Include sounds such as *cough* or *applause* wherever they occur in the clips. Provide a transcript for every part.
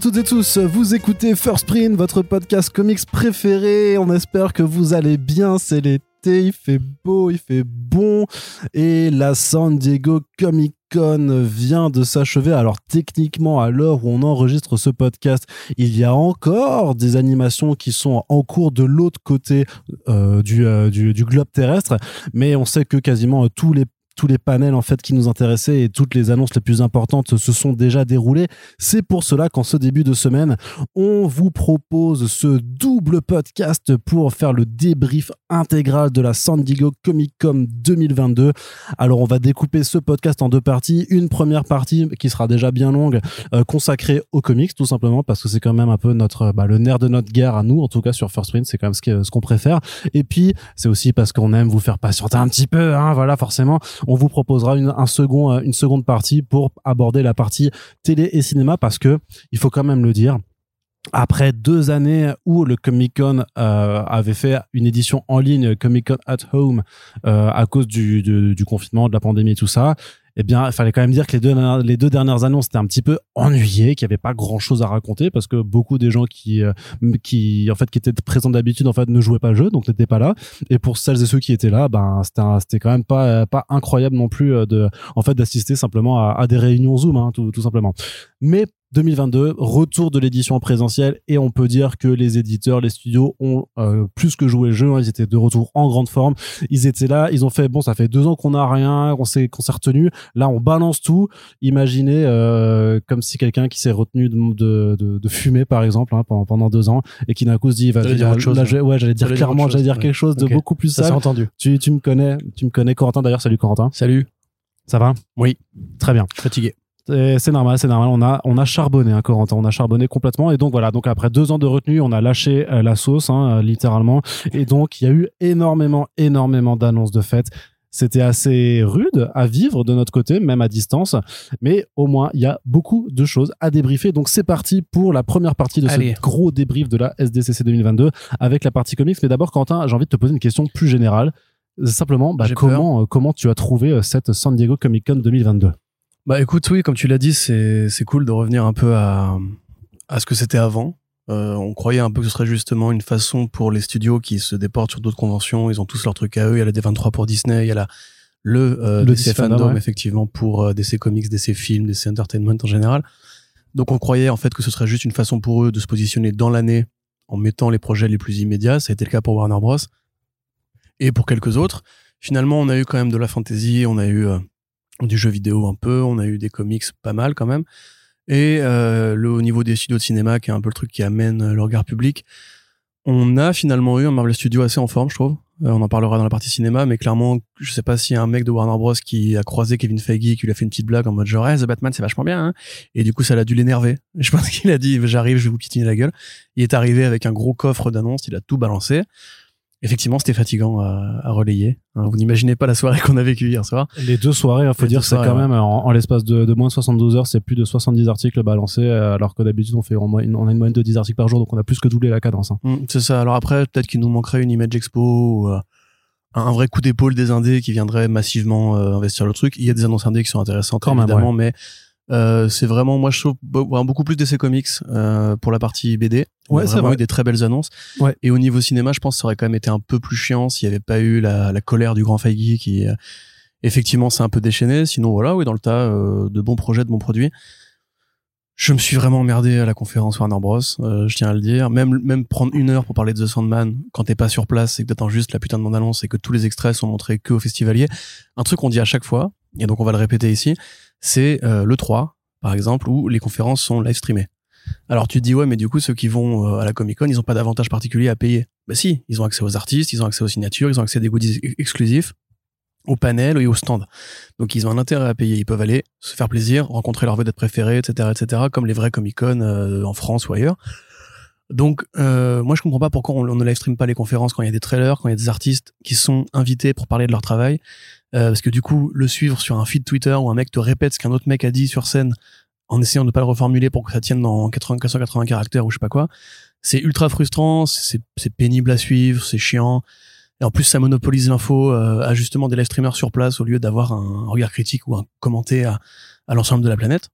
Toutes et tous, vous écoutez First Print, votre podcast comics préféré. On espère que vous allez bien, c'est l'été, il fait beau, il fait bon. Et la San Diego Comic Con vient de s'achever. Alors techniquement, à l'heure où on enregistre ce podcast, il y a encore des animations qui sont en cours de l'autre côté euh, du, euh, du, du globe terrestre. Mais on sait que quasiment tous les tous les panels en fait qui nous intéressaient et toutes les annonces les plus importantes se sont déjà déroulées. C'est pour cela qu'en ce début de semaine, on vous propose ce double podcast pour faire le débrief intégral de la San Diego Comic Con 2022. Alors on va découper ce podcast en deux parties. Une première partie qui sera déjà bien longue, euh, consacrée aux comics tout simplement parce que c'est quand même un peu notre bah, le nerf de notre guerre à nous en tout cas sur First Print, c'est quand même ce qu'on préfère. Et puis c'est aussi parce qu'on aime vous faire patienter un petit peu, hein, voilà forcément on vous proposera euh, une seconde partie pour aborder la partie télé et cinéma parce que il faut quand même le dire. Après deux années où le Comic Con euh, avait fait une édition en ligne, Comic Con at Home, euh, à cause du, confinement, de la pandémie et tout ça, eh bien, il fallait quand même dire que les deux, les deux dernières annonces étaient un petit peu ennuyées, qu'il n'y avait pas grand chose à raconter parce que beaucoup des gens qui, euh, qui, en fait, qui étaient présents d'habitude, en fait, ne jouaient pas le jeu, donc n'étaient pas là. Et pour celles et ceux qui étaient là, ben, c'était, quand même pas, pas incroyable non plus euh, de, en fait, d'assister simplement à, à des réunions Zoom, hein, tout, tout simplement. Mais 2022, retour de l'édition en présentiel et on peut dire que les éditeurs, les studios ont euh, plus que joué le jeu. Hein, ils étaient de retour en grande forme. Ils étaient là, ils ont fait bon, ça fait deux ans qu'on a rien, qu'on s'est qu'on s'est retenu. Là, on balance tout. Imaginez euh, comme si quelqu'un qui s'est retenu de, de, de, fumer par exemple hein, pendant, pendant deux ans et qui d'un coup se dit va dire autre chose, là, ouais j'allais dire clairement j'allais dire quelque chose de okay. beaucoup plus ça sale. entendu. Tu tu me connais, tu me connais Corentin d'ailleurs. Salut Corentin. Salut. Ça va? Oui. Très bien. Fatigué. C'est normal, c'est normal. On a, on a charbonné, hein, Corentin. On a charbonné complètement. Et donc voilà. Donc après deux ans de retenue, on a lâché euh, la sauce, hein, euh, littéralement. Et donc il y a eu énormément, énormément d'annonces de fêtes. C'était assez rude à vivre de notre côté, même à distance. Mais au moins, il y a beaucoup de choses à débriefer. Donc c'est parti pour la première partie de Allez. ce gros débrief de la SDCC 2022 avec la partie comics. Mais d'abord, Quentin, j'ai envie de te poser une question plus générale. Simplement, bah, comment, euh, comment tu as trouvé euh, cette San Diego Comic Con 2022 Bah écoute, oui, comme tu l'as dit, c'est c'est cool de revenir un peu à à ce que c'était avant. Euh, on croyait un peu que ce serait justement une façon pour les studios qui se déportent sur d'autres conventions. Ils ont tous leurs trucs à eux. Il y a la D23 pour Disney, il y a la le, euh, Le DC DC Fandom, Fandom, ouais. effectivement pour euh, DC Comics, DC Films, DC Entertainment en général. Donc on croyait en fait que ce serait juste une façon pour eux de se positionner dans l'année en mettant les projets les plus immédiats. Ça a été le cas pour Warner Bros. Et pour quelques autres. Finalement, on a eu quand même de la fantasy, on a eu du jeu vidéo un peu, on a eu des comics pas mal quand même. Et euh, le au niveau des studios de cinéma, qui est un peu le truc qui amène euh, le regard public, on a finalement eu un Marvel Studio assez en forme, je trouve. Euh, on en parlera dans la partie cinéma, mais clairement, je sais pas s'il y a un mec de Warner Bros qui a croisé Kevin Feige, qui lui a fait une petite blague en mode genre, hey, The Batman, c'est vachement bien, hein Et du coup, ça l'a dû l'énerver. *laughs* Je pense qu'il a dit, j'arrive, je vais vous piétiner la gueule. Il est arrivé avec un gros coffre d'annonces, il a tout balancé. Effectivement, c'était fatigant à, à relayer. hein. Vous n'imaginez pas la soirée qu'on a vécue hier soir. Les deux soirées, il faut Les dire, c'est quand ouais. même en, en l'espace de, de moins de 72 heures, c'est plus de 70 articles balancés, euh, alors que d'habitude on fait en moyenne- on a une moyenne de 10 articles par jour, donc on a plus que doublé la cadence. hein. Mm, c'est ça. Alors après, peut-être qu'il nous manquerait une Image Expo ou euh, un vrai coup d'épaule des indés qui viendrait massivement euh, investir le truc. Il y a des annonces indés qui sont intéressantes, Quand même, évidemment, mais euh, c'est vraiment, moi, je trouve beaucoup plus d'essais comics euh, pour la partie BD. On Ouais, a c'est vrai. eu des très belles annonces. Ouais. Et au niveau cinéma, je pense que ça aurait quand même été un peu plus chiant s'il n'y avait pas eu la, la colère du grand Feige qui, euh, effectivement, s'est un peu déchaîné. Sinon, voilà, oui, dans le tas, euh, de bons projets, de bons produits. Je me suis vraiment emmerdé à la conférence Warner Bros. euh, je tiens à le dire. Même même prendre une heure pour parler de The Sandman quand t'es pas sur place et que t'attends juste la putain de bande-annonce et que tous les extraits sont montrés que aux festivaliers. Un truc qu'on dit à chaque fois et donc on va le répéter ici, c'est euh, le 3 par exemple où les conférences sont live streamées. Alors tu te dis ouais mais du coup ceux qui vont euh, à la Comic Con ils ont pas d'avantage particulier à payer. Bah si, ils ont accès aux artistes, ils ont accès aux signatures, ils ont accès à des goodies ex- exclusifs, au panel et au stand. Donc ils ont un intérêt à payer, ils peuvent aller se faire plaisir, rencontrer leur vedette préférée, etc., etc., comme les vrais Comic Con euh, en France ou ailleurs. Donc euh, moi je comprends pas pourquoi on, on ne live stream pas les conférences quand il y a des trailers, quand il y a des artistes qui sont invités pour parler de leur travail, Euh, parce que du coup le suivre sur un feed Twitter où un mec te répète ce qu'un autre mec a dit sur scène en essayant de ne pas le reformuler pour que ça tienne dans 80, 480 caractères ou je sais pas quoi, c'est ultra frustrant, c'est pénible à suivre, c'est chiant. Et en plus, ça monopolise l'info euh, à justement des live streamers sur place au lieu d'avoir un regard critique ou un commenté à, à l'ensemble de la planète.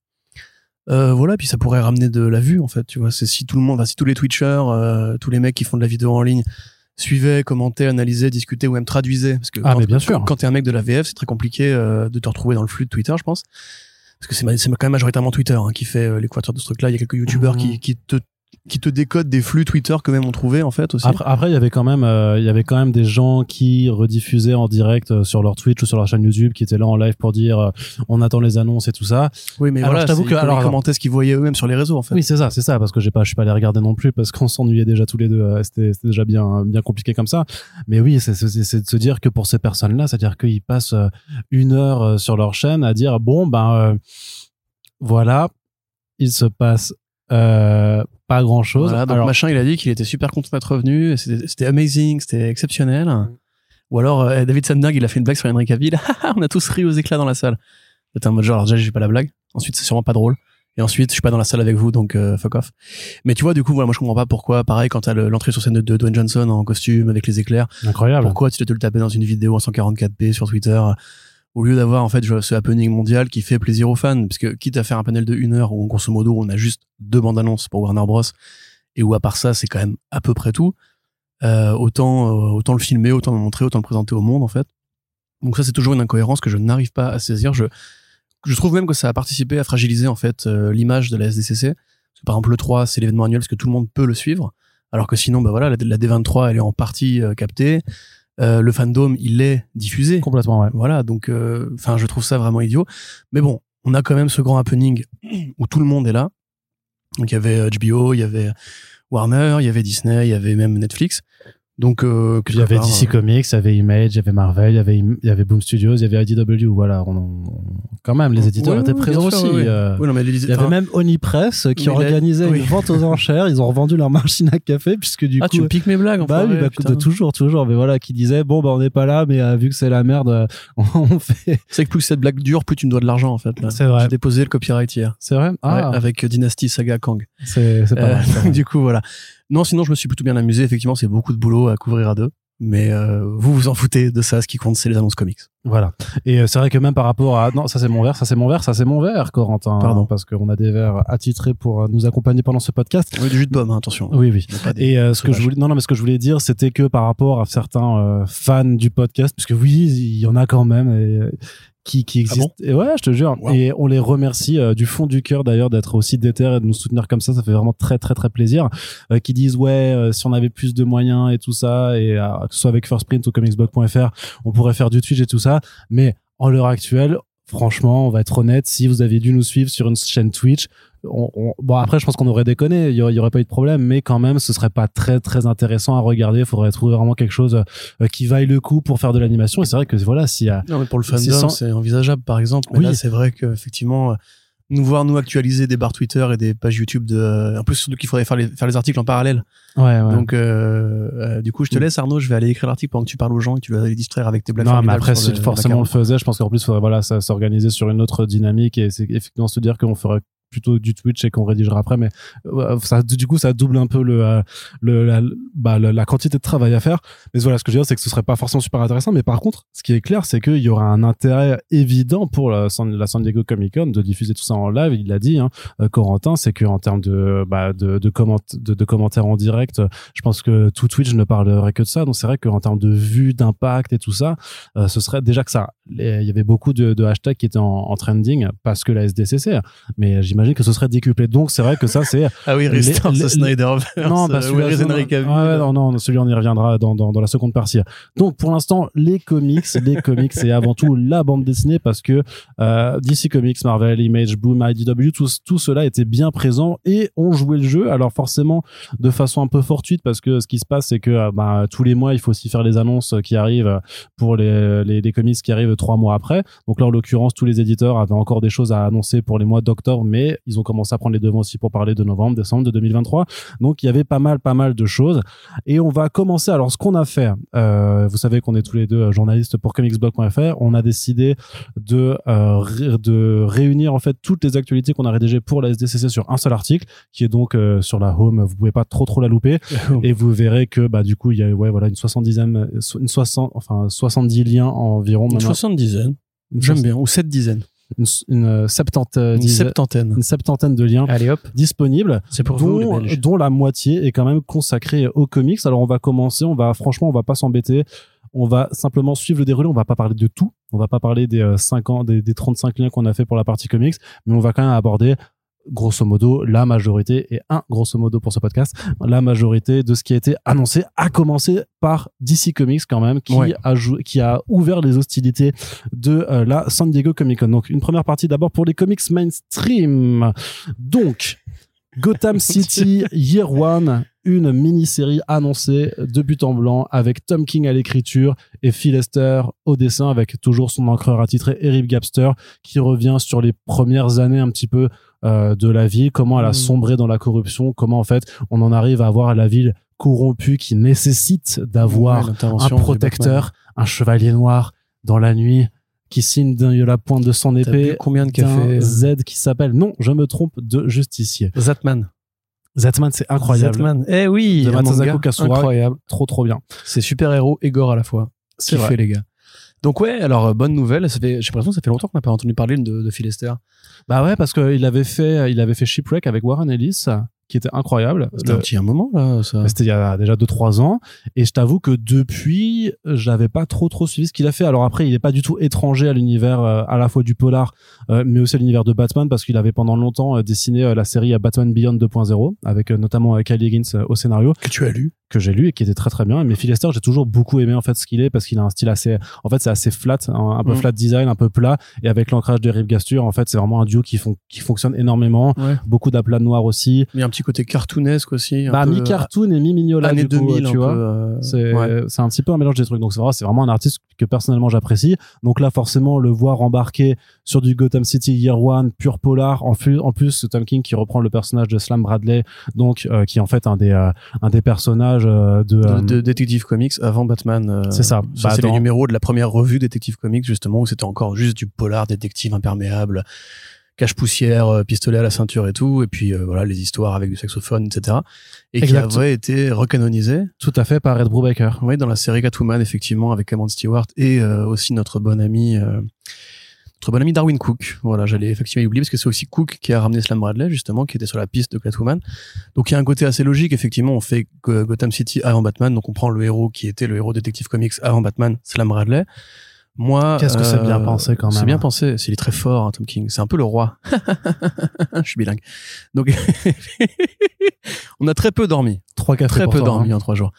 Euh, voilà, puis ça pourrait ramener de la vue en fait, tu vois. C'est si tout le monde, si tous les Twitchers, euh, tous les mecs qui font de la vidéo en ligne suivaient, commentaient, analysaient, discutaient ou même traduisaient, parce que Ah, quand, mais bien sûr. quand t'es un mec de la VF, c'est très compliqué euh, de te retrouver dans le flux de Twitter, je pense, parce que c'est quand même majoritairement Twitter hein, qui fait euh, l'équateur de ce truc-là. Il y a quelques YouTubeurs Mhm. qui, qui te qui te décodent des flux Twitter que même on trouvait en fait aussi. Après, après, il y avait quand même, euh, il y avait quand même des gens qui rediffusaient en direct euh, sur leur Twitch ou sur leur chaîne YouTube, qui étaient là en live pour dire, euh, on attend les annonces et tout ça. oui, mais alors, voilà, je t'avoue que- alors, commentaient ce qu'ils voyaient eux-mêmes sur les réseaux en fait. Oui, c'est ça, c'est ça, parce que j'ai pas, je suis pas allé regarder non plus parce qu'on s'ennuyait déjà tous les deux. C'était, déjà bien, bien compliqué comme ça. Mais oui, c'est, de se dire que pour ces personnes-là, c'est-à-dire qu'ils passent une heure sur leur chaîne à dire, bon, ben, voilà, il se passe euh, pas grand-chose. Voilà, donc Alors, machin, il a dit qu'il était super content d'être revenu, et c'était c'était amazing, c'était exceptionnel. Ou alors euh, David Sandberg, il a fait une blague sur Henry Cavill, *laughs* on a tous ri aux éclats dans la salle. C'était un mode genre, alors déjà j'ai pas la blague, ensuite c'est sûrement pas drôle, et ensuite je suis pas dans la salle avec vous, donc euh, fuck off. Mais tu vois, du coup, voilà, moi je comprends pas pourquoi, pareil, quand t'as le- l'entrée sur scène de, de Dwayne Johnson en costume avec les éclairs, incroyable. pourquoi tu dois te le taper dans une vidéo en 144p sur Twitter? Au lieu d'avoir en fait ce happening mondial qui fait plaisir aux fans. Parce quitte à faire un panel de une heure où grosso modo on a juste deux bandes annonces pour Warner Bros. Et où à part ça c'est quand même à peu près tout euh, autant euh, autant le filmer autant le montrer autant le présenter au monde en fait. Donc ça c'est toujours une incohérence que je n'arrive pas à saisir. Je je trouve même que ça a participé à fragiliser en fait euh, l'image de la SDCC Parce que, par exemple le 3 c'est l'événement annuel parce que tout le monde peut le suivre. Alors que sinon bah voilà la, la D23 elle est en partie captée Euh, le fandom il est diffusé Complètement, ouais. voilà, donc, euh, enfin, je trouve ça vraiment idiot. Mais bon, on a quand même ce grand happening où tout le monde est là. Donc, il y avait HBO, il y avait Warner, il y avait Disney, il y avait même Netflix. Donc, euh, il y avait part, DC Comics, il y avait Image, il y avait Marvel, il y avait, il y avait Boom Studios, il y avait IDW. Voilà, on, on- quand même, les éditeurs Ouais, étaient ouais, présents sûr, aussi. oui. euh. euh, oui, non, mais les- Il y avait même Onipress qui Mais la- organisait oui. une vente aux enchères. Ils ont revendu leur machine à café puisque du Ah, coup. tu me piques mes blagues, bah enfoiré, oui, bah, de toujours, toujours. Mais voilà, qui disait bon bah on n'est pas là, mais euh, vu que c'est la merde, euh, *laughs* on fait. C'est que plus cette blague dure, plus tu me dois de l'argent, en fait. C'est vrai. J'ai déposé le copyright hier. C'est vrai? Ah, Ouais, avec Dynasty Saga Kang. c'est pas Euh, mal. c'est *laughs* vrai. du coup, voilà. Non, sinon, je me suis plutôt bien amusé. Effectivement, c'est beaucoup de boulot à couvrir à deux. Mais euh, vous vous en foutez de ça. Ce qui compte, c'est les annonces comics. Voilà. Et euh, c'est vrai que même par rapport à non, ça c'est mon verre, ça c'est mon verre, ça c'est mon verre, Corentin. Pardon. Parce qu'on a des verres attitrés pour euh, nous accompagner pendant ce podcast. Oui, du jus de pomme, hein, attention. Oui, oui. Des- Et euh, ce que je voulais, non, non, mais ce que je voulais dire, c'était que par rapport à certains euh, fans du podcast, parce que oui, il y en a quand même et, qui, qui existent. et ouais, je te jure. Wow. Et on les remercie euh, du fond du cœur d'ailleurs d'être aussi déter et de nous soutenir comme ça. Ça fait vraiment très, très, très plaisir. Euh, qui disent ouais, euh, si on avait plus de moyens et tout ça, et que ce soit avec First Print ou comicsblog.fr, on pourrait faire du Twitch et tout ça. Mais en l'heure actuelle, franchement, on va être honnête, si vous aviez dû nous suivre sur une chaîne Twitch, on, on- bon après je pense qu'on aurait déconné, il y aurait, il y aurait pas eu de problème, mais quand même ce serait pas très très intéressant à regarder. Il faudrait trouver vraiment quelque chose euh, qui vaille le coup pour faire de l'animation. Et c'est vrai que voilà, s'il y a Non, mais pour le fandom, sans- c'est envisageable, par exemple. Mais Oui. c'est vrai qu'effectivement, euh, nous voir nous actualiser des barres Twitter et des pages YouTube de. En plus, surtout qu'il faudrait faire les, faire les articles en parallèle. ouais, ouais. Donc, euh, euh, du coup, je te Mm. laisse, Arnaud. Je vais aller écrire l'article pendant que tu parles aux gens et tu vas les distraire avec tes blagues. non, mais après, si le- forcément on le faisait, je pense qu'en plus, faudrait, voilà, ça s'organiser sur une autre dynamique et c'est effectivement se dire qu'on ferait du Twitch et qu'on rédigera après, mais euh, ça, du coup, ça double un peu euh, bah, le- la quantité de travail à faire. Mais voilà, ce que je veux dire, c'est que ce serait pas forcément super intéressant. Mais par contre, ce qui est clair, c'est qu'il y aura un intérêt évident pour la San, Diego Comic Con de diffuser tout ça en live. Il l'a dit, hein, euh, Corentin, c'est qu'en termes de, bah, de, de, comment, de, commentaires en direct, je pense que tout Twitch ne parlerait que de ça. Donc c'est vrai qu'en termes de vue, d'impact et tout ça, ce serait déjà que ça. Il y avait beaucoup de, hashtags qui étaient en, en trending parce que la SDCC, mais j'imagine que ce serait décuplé. Donc c'est vrai que ça c'est *laughs* Ah oui, Restore Les- Snyderverse. non, bah, euh, ouais, non, non, celui-là, on y reviendra dans, dans, dans la seconde partie. Donc, pour l'instant, les comics, les *laughs* comics, c'est avant tout la bande dessinée parce que euh, DC Comics, Marvel, Image, Boom, IDW, tout, tout cela était bien présent et ont joué le jeu. Alors, forcément, de façon un peu fortuite parce que ce qui se passe, c'est que euh, bah, tous les mois, il faut aussi faire les annonces qui arrivent pour les, les, les comics qui arrivent trois mois après. Donc là, en l'occurrence, tous les éditeurs avaient encore des choses à annoncer pour les mois d'octobre, mais ils ont commencé à prendre les devants aussi pour parler de novembre, décembre de 2023. Donc il y avait pas mal, pas mal de choses. Et on va commencer. Alors ce qu'on a fait, euh, vous savez qu'on est tous les deux euh, journalistes pour comicsblog.fr. On a décidé de euh, ré- de réunir en fait toutes les actualités qu'on a rédigées pour la SDCC sur un seul article, qui est donc euh, sur la home. Vous pouvez pas trop trop la louper. *laughs* Et vous verrez que bah du coup il y a ouais voilà une soixante-dizaine, une soixante, enfin 70 liens environ. Une soixante-dizaine. J'aime bien. Ou sept dizaines. Une, une septantaine, Une septantaine. une septantaine de liens Allez hop, disponibles c'est pour vous, les dont, la moitié est quand même consacrée aux comics. Alors on va commencer, on va franchement, on va pas s'embêter. On va simplement suivre le déroulé. On va pas parler de tout. On va pas parler des euh, 5 ans, des, des 35 liens qu'on a fait pour la partie comics, mais on va quand même aborder grosso modo la majorité et un grosso modo pour ce podcast la majorité de ce qui a été annoncé à commencer par DC Comics quand même qui Ouais. a qui a ouvert les hostilités de euh, la San Diego Comic Con donc une première partie d'abord pour les comics mainstream donc Gotham City *laughs* Year One, une mini-série annoncée de but en blanc avec Tom King à l'écriture et Phil Lester au dessin avec toujours son encreur attitré Eric Gapster qui revient sur les premières années un petit peu de la ville, comment elle a Mm. sombré dans la corruption, comment en fait on en arrive à avoir la ville corrompue qui nécessite d'avoir Ouais, un protecteur, un chevalier noir dans la nuit qui signe de la pointe de son épée combien de d'un café euh, Z qui s'appelle, non, je me trompe, de justicier. Zatman. Zatman, c'est incroyable. Zatman. Eh oui, De Kasura. incroyable. Trop, trop bien. C'est super héros et gore à la fois. C'est vrai. les gars. Donc ouais, alors euh, bonne nouvelle. Ça fait, j'ai l'impression que ça fait longtemps qu'on n'a pas entendu parler de, de Phil. Bah ouais, parce qu'il avait fait, il avait fait Shipwreck avec Warren Ellis, qui était incroyable. C'était un petit un moment là. Ça. C'était il y a déjà 2-3 ans. Et je t'avoue que depuis, j'avais pas trop trop suivi ce qu'il a fait. Alors après, il est pas du tout étranger à l'univers euh, à la fois du polar, euh, mais aussi à l'univers de Batman, parce qu'il avait pendant longtemps euh, dessiné la série Batman Beyond 2.0, avec notamment Kylie Higgins au scénario. Que tu as lu. que j'ai lu et qui était très très bien. Mais Phil Lester, j'ai toujours beaucoup aimé en fait ce qu'il est parce qu'il a un style assez, en fait, c'est assez flat, un, un peu Mhm. flat design, un peu plat, et avec l'ancrage de Rive Gasture, en fait, c'est vraiment un duo qui font, qui fonctionne énormément. Ouais. Beaucoup d'aplats noirs aussi. Il y a un petit côté cartoonesque aussi. un Bah, peu, mi cartoon et mi mignola Année du coup, 2000, tu vois. euh, C'est ouais. un petit peu un mélange des trucs. Donc c'est vrai, vraiment un artiste que personnellement j'apprécie. Donc là forcément le voir embarqué sur du Gotham City Year One pur polar. En plus, en plus Tom King qui reprend le personnage de Slam Bradley, donc euh, qui est en fait un des euh, un des personnages euh, de, de, euh, de Detective Comics avant Batman. euh, C'est ça. Bah, c'est dans- les numéros de la première revue Detective Comics justement où c'était encore juste du polar détective imperméable, cache-poussière, euh, pistolet à la ceinture et tout, et puis euh, voilà les histoires avec du saxophone, etc. Et Exact. qui avait été recanonisé. tout à fait par Ed Brubaker. Oui, dans la série Catwoman effectivement avec Cameron Stewart et euh, aussi notre bon ami. euh, notre bon ami Darwin Cook. Voilà, j'allais effectivement y oublier parce que c'est aussi Cook qui a ramené Slam Bradley, justement, qui était sur la piste de Catwoman. Donc il y a un côté assez logique, effectivement, on fait Go- Gotham City avant Batman, donc on prend le héros qui était le héros Detective Comics avant Batman, Slam Bradley. Moi, Qu'est-ce que c'est bien pensé, quand même. C'est bien pensé, c'est il est très fort, hein, Tom King. C'est un peu le roi. *laughs* Je suis bilingue. Donc, *laughs* on a très peu dormi Trois cafés très peu toi, dormi hein. en trois jours.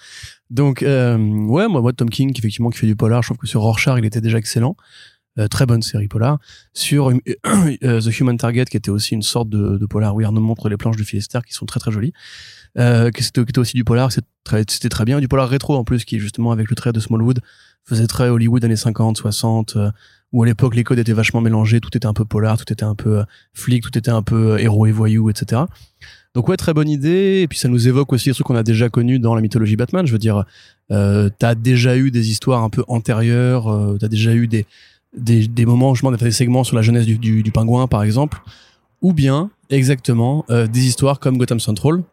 Donc euh, ouais, moi, moi Tom King, effectivement, qui fait du polar, je trouve que sur Rorschach, il était déjà excellent. Euh, très bonne série polar. Sur *coughs* euh, The Human Target, qui était aussi une sorte de, de polar où il nous montre les planches de Philister qui sont très très jolies. Euh, qui c'était était aussi du polar, c'est très- c'était très bien. Du polar rétro en plus, qui justement avec le trait de Smallwood faisait très Hollywood années 50, 60, euh, où à l'époque les codes étaient vachement mélangés, tout était un peu polar, tout était un peu euh, flic, tout était un peu euh, héros et voyou, etc. Donc ouais, très bonne idée. Et puis ça nous évoque aussi des trucs qu'on a déjà connus dans la mythologie Batman. Je veux dire, euh, t'as déjà eu des histoires un peu antérieures, euh, t'as déjà eu des, des, des moments, je des segments sur la jeunesse du, du, du pingouin, par exemple, ou bien exactement euh, des histoires comme Gotham Central,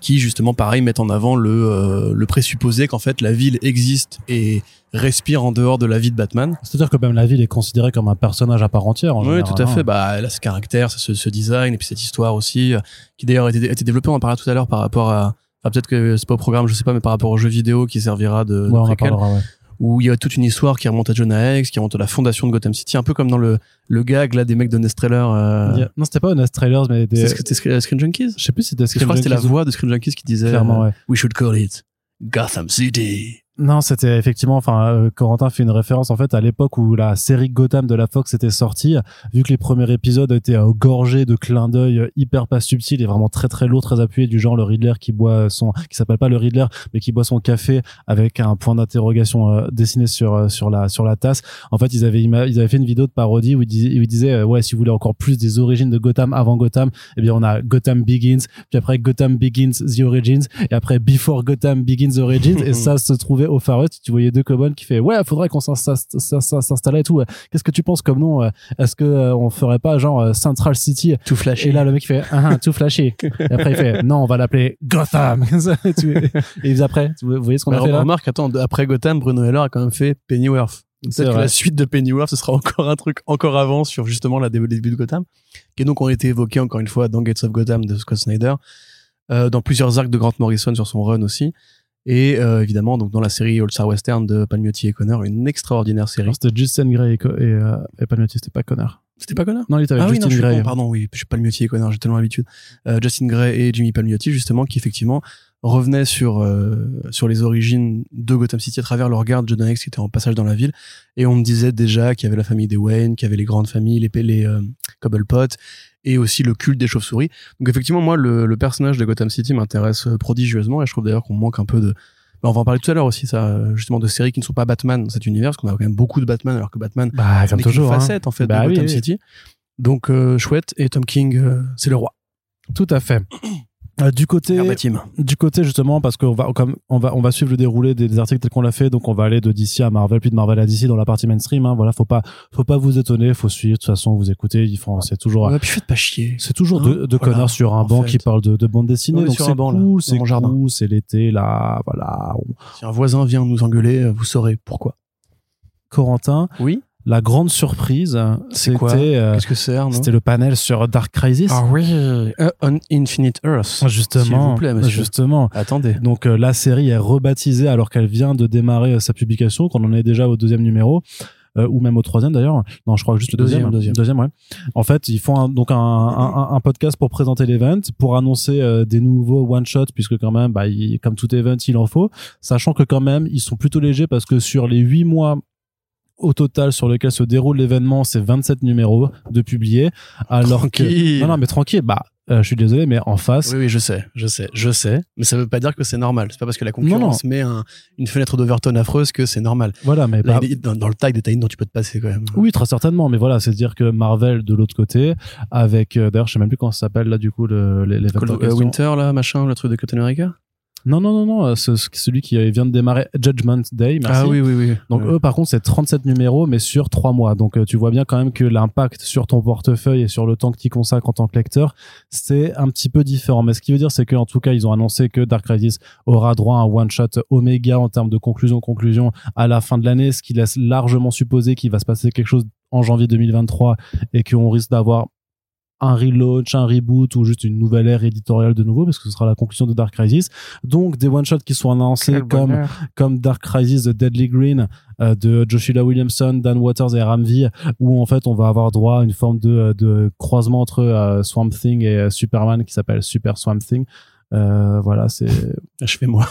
qui justement pareil mettent en avant le, euh, le présupposé qu'en fait la ville existe et respire en dehors de la vie de Batman. C'est-à-dire que même la ville est considérée comme un personnage à part entière. En Oui, général, tout à hein. fait. Bah, elle a ce caractère, ce, ce design, et puis cette histoire aussi, euh, qui d'ailleurs a été, a été développée, on en parlait tout à l'heure par rapport à, enfin, peut-être que c'est pas au programme, je sais pas, mais par rapport au jeu vidéo qui servira de, de Ouais, on en parlera, ouais. Où il y a toute une histoire qui remonte à Jonah Hex, qui remonte à la fondation de Gotham City, un peu comme dans le, le gag, là, des mecs de Nest Trailer, euh, Non, c'était pas Honest Trailers, mais des. c'était Screen Screen Junkies? Je sais plus si c'était Parce que je crois que c'était la Screen voix de Screen Junkies qui disait, Clairement, euh, ouais. We should call it Gotham City. Non, c'était effectivement, enfin, euh, Corentin fait une référence en fait à l'époque où la série Gotham de la Fox était sortie, vu que les premiers épisodes étaient euh, gorgés de clins d'œil euh, hyper pas subtils et vraiment très très lourds, très appuyés, du genre le Riddler qui boit son, qui s'appelle pas le Riddler, mais qui boit son café avec un point d'interrogation dessiné sur sur la sur la tasse. En fait, ils avaient ils avaient fait une vidéo de parodie où ils disaient, où ils disaient ouais, si vous voulez encore plus des origines de Gotham avant Gotham, eh bien on a Gotham Begins, puis après Gotham Begins The Origins, et après Before Gotham Begins Origins, et ça se trouvait au Far West. Tu voyais deux cobones qui fait ouais, faudrait qu'on s'insta- s'insta- s'installait et tout. Qu'est-ce que tu penses comme nom euh, Est-ce que euh, on ferait pas genre euh, Central City Tout flashy. Et là le mec fait ah, ah, tout flashy. Et après il fait non, on va l'appeler Gotham. *laughs* et après, tu- vous voyez ce qu'on a fait là remarque, attends, après Gotham, Bruno Heller a quand même fait Pennyworth. C'est Peut-être que la suite de Pennyworth, ce sera encore un truc encore avant sur justement la début de Gotham, qui donc ont été évoqués encore une fois dans Gates of Gotham de Scott Snyder, euh, dans plusieurs arcs de Grant Morrison sur son run aussi, et euh, évidemment donc dans la série All Star Western de Palmiotti et Connor, une extraordinaire série. C'était Justin Gray et, Co- et, euh, et Palmiotti, c'était pas Connor. C'était pas Connor? Non, il était avec Ah oui, Justin non, Gray. pardon, oui, je suis Palmiotti et Connor, j'ai tellement l'habitude. Euh, Justin Gray et Jimmy Palmiotti, justement, qui effectivement revenaient sur, euh, sur les origines de Gotham City à travers le regard de Jonah Hex qui était en passage dans la ville. Et on me disait déjà qu'il y avait la famille des Wayne, qu'il y avait les grandes familles, les, les euh, Cobblepot, et aussi le culte des chauves-souris. Donc effectivement, moi, le, le personnage de Gotham City m'intéresse euh, prodigieusement, et je trouve d'ailleurs qu'on manque un peu de... bah, on va en parler tout à l'heure aussi, ça, euh, justement, de séries qui ne sont pas Batman dans cet univers, parce qu'on a quand même beaucoup de Batman, alors que Batman, Bah, comme toujours. hein. facette en fait Bah de oui, Gotham oui. City. Donc euh, chouette et Tom King euh, c'est le roi. Tout à fait. Euh, du côté, du côté justement, parce qu'on va, comme on va, on va suivre le déroulé des, des articles tels qu'on l'a fait, donc on va aller de DC à Marvel, puis de Marvel à DC dans la partie mainstream. Hein, voilà, faut pas, faut pas vous étonner, faut suivre. De toute façon, vous écoutez, ils font, c'est toujours, Ouais, puis faites pas chier. c'est toujours Hein, deux, deux voilà, connards sur un banc fait. qui parlent de, de bande dessinée. Donc c'est cool, c'est cool, c'est l'été là, voilà. On- Si un voisin vient nous engueuler, vous saurez pourquoi. Corentin, Oui. La grande surprise, quoi c'était, euh, Qu'est-ce que c'est c'était le panel sur Dark Crisis. Ah oui. Euh, On Infinite Earth. Justement, S'il vous plaît, monsieur. justement. Attendez. Donc euh, la série est rebaptisée alors qu'elle vient de démarrer sa publication, qu'on en est déjà au deuxième numéro. euh, ou même au troisième d'ailleurs. Non, je crois que juste le Deuxième, deuxième. deuxième. ouais. En fait, ils font un- donc un, un, podcast pour présenter l'event, pour annoncer euh, des nouveaux one shots, puisque quand même, bah, il- comme tout event, il en faut. Sachant que quand même, ils sont plutôt légers parce que sur les huit mois au total sur lesquels se déroule l'événement, c'est 27 numéros de publiés. Alors que non, non, mais tranquille. Bah, euh, je suis désolé, mais en face, Oui, oui, je sais, je sais, je sais. Mais ça veut pas dire que c'est normal. C'est pas parce que la concurrence met un- une fenêtre d'Overton affreuse que c'est normal. voilà, mais Là, bah, dans, dans le tag des dont tu peux te passer quand même. Oui, très certainement, mais voilà, c'est dire que Marvel de l'autre côté, avec euh, d'ailleurs, je sais même plus comment ça s'appelle là du coup le les, les Cold- euh, Winter, là, machin, le truc de Captain America? Non, non, non, non, euh, ce- ce- celui qui vient de démarrer Judgment Day. Merci. Ah oui, oui, oui. Donc eux, par contre, c'est 37 numéros, mais sur 3 mois. Donc euh, tu vois bien quand même que l'impact sur ton portefeuille et sur le temps que tu consacres en tant que lecteur, c'est un petit peu différent. Mais ce qui veut dire, c'est qu'en tout cas, ils ont annoncé que Dark Crisis aura droit à un one-shot Oméga en termes de conclusion-conclusion à la fin de l'année, ce qui laisse largement supposer qu'il va se passer quelque chose en janvier 2023 et qu'on risque d'avoir un relaunch, un reboot ou juste une nouvelle ère éditoriale de nouveau parce que ce sera la conclusion de Dark Crisis. Donc des one-shots qui sont annoncés Quel comme bonheur. comme Dark Crisis The Deadly Green euh, de Joshua Williamson, Dan Waters et Ram V, où en fait on va avoir droit à une forme de, de croisement entre euh, Swamp Thing et euh, Superman qui s'appelle Super Swamp Thing. Euh, voilà, c'est. *laughs* Achevez-moi.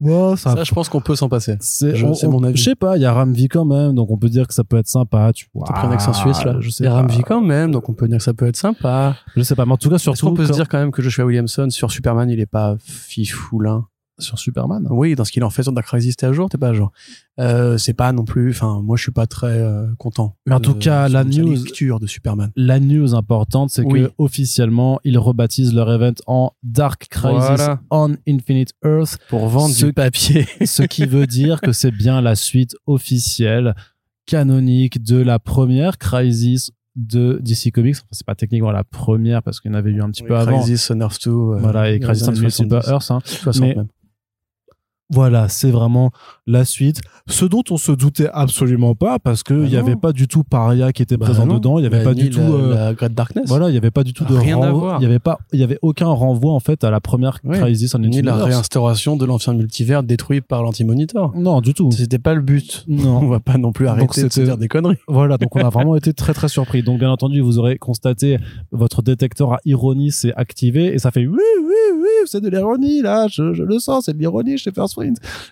Ouais, Ça, je pense qu'on peut s'en passer. c'est je- on- c'est on- mon avis. Je sais pas, il y a Ram V quand même, donc on peut dire que ça peut être sympa. Tu vois, T'as pris un accent suisse, là. Je sais Il y a. Ramvi quand même, donc on peut dire que ça peut être sympa. Je sais pas, mais en tout cas, Est-ce surtout qu'on peut se dire quand même que Joshua Williamson sur Superman, il est pas fifoulin? Sur Superman. Oui, dans ce qu'il en fait sur Dark Crisis, t'es à jour, t'es pas à jour. Euh, c'est pas non plus, enfin, moi je suis pas très euh, content. Mais en tout cas, la news- lecture de Superman. La news importante, c'est Oui. que officiellement, ils rebaptisent leur event en Dark Crisis Voilà. on Infinite Earth. Pour vendre Ce- du papier. *laughs* ce qui veut dire que c'est bien la suite officielle canonique de la première Crisis de DC Comics. Enfin, c'est pas techniquement la première parce qu'il y en avait eu un petit peu avant. Crisis on Earth 2. euh, Voilà, et Crisis on années Multiple 70, Earth. hein. 60 Mais- même. Voilà, c'est vraiment la suite. Ce dont on se doutait absolument pas parce qu'il Bah n'y avait pas du tout Paria qui était Bah présent non. dedans. Il n'y avait Bah, pas du tout. la, euh, la Great Darkness. Voilà, il n'y avait pas du tout de Rien renvoi. Il n'y avait pas, il y avait aucun renvoi en fait à la première Oui. Crisis on Ni la réinstauration de l'ancien multivers détruit par l'anti-monitor. Non, du tout. C'était pas le but. Non. On va pas non plus Donc arrêter de se dire des conneries. Voilà, donc on a vraiment *laughs* été très très surpris. Donc bien entendu, vous aurez constaté votre détecteur à ironie s'est activé et ça fait oui oui oui, c'est de l'ironie là, je, je le sens, c'est de l'ironie chez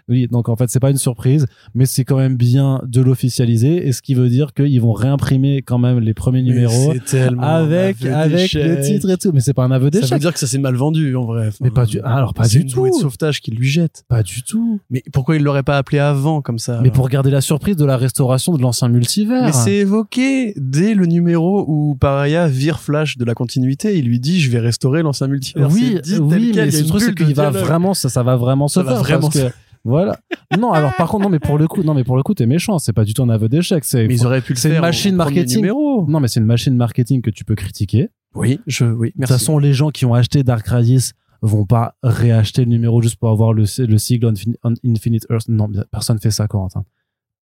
Oui, donc en fait c'est pas une surprise, mais c'est quand même bien de l'officialiser et ce qui veut dire qu'ils vont réimprimer quand même les premiers numéros Mais avec avec le d'échec. titre et tout. Mais c'est pas un aveu Ça veut d'échec. dire que ça s'est mal vendu en vrai. Enfin, Mais pas du- alors, pas du une bouée de tout. sauvetage qui lui jette. Pas du tout. Mais pourquoi il l'aurait pas appelé avant comme ça Mais alors pour garder la surprise de la restauration de l'ancien multivers. Mais c'est évoqué dès le numéro où Paraya vire Flash de la continuité. Il lui dit Je vais restaurer l'ancien multivers. Oui, dit oui, quel, mais une truc c'est qu'il va vraiment, ça, ça va vraiment Ça se va faire vraiment que voilà. Non, alors par contre, non, mais pour le coup, non, mais pour le coup, t'es méchant. C'est pas du tout un aveu d'échec. C'est, Mais ils auraient pu le c'est une faire. au- machine premier marketing. Numéro. non, mais c'est une machine marketing que tu peux critiquer. Oui, je, oui, De toute merci. façon, les gens qui ont acheté Dark Crisis vont pas réacheter le numéro juste pour avoir le, le sigle Infin- Infinite Earth. Non, personne fait ça, Corentin.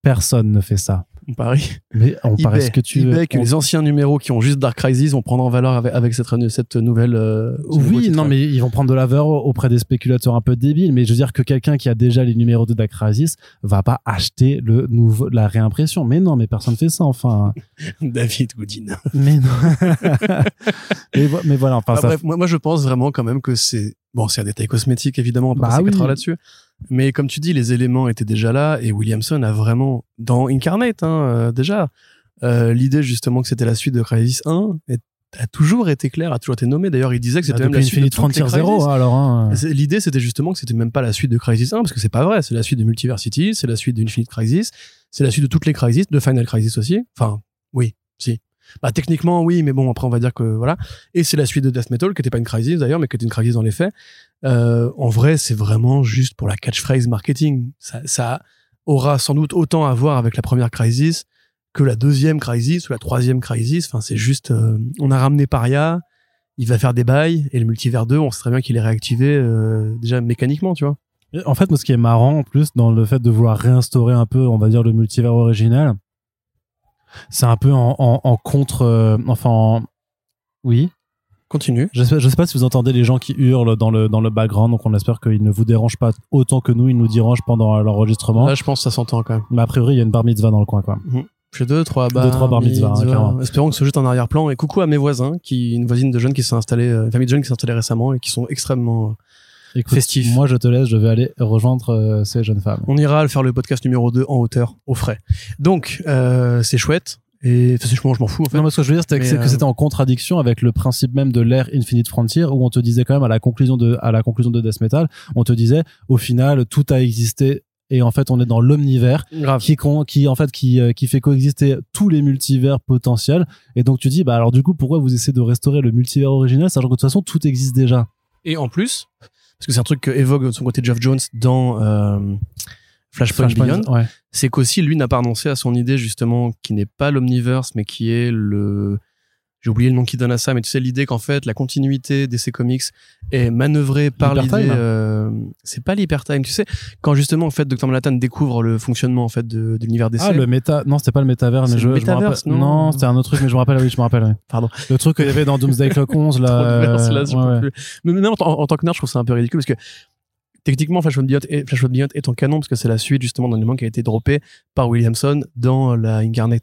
Personne ne fait ça. On parie. Mais on parie ce que tu veux. que On- les anciens numéros qui ont juste Dark Crisis vont prendre en valeur avec, avec cette, cette nouvelle. euh, ce Oui, non, mais ils vont prendre de la valeur auprès des spéculateurs un peu débiles. Mais je veux dire que quelqu'un qui a déjà les numéros de Dark Crisis va pas acheter le nouveau, la réimpression. Mais non, mais personne fait ça, enfin. *laughs* David Goodin. mais non. *laughs* mais, vo- mais voilà, enfin, Enfin, ça- bref, moi, moi, je pense vraiment quand même que c'est bon, c'est un détail cosmétique évidemment, on peut Bah passer oui. heures là-dessus. Mais comme tu dis, les éléments étaient déjà là et Williamson a vraiment dans Incarnate hein, euh, déjà euh, l'idée justement que c'était la suite de Crisis 1 est- a toujours été claire, a toujours été nommée. D'ailleurs, il disait que c'était Bah, même la suite de Infinite Frontier Zero, Crysis. hein, alors. hein. C'est- L'idée, c'était justement que c'était même pas la suite de Crisis 1, parce que c'est pas vrai. C'est la suite de Multiversity, c'est la suite d'Infinite Crisis, c'est la suite de toutes les Crisis, de Final Crisis aussi. Enfin, oui, si. Bah, techniquement, oui, mais bon, après, on va dire que voilà. Et c'est la suite de Death Metal, qui était pas une Crisis d'ailleurs, mais qui était une Crisis dans les faits. Euh, en vrai, c'est vraiment juste pour la catchphrase marketing. Ça, ça aura sans doute autant à voir avec la première Crisis que la deuxième Crisis ou la troisième Crisis. Enfin, c'est juste, euh, on a ramené Paria, il va faire des bails, et le multivers 2, on sait très bien qu'il est réactivé euh, déjà mécaniquement, tu vois. En fait, moi, ce qui est marrant en plus dans le fait de vouloir réinstaurer un peu, on va dire, le multivers original, c'est un peu en, en- en contre. euh, enfin, en- oui. Continue. Je sais, je sais pas si vous entendez les gens qui hurlent dans le, dans le background, donc on espère qu'ils ne vous dérangent pas autant que nous, ils nous dérangent pendant l'enregistrement. Là, je pense que ça s'entend quand même. Mais a priori, il y a une bar mitzvah dans le coin, quoi. J'ai deux, trois bar, trois bar mitzvahs, hein, clairement. Espérons que ce jeu est en arrière-plan. Et coucou à mes voisins, qui, une voisine de jeunes qui s'est installée, euh, une famille de jeunes qui s'est installée récemment et qui sont extrêmement. Écoute, Festif. Moi, je te laisse, je vais aller rejoindre euh, ces jeunes femmes. On ira faire le podcast numéro 2 en hauteur, au frais. Donc, euh, c'est chouette. Et enfin, moi, je m'en fous, en fait. Non, mais ce que je veux dire, c'était que Mais, c'est que euh, c'était en contradiction avec le principe même de l'ère Infinite Frontier, où on te disait quand même à la conclusion de, à la conclusion de Death Metal, on te disait, au final, tout a existé, et en fait, on est dans l'omnivers, Grave. qui, qui, en fait, qui, euh, qui fait coexister tous les multivers potentiels. Et donc, tu dis, bah, alors, du coup, pourquoi vous essayez de restaurer le multivers original, sachant que de toute façon, tout existe déjà? Et en plus, parce que c'est un truc que évoque de son côté Jeff Jones dans euh, Flashpoint, Flashpoint, Beyond, ouais. c'est qu'aussi lui n'a pas renoncé à son idée justement qui n'est pas l'omniverse mais qui est le j'ai oublié le nom qu'il donne à ça mais tu sais l'idée qu'en fait la continuité d'essai comics est manœuvrée par l'idée euh, c'est pas l'hypertime tu sais quand justement en fait Dr Manhattan découvre le fonctionnement en fait de, de l'univers d'essai Ah, le méta, non, c'était pas le métavers, mais je, le je me rappelle. métaverse, non c'était un autre truc, mais je me rappelle, oui, je me rappelle, oui. Pardon. Le truc qu'il y avait dans Doomsday Clock 11, là. *laughs* Euh, là, ouais, ouais. plus. Mais même en, tant- en tant que nerd, je trouve ça un peu ridicule parce que techniquement, Flashpoint Beyond est, Flashpoint Beyond est en canon parce que c'est la suite justement d'un élément qui a été droppé par Williamson dans la Incarnate.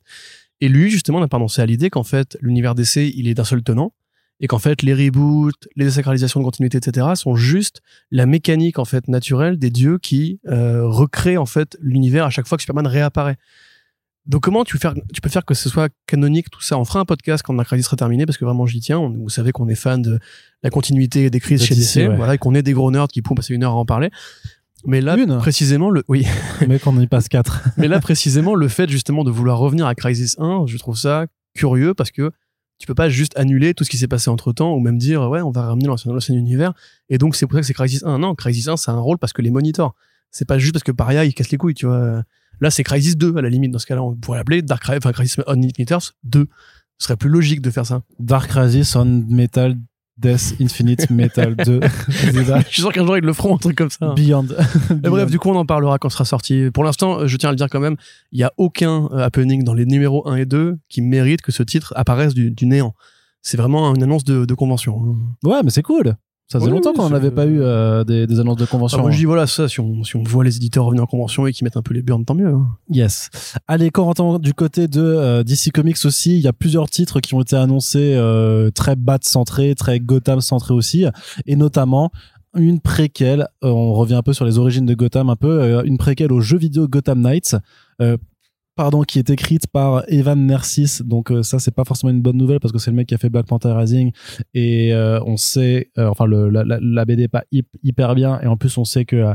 Et lui, justement, n'a pas renoncé à l'idée qu'en fait, l'univers d'essai, il est d'un seul tenant et qu'en fait, les reboots, les désacralisations de continuité, etc., sont juste la mécanique en fait naturelle des dieux qui euh, recréent en fait l'univers à chaque fois que Superman réapparaît. Donc comment tu, faire, tu peux faire que ce soit canonique tout ça? On fera un podcast quand la crise sera terminée parce que vraiment j'y tiens. On- vous savez qu'on est fan de la continuité des crises chez DC, DC, ouais. voilà, et qu'on est des gros nerds qui pourront passer une heure à en parler. Mais là, Une précisément, le, oui, *laughs* Mais qu'on y passe 4. *laughs* mais là précisément, le fait justement de vouloir revenir à Crisis 1, je trouve ça curieux parce que tu peux pas juste annuler tout ce qui s'est passé entre temps ou même dire ouais on va ramener l'ancien l'ancien univers. Et donc c'est pour ça que c'est Crisis 1 non Crisis 1 c'est un rôle parce que les monitors c'est pas juste parce que Paria il casse les couilles tu vois. Là c'est Crisis 2 à la limite dans ce cas-là on pourrait l'appeler Dark Crisis enfin Crisis on Infinite Earths 2 ce serait plus logique de faire ça. Dark Crisis on Metal Death Infinite Metal 2 *laughs* je suis sûr qu'un jour ils le feront un truc comme ça Beyond. Mais bref, du coup, on en parlera quand ce sera sorti. Pour l'instant, euh, je tiens à le dire quand même, il y a aucun euh, happening dans les numéros 1 et 2 qui mérite que ce titre apparaisse du, du néant. C'est vraiment une annonce de, de convention. hein. Ouais, mais c'est cool. Ça faisait Oui, longtemps qu'on n'avait pas eu euh, des, des annonces de convention. Enfin, moi, je dis voilà, ça, si on, si on voit les éditeurs revenir en convention et qui mettent un peu les burnes, tant mieux. hein. Yes. Allez, Corentin, du côté de euh, DC Comics aussi, il y a plusieurs titres qui ont été annoncés euh, très Bat centrés, très Gotham centrés aussi, et notamment une préquelle. euh, on revient un peu sur les origines de Gotham, un peu euh, une préquelle au jeu vidéo Gotham Knights. Pardon, qui est écrite par Evan Nersis. Donc euh, ça, c'est pas forcément une bonne nouvelle parce que c'est le mec qui a fait Black Panther Rising. Et euh, on sait, euh, enfin la, BD est pas hyp- hyper bien. Et en plus on sait que euh,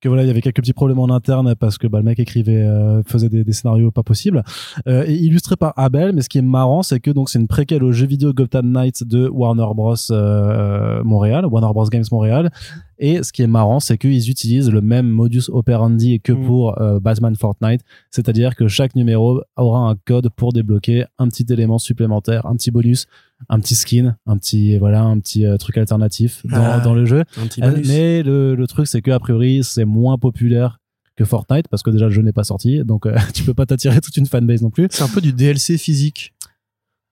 que voilà il y avait quelques petits problèmes en interne parce que bah, le mec écrivait faisait des, scénarios pas possibles. Et illustré par Abel. Mais ce qui est marrant c'est que donc c'est une préquelle au jeu vidéo Gotham Knights de Warner Bros Montréal Warner Bros Games Montréal et ce qui est marrant c'est qu'ils utilisent le même modus operandi que Mm. pour euh, Batman Fortnite c'est-à-dire que chaque numéro aura un code pour débloquer un petit élément supplémentaire un petit bonus un petit skin un petit voilà un petit euh, truc alternatif dans, Ah. dans le jeu. Mais le, le truc, c'est que a priori, c'est moins populaire que Fortnite parce que déjà le jeu n'est pas sorti, donc euh, *laughs* tu peux pas t'attirer toute une fanbase non plus. C'est un peu du DLC physique.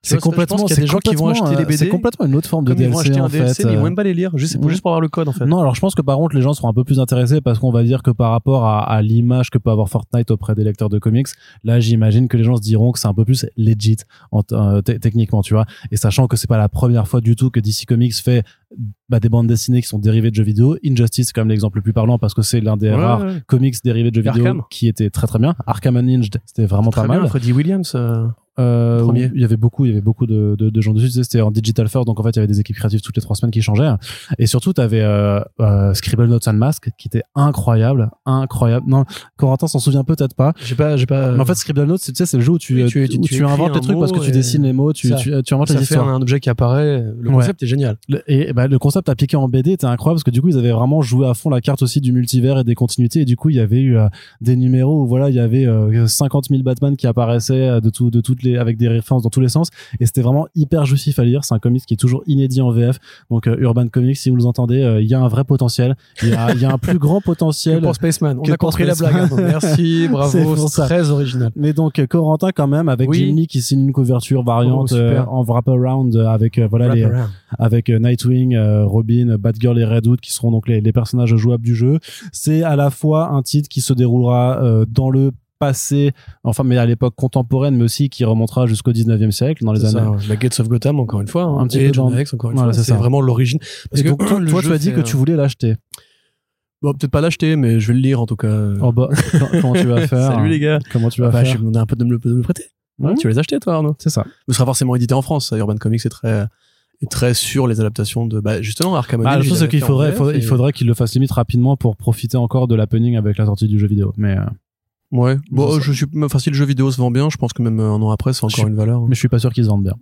C'est complètement, y a des gens qui vont acheter les euh, BD. C'est complètement une autre forme de Comme ils DLC vont acheter en un DLC, fait. mais ils vont euh. même pas les lire, juste pour, Ouais. juste pour avoir le code en fait. Non, alors je pense que par contre les gens seront un peu plus intéressés parce qu'on va dire que par rapport à, à l'image que peut avoir Fortnite auprès des lecteurs de comics, là j'imagine que les gens se diront que c'est un peu plus legit en euh, techniquement, tu vois. Et sachant que c'est pas la première fois du tout que DC Comics fait bah, des bandes dessinées qui sont dérivées de jeux vidéo. Injustice c'est quand même l'exemple le plus parlant parce que c'est l'un des Ouais, rares ouais. comics dérivés de jeux Et vidéo Arkham. qui était très très bien. Arkham Unhinged c'était vraiment Très pas bien, mal. Freddie Williams. euh, Euh, il y avait beaucoup, il y avait beaucoup de, de, de gens dessus. C'était en digital first, donc en fait, il y avait des équipes créatives toutes les trois semaines qui changeaient. Et surtout, tu avais euh, euh, Scribble Notes and Mask, qui était incroyable, incroyable. Non, Corentin s'en souvient peut-être pas. J'ai pas, j'ai pas. Mais en fait, Scribble Notes, c'est- tu sais, c'est le jeu où tu, Oui, tu- où tu- inventes les trucs parce que tu dessines les mots, tu, Ça. tu, inventes ça les fait histoires. un objet qui apparaît. Le Ouais. concept est génial. Le- Et bah, le concept appliqué en BD était incroyable parce que du coup ils avaient vraiment joué à fond la carte aussi du multivers et des continuités et du coup il y avait eu euh, des numéros où voilà il y avait euh, 50 000 Batman qui apparaissaient euh, de tout de toutes les avec des références dans tous les sens et c'était vraiment hyper jouissif à lire c'est un comics qui est toujours inédit en VF donc euh, Urban Comics si vous nous entendez euh, il y a un vrai potentiel il y a, il y a un plus grand Que potentiel pour Spaceman. On a compris la blague. hein. Merci, *laughs* bravo. C'est très original. mais donc euh, Corentin quand même avec Oui. Jim Lee qui signe une couverture variante Oh, euh, en wraparound euh, avec euh, voilà les Wraparound. avec euh, Nightwing, euh, Robin, Batgirl et Red Hood qui seront donc les, les personnages jouables du jeu. C'est à la fois un titre qui se déroulera euh, dans le passé, enfin mais à l'époque contemporaine, mais aussi qui remontera jusqu'au 19e siècle, dans les années. ça, la Gates of Gotham encore une fois. hein. Un petit et peu John dans- encore une Voilà, fois. c'est vraiment l'origine. Parce que donc, toi, tu as dit que euh, tu voulais l'acheter. Bon, peut-être pas l'acheter, mais je vais le lire en tout cas. Oh bah, *laughs* comment tu vas *laughs* faire Salut les gars. Comment tu vas Bah, je faire vais demander un peu de me le, de me prêter. Mhm. Tu vas les acheter toi Arnaud C'est ça. Ce sera forcément édité en France. Urban Comics est très est très sur les adaptations de bah, justement Arkham Ah, truc, il c'est qu'il faudrait, il faudrait qu'il le fasse limite rapidement pour profiter encore de l'happening avec la sortie du jeu vidéo. Mais, euh, Ouais. Bon, Ça, je suis enfin si le jeu vidéo se vend bien, je pense que même un an après, c'est encore suis- une valeur. hein. mais je suis pas sûr qu'ils se vendent bien.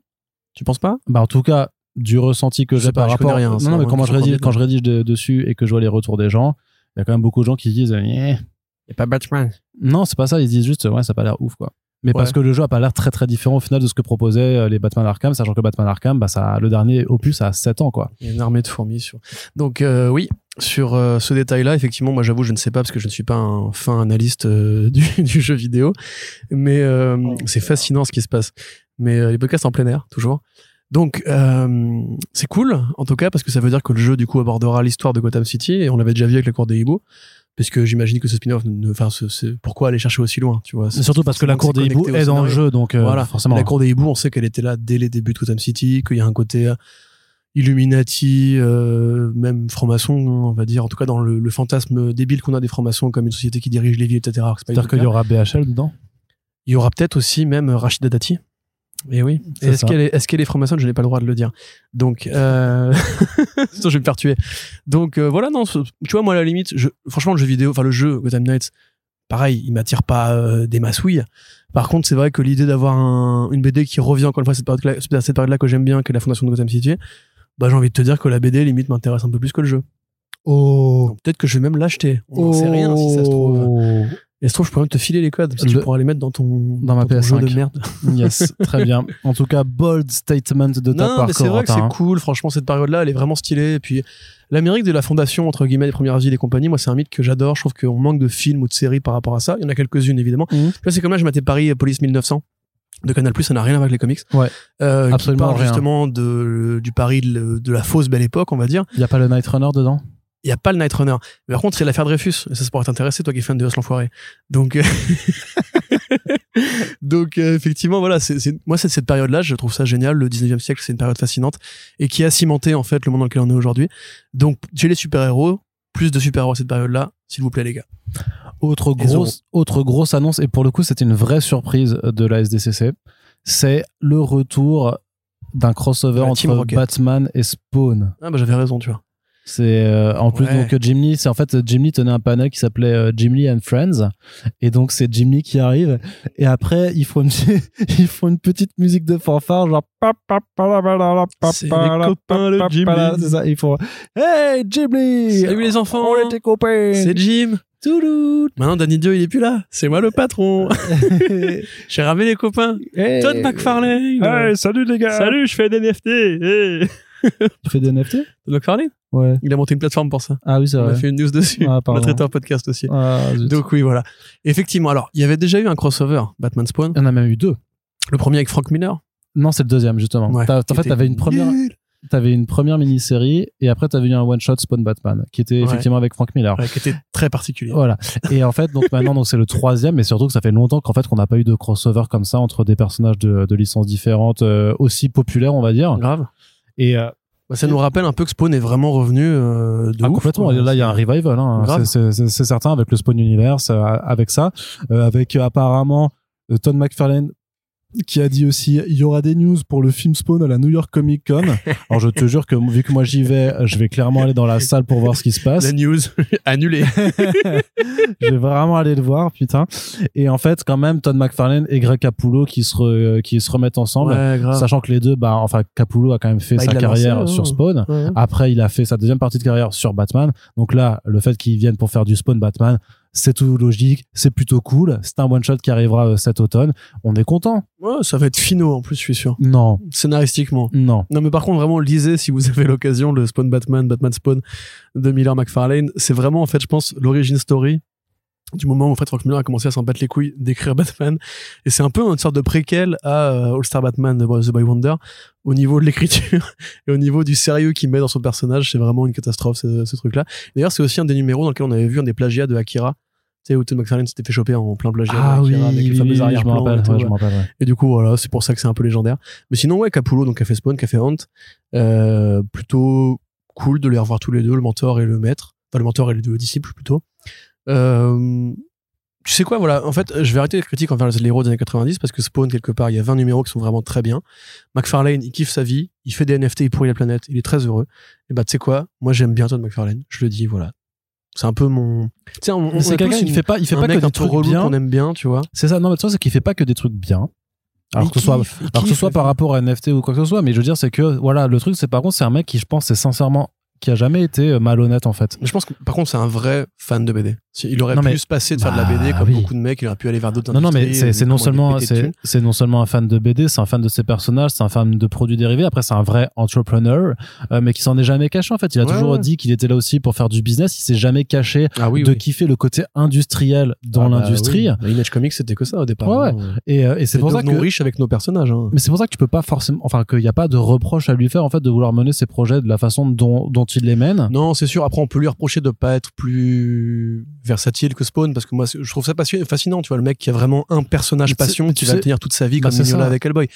Tu penses pas? Bah, en tout cas, du ressenti que Je j'ai sais pas, par je rapport. rien, non, non, mais quand, je rédige, quand je rédige de- dessus et que je vois les retours des gens, il y a quand même beaucoup de gens qui disent, Eh. Y a pas Batman. non, c'est pas ça, ils disent juste, ouais, ça a pas l'air ouf, quoi. Mais parce que le jeu a pas l'air très très différent au final de ce que proposaient euh, les Batman Arkham, sachant que Batman Arkham, bah, ça, le dernier opus a 7 ans, quoi. Il y a une armée de fourmis sur. Donc euh, oui, sur euh, ce détail-là, effectivement, moi j'avoue, je ne sais pas parce que je ne suis pas un fin analyste euh, *laughs* du, du jeu vidéo, mais euh, c'est fascinant ce qui se passe. Mais euh, les podcasts en plein air, toujours. Donc euh, c'est cool, en tout cas, parce que ça veut dire que le jeu du coup abordera l'histoire de Gotham City et on l'avait déjà vu avec la cour des hiboux. Parce que j'imagine que ce spin-off, ne- enfin, pourquoi aller chercher aussi loin, tu vois? Surtout parce que la cour des hiboux est dans le jeu, donc euh, Voilà. forcément. La cour des hiboux, on sait qu'elle était là dès les débuts de Gotham City, qu'il y a un côté euh, Illuminati, euh, même franc-maçon, hein, on va dire, en tout cas dans le, le fantasme débile qu'on a des francs-maçons comme une société qui dirige les villes, etc. C'est-à-dire qu'il y aura BHL dedans? Il y aura peut-être aussi même Rachida Dati. Et oui. Et C'est Est-ce qu'elle est, est-ce qu'elle est franc-maçonne? Je n'ai pas le droit de le dire. Donc, euh... *laughs* je vais me faire tuer. Donc euh, voilà, non, tu vois, moi à la limite, je... franchement, le jeu vidéo, enfin le jeu Gotham Knights, pareil, il m'attire pas euh, des massouilles. Par contre, c'est vrai que l'idée d'avoir un- une BD qui revient encore une fois à cette période-là, cette période-là que j'aime bien, qui est la fondation de Gotham City, bah j'ai envie de te dire que la BD limite m'intéresse un peu plus que le jeu. Oh. Peut-être que je vais même l'acheter. On n'en sait rien si ça se trouve. Et ça se trouve, je pourrais même te filer les codes. Si tu Le- pourras les mettre dans ton, Dans ma ton jeu PS5. de merde. *laughs* Yes, très bien. En tout cas, bold statement de ta Non, part, mais c'est vrai que c'est cool. Franchement, cette période-là, elle est vraiment stylée. Et puis, l'Amérique de la fondation, entre guillemets, des premières villes et compagnie, moi, c'est un mythe que j'adore. Je trouve qu'on manque de films ou de séries par rapport à ça. Il y en a quelques-unes, évidemment. Là, c'est comme là, je m'étais Paris Police 1900 de Canal+, ça n'a rien à voir avec les comics. Ouais. Euh, qui Absolument parle rien. justement de, du Paris de, de la fausse belle époque, on va dire. Il y a pas le Night Runner dedans? Il y a pas le Night Runner. Mais par contre, il y a l'affaire Dreyfus. Et ça, ça pourrait t'intéresser, toi qui es fan de Os l'Enfoiré. Donc, euh, *laughs* donc euh, effectivement, voilà, c'est, c'est- moi, c'est cette période-là, je trouve ça génial. Le 19e siècle, c'est une période fascinante et qui a cimenté, en fait, le monde dans lequel on est aujourd'hui. Donc, j'ai les super-héros, plus de super-héros à cette période-là, s'il vous plaît, les gars. Autre grosse, autre grosse annonce, et pour le coup, c'était une vraie surprise de la SDCC. C'est le retour d'un crossover la entre. Batman et Spawn. Ah, bah, j'avais raison, tu vois. C'est euh, en plus Ouais. donc Jim Lee, c'est en fait Jim Lee tenait un panel qui s'appelait euh, Jim Lee and Friends et donc c'est Jim Lee qui arrive et après ils font une *laughs* ils font une petite musique de fanfare genre C'est les copains pa, Jim. Lee. c'est ça ils font Hey Jim Lee Salut les enfants on tes copains C'est Jim Toulout. Maintenant, Danny Dio, il est plus là. C'est moi le patron. *laughs* *laughs* J'ai ramené les copains. Hey. Todd McFarlane. Hey, salut les gars Salut, je fais des NFT. Hey. Tu fais des NFT *laughs* Todd McFarlane Ouais. Il a monté une plateforme pour ça. Ah oui, c'est On a vrai. fait une news dessus. Ah, on a traité un podcast aussi. Ah. Donc oui, voilà. Effectivement, alors, il y avait déjà eu un crossover, Batman Spawn. Il y en a même eu deux. Le premier avec Frank Miller. Non, c'est le deuxième, justement. Ouais, en fait, t'avais une première, nul. T'avais une première mini-série et après t'avais eu un one-shot Spawn Batman qui était Ouais. effectivement avec Frank Miller. Ouais, qui était très particulier. Voilà. Et en fait, donc maintenant, donc c'est le troisième, mais surtout que ça fait longtemps qu'en fait qu'on n'a pas eu de crossover comme ça entre des personnages de, de licences différentes, euh, aussi populaires, on va dire. Grave. Et euh, Bah, ça nous rappelle un peu que Spawn est vraiment revenu euh, de ah, ouf, complètement. Là, il y a un revival. Hein. C'est- certain avec le Spawn Universe, euh, avec ça, avec apparemment Todd McFarlane qui a dit aussi il y aura des news pour le film Spawn à la New York Comic Con. *laughs* Alors je te jure que vu que moi j'y vais, je vais clairement aller dans la salle pour voir ce qui se passe. La news *laughs* annulée. *laughs* je vais vraiment aller le voir, putain. Et en fait, quand même, Todd McFarlane et Greg Capullo qui se, re- qui se remettent ensemble. ouais. Sachant que les deux, bah, enfin, Capullo a quand même fait Bah, sa carrière lancé, sur Spawn. Ouais. Après, il a fait sa deuxième partie de carrière sur Batman. Donc là, le fait qu'ils viennent pour faire du Spawn Batman, c'est tout logique, c'est plutôt cool. C'est un one shot qui arrivera euh, cet automne. On est content. Ouais, ça va être finaux en plus, je suis sûr. Non, Scénaristiquement. non. Non, mais par contre, vraiment, lisez si vous *laughs* avez l'occasion le Spawn Batman, Batman Spawn de Miller McFarlane. C'est vraiment, en fait, je pense, l'origin story du moment où fait, Frank Miller a commencé à s'en battre les couilles d'écrire Batman. Et c'est un peu une sorte de préquel à euh, All Star Batman de The Boy Wonder au niveau de l'écriture *laughs* et au niveau du sérieux qu'il met dans son personnage. C'est vraiment une catastrophe, ce, ce truc-là. D'ailleurs, c'est aussi un des numéros dans lequel on avait vu un des plagiats de Akira. Tu sais, où Todd McFarlane s'était fait choper en plein plagiat Ah oui, avec oui, le fameux oui, je me arrière-plan rappelle. et ouais, ouais. ouais. Et du coup, voilà, c'est pour ça que c'est un peu légendaire. Mais sinon, ouais, Capullo, donc, a fait Spawn, a fait Hunt, euh, plutôt cool de les revoir tous les deux, le mentor et le maître. Enfin, le mentor et les deux disciples, plutôt. Euh, tu sais quoi, voilà, en fait, je vais arrêter les critiques envers les héros des années 90 parce que Spawn, quelque part, il y a 20 numéros qui sont vraiment très bien. McFarlane, il kiffe sa vie, il fait des NFT, il pourrit la planète, il est très heureux. Et bah, tu sais quoi, moi, j'aime bien Todd McFarlane, je le dis, voilà. C'est un peu mon. C'est quelqu'un qui fait pas, il fait pas que des trucs bien. qu'on aime bien, tu vois. C'est ça. Non, mais tu vois, c'est qu'il fait pas que des trucs bien. Alors Il que ce soit, kiffe, il alors que ce soit par rapport à NFT ou quoi que ce soit, mais je veux dire, c'est que, voilà, le truc, c'est par contre, c'est un mec qui, je pense, c'est sincèrement, qui a jamais été euh, malhonnête, en fait. Je pense que par contre c'est un vrai fan de BD. Il aurait Non, pu mais- se passer de faire de la Bah, BD comme oui. beaucoup de mecs, il aurait pu aller vers d'autres Non, non, mais c'est vu non seulement, c'est non seulement un fan de BD, c'est un fan de ses personnages, c'est un fan de produits dérivés. Après, c'est un vrai entrepreneur, euh, mais qui s'en est jamais caché, en fait. Il a Ouais, toujours ouais. dit qu'il était là aussi pour faire du business. Il s'est jamais caché Ah oui, de oui. kiffer le côté industriel dans Ah bah l'industrie. La Image Comics c'était que ça au départ. Ouais, hein. Et, euh, et c'est pour ça que, riches avec nos personnages. hein. Mais c'est pour ça que tu peux pas forcément, enfin, qu'il n'y a pas de reproche à lui faire, en fait, de vouloir mener ses projets de la façon dont, dont il les mène. Non, c'est sûr. Après, on peut lui reprocher de pas être plus versatile que Spawn parce que moi, je trouve ça fascinant. Tu vois, le mec qui a vraiment un personnage tu passion qui va tenir toute sa vie Bah, comme Mignola ça. avec Hellboy.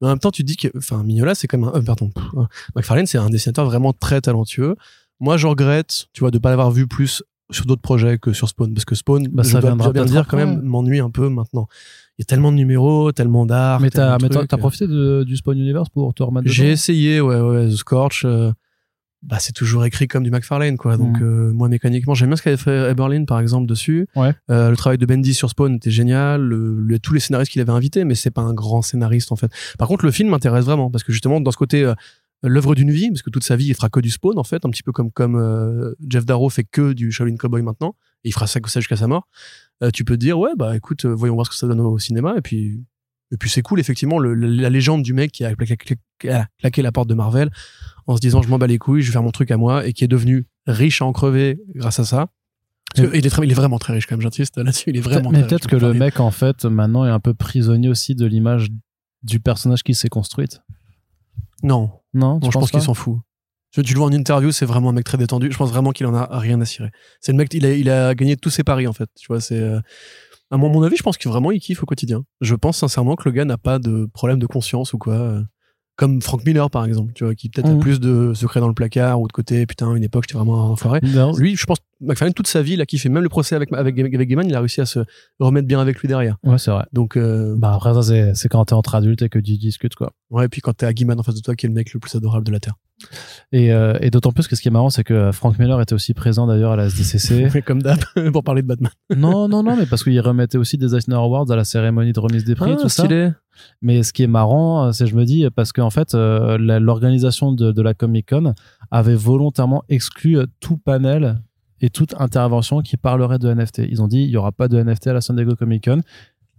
Mais en même temps, tu te dis que, enfin, Mignola, c'est quand même un, euh, pardon, euh, McFarlane, c'est un dessinateur vraiment très talentueux. Moi, je regrette, tu vois, de pas l'avoir vu plus sur d'autres projets que sur Spawn parce que Spawn, Bah, je ça dois viendra bien dire quand même, m'ennuie un peu maintenant. Il y a tellement de numéros, tellement d'art. mais t'as, profité de- du Spawn Universe pour te remettre J'ai essayé, ouais, ouais, The Scorch. euh, bah, c'est toujours écrit comme du McFarlane, quoi. Donc, Mm. euh, moi, mécaniquement, j'aime bien ce qu'avait fait Eberlin, par exemple, dessus. Ouais. Euh, le travail de Bendy sur Spawn était génial. Le- le- tous les scénaristes qu'il avait invités, mais c'est pas un grand scénariste, en fait. Par contre, le film m'intéresse vraiment, parce que justement, dans ce côté, euh, l'œuvre d'une vie, parce que toute sa vie, il fera que du Spawn, en fait, un petit peu comme, comme euh, Jeff Darrow fait que du Shaolin Cowboy maintenant. Et il fera ça, ça jusqu'à sa mort. Euh, tu peux te dire, ouais, bah, écoute, voyons voir ce que ça donne au cinéma. Et puis, et puis c'est cool, effectivement, le- la légende du mec qui a claqué, la porte de Marvel en se disant je m'en bats les couilles, je vais faire mon truc à moi et qui est devenu riche à en crever grâce à ça. Parce que il, est très- il est vraiment très riche quand même, j'insiste là-dessus, il est vraiment mais peut-être que le mec, en fait, maintenant est un peu prisonnier aussi de l'image du personnage qui s'est construite. Non, Non, tu non je pense qu'il s'en fout. Tu tu le vois en interview, c'est vraiment un mec très détendu. Je pense vraiment qu'il en a rien à cirer. C'est le mec, il a, il a gagné tous ses paris en fait. Tu vois, c'est euh, à mon, avis, je pense que vraiment il kiffe au quotidien. Je pense sincèrement que le gars n'a pas de problème de conscience ou quoi. euh, Comme Frank Miller par exemple, tu vois, qui peut-être Mhm. a plus de secrets dans le placard ou de côté. Putain, une époque, j'étais vraiment un enfoiré. Non, Lui, je pense, McFarlane, toute sa vie, il a kiffé. Même le procès avec, avec, avec Gaiman, il a réussi à se remettre bien avec lui derrière. Ouais, c'est vrai. Donc, euh, Bah, après, ça, c'est, c'est quand t'es entre adultes et que tu discutes, quoi. ouais, et puis quand t'es à Gaiman en face de toi, qui est le mec le plus adorable de la Terre. Et, euh, et d'autant plus que ce qui est marrant, c'est que Frank Miller était aussi présent d'ailleurs à la SDCC. *laughs* Comme d'hab, *laughs* pour parler de Batman. non, non, non, mais parce qu'il remettait aussi des Eisner Awards à la cérémonie de remise des prix, Ah, tout ça. stylé. Mais ce qui est marrant, euh, c'est je me dis parce qu'en fait, euh, l'organisation de, de la Comic Con avait volontairement exclu euh, tout panel et toute intervention qui parlerait de NFT. Ils ont dit il y aura pas de NFT à la San Diego Comic Con.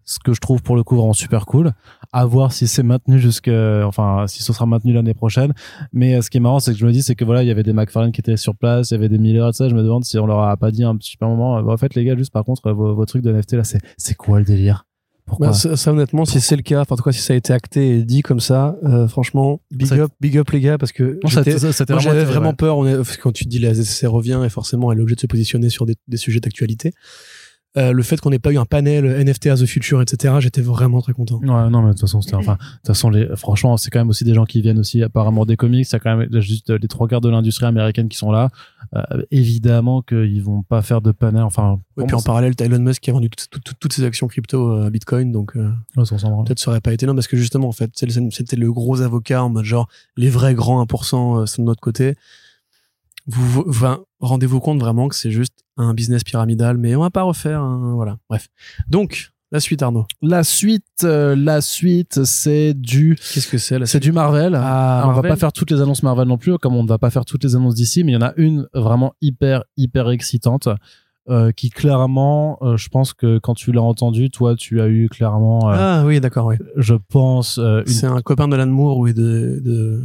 Ce que je trouve pour le coup vraiment super cool. À voir si c'est maintenu jusque, enfin, si ce sera maintenu l'année prochaine. Mais euh, ce qui est marrant, c'est que je me dis, c'est que voilà, il y avait des McFarlane qui étaient sur place, il y avait des Miller et tout ça. Je me demande si on leur a pas dit un petit moment, euh, en fait, les gars, juste par contre, vos, vos trucs de NFT là, c'est, c'est quoi le délire? Pourquoi? Bah, ça, ça, honnêtement, si c'est le cas, enfin, en tout cas, si ça a été acté et dit comme ça, euh, franchement, big Ça- up, big up les gars, parce que Non, ça- j'étais- ça- c'était moi, j'avais vraiment peur. On est, quand tu dis la revient et forcément elle est obligée de se positionner sur des, des sujets d'actualité. Euh, le fait qu'on n'ait pas eu un panel NFT as the future, etc. J'étais vraiment très content. Ouais, non, mais de toute façon, c'était, enfin, de toute façon, les, franchement, c'est quand même aussi des gens qui viennent aussi apparemment des comics. Il y a quand même juste les trois quarts de l'industrie américaine qui sont là. Euh, évidemment qu'ils vont pas faire de panel. Enfin, Et pour puis en parallèle, Elon Musk qui a vendu toutes, ses actions crypto euh, à Bitcoin, donc euh, c'est- branle. peut-être ça aurait pas été non parce que justement en fait c'est c'était le gros avocat en mode genre les vrais grands 1% euh, sont de notre côté. Vous, vous- rendez-vous compte vraiment que c'est juste un business pyramidal, mais on va pas refaire. un- voilà, bref. Donc la suite Arnaud. La suite, euh, la suite, c'est du, Qu'est-ce que c'est c'est du Marvel. Ah, Alors, on va Marvel pas faire toutes les annonces Marvel non plus, comme on ne va pas faire toutes les annonces d'ici, mais il y en a une vraiment hyper, hyper excitante. euh, qui clairement, euh, je pense que quand tu l'as entendu, toi, tu as eu clairement, Ah oui, d'accord, oui. je pense, une, C'est un copain de Moore ou de, de,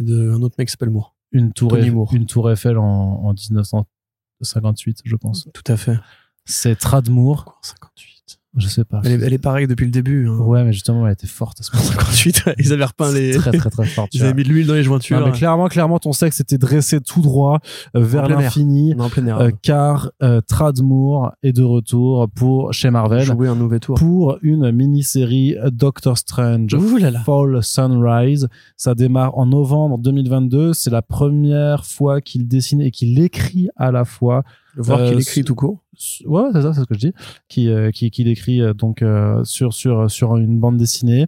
de un autre mec qui s'appelle Moore. Une tour, une tour Eiffel en, en 1958, je pense. Tout à fait. C'est Tradmoor, Quoi, 58. Je sais pas. Elle est, elle est pareille depuis le début. Hein. Ouais, mais justement, elle était forte à ce moment 58, ouais, ils avaient repeint les. Très, très, très forte. *laughs* Ils avaient mis de l'huile dans les jointures. Non, mais clairement, clairement, ton sexe était dressé tout droit euh, vers l'infini. Euh, car euh, Tradmoor est de retour pour chez Marvel Jouer un nouvel tour. pour une mini-série euh, Doctor Strange Ouh là là. Fall Sunrise. Ça démarre en novembre 2022. C'est la première fois qu'il dessine et qu'il écrit à la fois. Voir Euh, qu'il écrit tout court. Ouais, c'est ça, c'est ce que je dis. Qui, euh, qui, qu'il écrit euh, donc euh, sur sur sur une bande dessinée.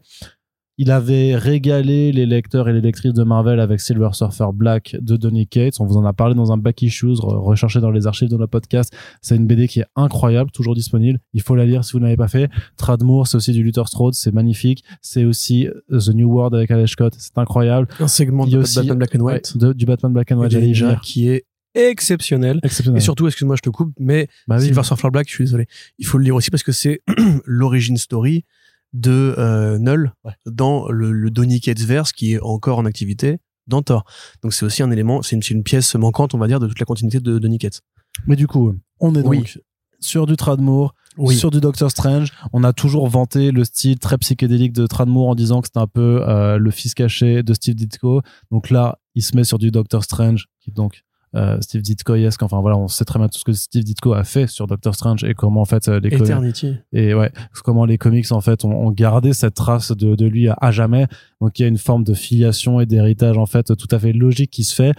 Il avait régalé les lecteurs et les lectrices de Marvel avec Silver Surfer Black de Donny Cates. On vous en a parlé dans un back issues, re- recherché dans les archives de notre podcast. C'est une BD qui est incroyable, toujours disponible. Il faut la lire si vous n'avez pas fait. Tradmoor, c'est aussi du Luther Strode, c'est magnifique. C'est aussi euh, The New World avec Alex Scott, c'est incroyable. Un segment aussi- Batman Black and White. Ouais, de- du Batman Black and White, j'allais qui est exceptionnel. Exceptionnel. Et surtout, excuse-moi, je te coupe, mais bah. Silver Surfer Black, je suis désolé. Il faut le lire aussi parce que c'est *clears throat* l'origin story de euh, Null dans le, le Donny Cates verse qui est encore en activité dans Thor. Donc c'est aussi un élément, c'est une, une pièce manquante, on va dire, de toute la continuité de Donny Cates. Mais du coup, on est donc sur du Tradmoor, sur du Doctor Strange. On a toujours vanté le style très psychédélique de Tradmoor en disant que c'était un peu euh, le fils caché de Steve Ditko. Donc là, il se met sur du Doctor Strange, qui est donc euh, Steve Ditko-esque. Enfin voilà, on sait très bien tout ce que Steve Ditko a fait sur Doctor Strange et comment en fait euh, les Eternity. et ouais, comment les comics en fait ont, ont gardé cette trace de, de lui à, à jamais. Donc il y a une forme de filiation et d'héritage en fait tout à fait logique qui se fait.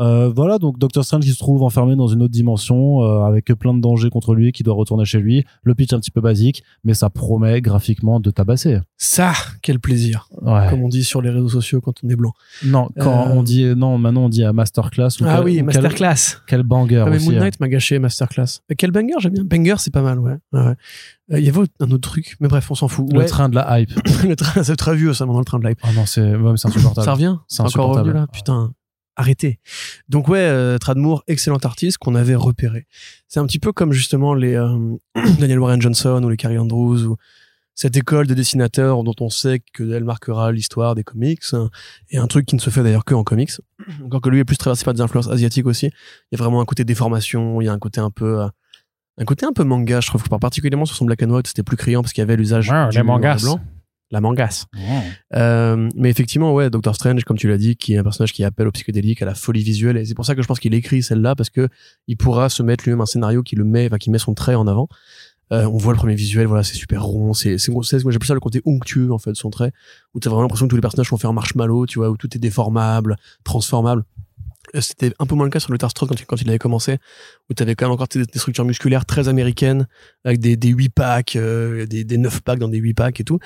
Euh, voilà, donc Doctor Strange qui se trouve enfermé dans une autre dimension euh, avec plein de dangers contre lui, qui doit retourner chez lui. Le pitch un petit peu basique, mais ça promet graphiquement de tabasser. Ça, quel plaisir. Ouais. Comme on dit sur les réseaux sociaux quand on est blanc. Non, quand Euh, on dit non, maintenant on dit à masterclass. Ou Ah quel- oui, quel- Masterclass. Quel, banger Ah, mais aussi. Moon hein. Knight m'a gâché Masterclass. Quel banger, j'aime bien. Banger, c'est pas mal, ouais. ouais. Il y avait un autre truc, mais bref, on s'en fout. Le Ouais, train de la hype. *laughs* le train, c'est très vieux ça, maintenant le train de live. Oh non, c'est ouais, c'est insupportable. Ça revient C'est Encore revenu là Putain, arrêtez. Donc ouais, euh, excellent artiste qu'on avait repéré. C'est un petit peu comme justement les euh, *clears throat* Daniel Warren Johnson ou les Carrie Andrews ou cette école de dessinateurs dont on sait qu'elle marquera l'histoire des comics hein, et un truc qui ne se fait d'ailleurs que en comics. *clears throat* Encore que lui est plus traversé par des influences asiatiques aussi. Il y a vraiment un côté déformation, il y a un côté un peu euh, un côté un peu manga, je trouve que particulièrement sur son black and white, c'était plus criant parce qu'il y avait l'usage Ouais, du les mangas. blanc. La mangasse. Euh, mais effectivement, ouais, Doctor Strange, comme tu l'as dit, qui est un personnage qui appelle au psychédélique, à la folie visuelle, et c'est pour ça que je pense qu'il écrit celle-là parce que il pourra se mettre lui-même un scénario qui le met, enfin, qui met son trait en avant. Euh, on voit le premier visuel, voilà, c'est super rond, c'est, c'est, c'est moi j'appelle ça le côté onctueux en fait de son trait, où t'as vraiment l'impression que tous les personnages sont faits en marshmallow, tu vois, où tout est déformable, transformable. Euh, C'était un peu moins le cas sur le Strode quand, il- quand il avait commencé, où t'avais quand même encore des, des structures musculaires très américaines, avec des, des 8 packs, euh, des, des 9 packs dans des 8 packs et tout.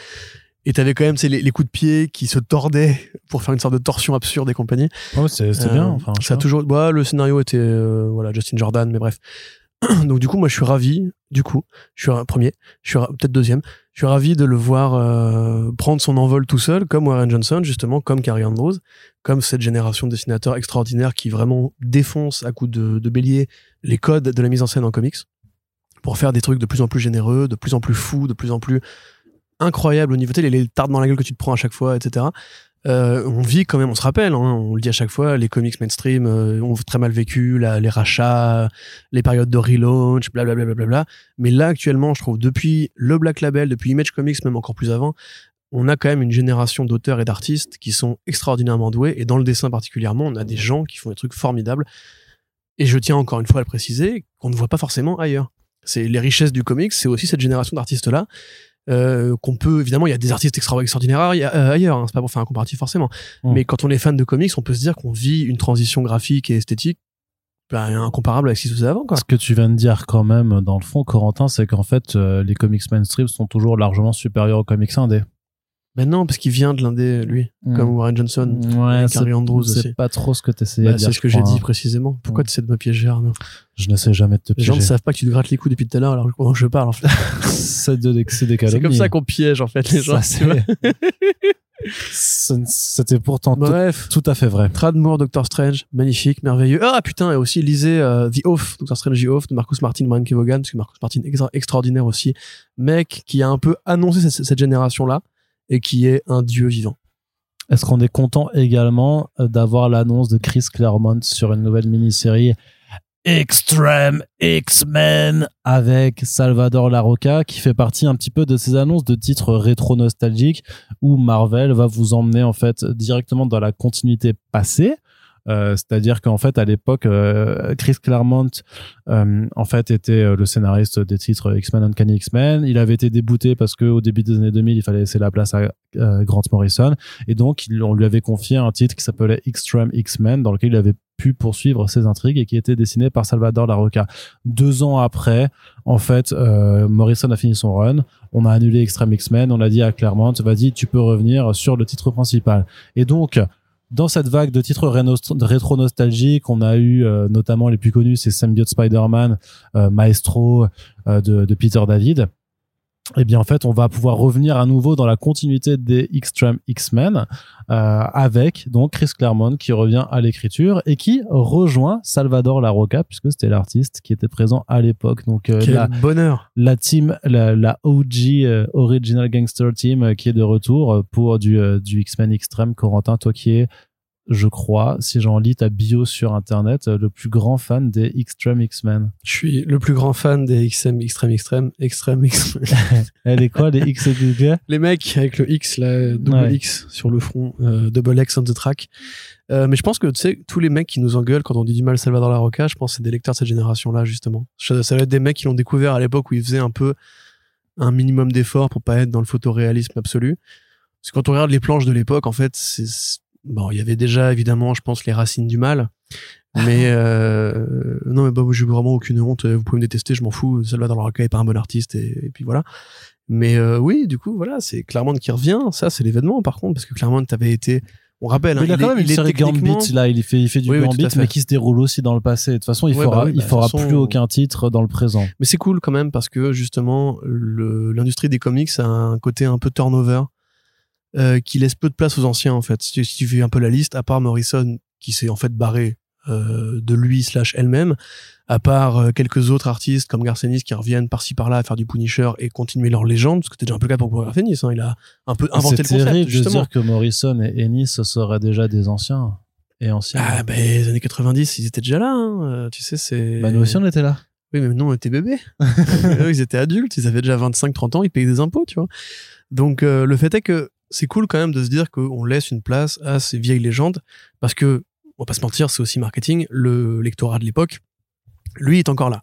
Et t'avais quand même c'est les, les coups de pied qui se tordaient pour faire une sorte de torsion absurde et compagnie. Ouais, c'est c'est Euh, bien. Enfin, ça a toujours. Bah, le scénario était euh, voilà Justin Jordan, mais bref. *clears throat* Donc du coup, moi, je suis ravi. Du coup, je suis premier. Je suis peut-être deuxième. Je suis ravi de le voir euh, prendre son envol tout seul, comme Warren Johnson, justement, comme Carrie Andrews, comme cette génération de dessinateurs extraordinaires qui vraiment défonce à coups de, de bélier les codes de la mise en scène en comics pour faire des trucs de plus en plus généreux, de plus en plus fous, de plus en plus incroyables au niveau les, les tartes dans la gueule que tu te prends à chaque fois, etc. Euh, on vit quand même, on se rappelle, hein, on le dit à chaque fois, les comics mainstream euh, ont très mal vécu, les rachats, les périodes de relaunch, blablabla. Bla, bla, bla, Mais là, actuellement, je trouve, depuis le Black Label, depuis Image Comics, même encore plus avant, on a quand même une génération d'auteurs et d'artistes qui sont extraordinairement doués. Et dans le dessin particulièrement, on a des gens qui font des trucs formidables. Et je tiens encore une fois à le préciser, qu'on ne voit pas forcément ailleurs. C'est les richesses du comics, c'est aussi cette génération d'artistes-là euh, qu'on peut évidemment il y a des artistes extraordinaires euh, ailleurs hein, c'est pas pour faire un comparatif forcément mm. mais quand on est fan de comics on peut se dire qu'on vit une transition graphique et esthétique bah, incomparable avec ce qui se faisait avant quoi. ce que tu viens de dire quand même dans le fond Corentin c'est qu'en fait euh, les comics mainstream sont toujours largement supérieurs aux comics indés ben non, parce qu'il vient de l'indé, lui, mm. comme Warren Johnson, ouais, Carrie Andrews C'est pas trop ce que tu essayais bah, de dire. C'est ce que j'ai dit précisément. Pourquoi mm. tu essaies de me piéger, Arnaud Je n'essaie jamais de te piéger. Les gens ne savent pas que tu te grattes les coups depuis tout à l'heure alors que je parle, en fait. *laughs* c'est des C'est comme ça qu'on piège, en fait, les gens. C'était pourtant Bref, tout, à fait vrai. Tradmore, Doctor Strange, magnifique, merveilleux. Ah putain, et aussi lisez euh, The Oath, Doctor Strange The Oath de Marcus Martin, Brian Kevogan, parce que Marcus Martin extraordinaire aussi, mec qui a un peu annoncé cette génération-là et qui est un dieu vivant. Est-ce qu'on est content également euh, d'avoir l'annonce de Chris Claremont sur une nouvelle mini-série Extreme X-Men avec Salvador Larroca qui fait partie un petit peu de ces annonces de titres rétro nostalgiques où Marvel va vous emmener en fait directement dans la continuité passée euh, c'est-à-dire qu'en fait, à l'époque, euh, Chris Claremont, euh, en fait, était le scénariste des titres X-Men Uncanny X-Men. Il avait été débouté parce que au début des années 2000, il fallait laisser la place à Grant Morrison, et donc on lui avait confié un titre qui s'appelait Extreme X-Men, dans lequel il avait pu poursuivre ses intrigues et qui était dessiné par Salvador Larroca. Deux ans après, en fait, Morrison a fini son run. On a annulé Extreme X-Men. On a dit à Claremont, vas-y, tu peux revenir sur le titre principal. Et donc, dans cette vague de titres rétro nostalgiques, on a eu euh, notamment les plus connus, c'est Symbiote Spider-Man, euh, Maestro euh, de, de, Peter David. Et eh bien en fait, on va pouvoir revenir à nouveau dans la continuité des Extreme X-Men avec donc Chris Claremont qui revient à l'écriture et qui rejoint Salvador Larroca puisque c'était l'artiste qui était présent à l'époque. Donc la, bonheur. La team, la, la OG Original Gangster Team qui est de retour pour du, du X-Men Extreme. Corentin, toi qui es je crois, si j'en lis ta bio sur internet, le plus grand fan des Extreme X-Men. Je suis le plus grand fan des XM, Extreme, Extreme, Extreme X-Men. *laughs* Elle est quoi, les X Les mecs avec le X, la double X sur le front, euh, double X on the track. Euh, mais je pense que, tu sais, tous les mecs qui nous engueulent quand on dit du mal Salvador La Roca, je pense que c'est des lecteurs de cette génération-là, justement. Ça doit être des mecs qui l'ont découvert à l'époque où ils faisaient un peu un minimum d'effort pour pas être dans le photoréalisme absolu. Parce que quand on regarde les planches de l'époque, en fait, c'est bon, il y avait déjà évidemment, je pense, les racines du mal. Mais *laughs* euh, non, mais bah, j'ai vraiment aucune honte. Vous pouvez me détester, je m'en fous. Salvador Larroca est pas un bon artiste et, puis voilà. Mais euh, oui, du coup, voilà, c'est Claremont qui revient. Ça, c'est l'événement, par contre, parce que Claremont avait été. On rappelle. Hein, il, a quand même une série Gambit là. Il fait, il fait du Gambit, mais qui se déroule aussi dans le passé. De toute façon, il fera, bah il bah, fera plus aucun titre dans le présent. Mais c'est cool quand même parce que justement, l'industrie des comics a un côté un peu turnover euh, qui laisse peu de place aux anciens en fait. Si, tu fais un peu la liste, à part Morrison qui s'est en fait barré euh, de lui slash elle-même, à part euh, quelques autres artistes comme Garcenis qui reviennent par-ci par-là à faire du Punisher et continuer leur légende, parce que c'était déjà un peu le cas pour Garcenis, hein, il a un peu inventé le concept. C'est terrible de dire que Morrison et Ennis seraient déjà des anciens et anciens. Ah ben les années 90, ils étaient déjà là, hein. tu sais c'est. Bah nous aussi on était là. Oui mais nous on était bébés. *laughs* ils étaient adultes, ils avaient déjà 25-30 ans, ils payaient des impôts, tu vois. Donc le fait est que c'est cool quand même de se dire qu'on laisse une place à ces vieilles légendes parce que, on va pas se mentir, c'est aussi marketing. Le lectorat de l'époque, lui est encore là.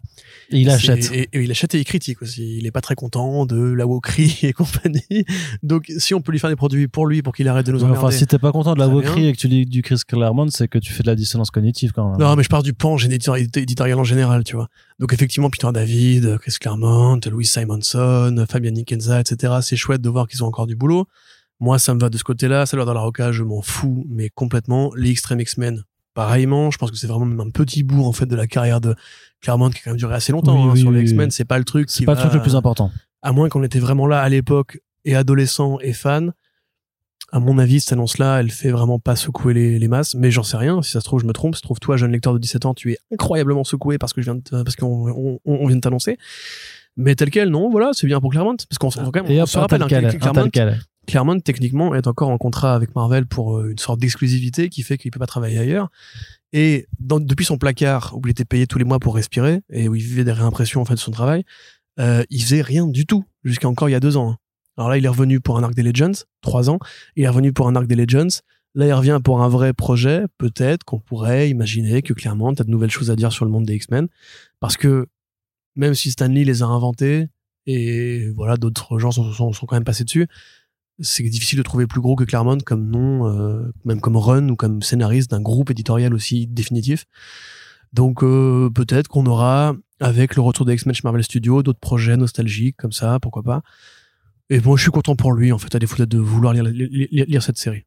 Et il achète. Et, il achète et il critique aussi. Il est pas très content de la wokerie *laughs* et compagnie. Donc, si on peut lui faire des produits pour lui, pour qu'il arrête de nous emmerder. Enfin, si t'es pas content de la wokerie et que tu lis du Chris Claremont, c'est que tu fais de la dissonance cognitive quand même. Non, mais je parle du pan éditorial en général, tu vois. Donc, effectivement, Peter David, Chris Claremont, Louis Simonson, Fabian Nikenza, etc. C'est chouette de voir qu'ils ont encore du boulot. Moi, ça me va de ce côté-là. Leur dans la roca, je m'en fous, mais complètement. Les Extreme X-Men, pareillement. Je pense que c'est vraiment même un petit bout, en fait, de la carrière de Claremont qui a quand même duré assez longtemps. Hein, sur les X-Men, c'est pas le truc. C'est pas le truc le plus important. À moins qu'on était vraiment là à l'époque et adolescent et fan. À mon avis, cette annonce-là, elle fait vraiment pas secouer les, les masses, mais j'en sais rien. Si ça se trouve, je me trompe. Si ça se trouve, toi, jeune lecteur de 17 ans, tu es incroyablement secoué parce que je viens de, parce qu'on on, on vient de t'annoncer. Mais tel quel, non, voilà, c'est bien pour Claremont. Parce qu'on se quand même, on se rappelle, tel hein, Claremont. Claremont, techniquement, est encore en contrat avec Marvel pour euh, une sorte d'exclusivité qui fait qu'il peut pas travailler ailleurs. Et depuis son placard, où il était payé tous les mois pour respirer, et où il vivait des réimpressions en fait de son travail, euh, il faisait rien du tout, jusqu'à encore il y a deux ans. hein. Alors là, il est revenu pour un arc des Legends, trois ans. Il est revenu pour un arc des Legends. Là, il revient pour un vrai projet. Peut-être qu'on pourrait imaginer que clairement, tu as de nouvelles choses à dire sur le monde des X-Men. Parce que même si Stanley les a inventés, et voilà, d'autres gens sont, sont, sont quand même passés dessus, c'est difficile de trouver plus gros que Claremont comme nom, euh, même comme run ou comme scénariste d'un groupe éditorial aussi définitif. Donc euh, peut-être qu'on aura, avec le retour des X-Men chez Marvel Studios, d'autres projets nostalgiques comme ça, pourquoi pas. Et moi, je suis content pour lui, en fait, à défaut de vouloir lire, lire, lire cette série.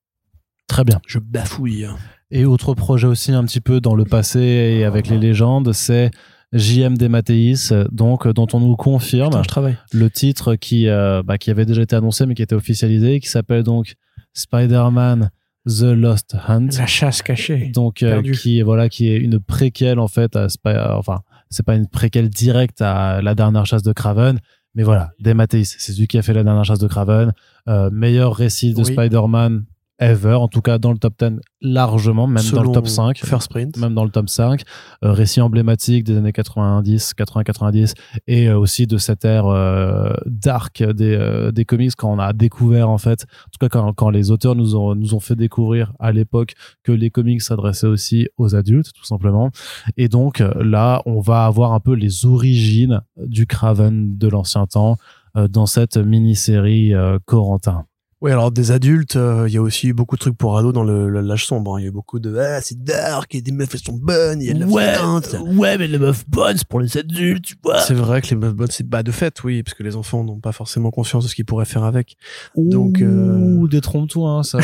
Très bien. Je bafouille. Et autre projet aussi un petit peu dans le passé et avec les légendes, c'est JM des Mathéis, donc dont on nous confirme Putain, je travaille. le titre qui, euh, bah, qui avait déjà été annoncé mais qui était officialisé, qui s'appelle donc Spider-Man The Lost Hunt. La chasse cachée. donc euh, qui est voilà qui est une préquelle en fait à Spi- euh, enfin c'est pas une préquelle directe à la dernière chasse de Craven mais voilà des Mathéis c'est celui qui a fait la dernière chasse de Craven euh, meilleur récit de Oui. Spider-Man ever en tout cas dans le top 10 largement même dans le top 5 First Print. même dans le top 5 euh, récit emblématique des années 90 80 90 et euh, aussi de cette ère euh, dark des euh, des comics quand on a découvert en fait en tout cas quand, quand les auteurs nous ont nous ont fait découvrir à l'époque que les comics s'adressaient aussi aux adultes tout simplement et donc là on va avoir un peu les origines du Craven de l'ancien temps dans cette mini-série Corentin. Oui, alors des adultes, euh, il y a aussi beaucoup de trucs pour ados dans le le- l'âge sombre. hein. Il y a beaucoup de ah c'est dark et des meufs elles sont bonnes, il y a de la feinte. ouais, mais les meufs bonnes, c'est pour les adultes, tu vois. C'est vrai que les meufs bonnes, c'est bah de fait, oui, parce que les enfants n'ont pas forcément conscience de ce qu'ils pourraient faire avec. Donc, euh, Ouh, détrompe-toi, hein, ça.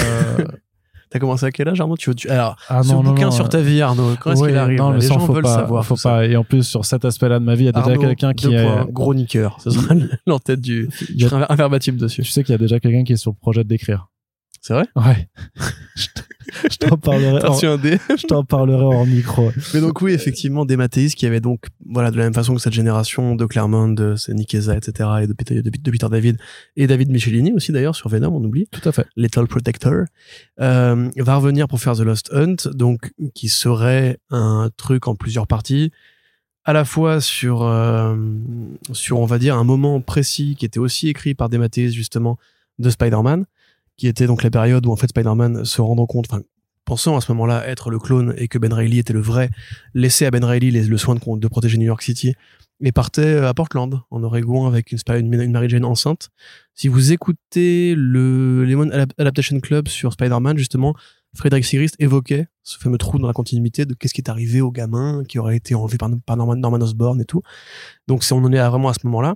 T'as commencé à quel âge, Arnaud? Tu, veux- tu- Alors, ah ce bouquin sur ta vie, Arnaud, quand est-ce Ouais, qu'il arrive non, Les gens veulent pas, savoir. Faut pas. Et en plus, sur cet aspect-là de ma vie, il y a déjà quelqu'un qui est. points, gros niqueur. Ce sera l'entête du. il y a- un verbatim dessus. Tu sais qu'il y a déjà quelqu'un qui est sur le projet d'écrire. C'est vrai? Ouais. je t'en parlerai. Reçu un dé? Je t'en parlerai hors micro. Mais donc oui, effectivement, des Mathéis qui avaient donc, voilà, de la même façon que cette génération de Claremont, de Nikeza, etc., et de Peter, de, de Peter David, et David Michelini aussi d'ailleurs sur Venom, on oublie, Tout à fait. Lethal Protector, euh, va revenir pour faire The Lost Hunt, donc qui serait un truc en plusieurs parties, à la fois sur, euh, sur on va dire un moment précis qui était aussi écrit par des Mathéis justement de Spider-Man, qui était donc la période où en fait Spider-Man se rendant compte, enfin pensant à ce moment-là être le clone et que Ben Reilly était le vrai, laissait à Ben Reilly les- le soin de, protéger New York City et partait à Portland, en Oregon, avec une, une, une Mary Jane enceinte. Si vous écoutez le Lemon Adap- Adaptation Club sur Spider-Man, justement, Frédéric Sigrist évoquait ce fameux trou dans la continuité de qu'est-ce qui est arrivé au gamin qui aurait été enlevé par, par Norman, Norman Osborn et tout. Donc on en est à- vraiment à ce moment-là.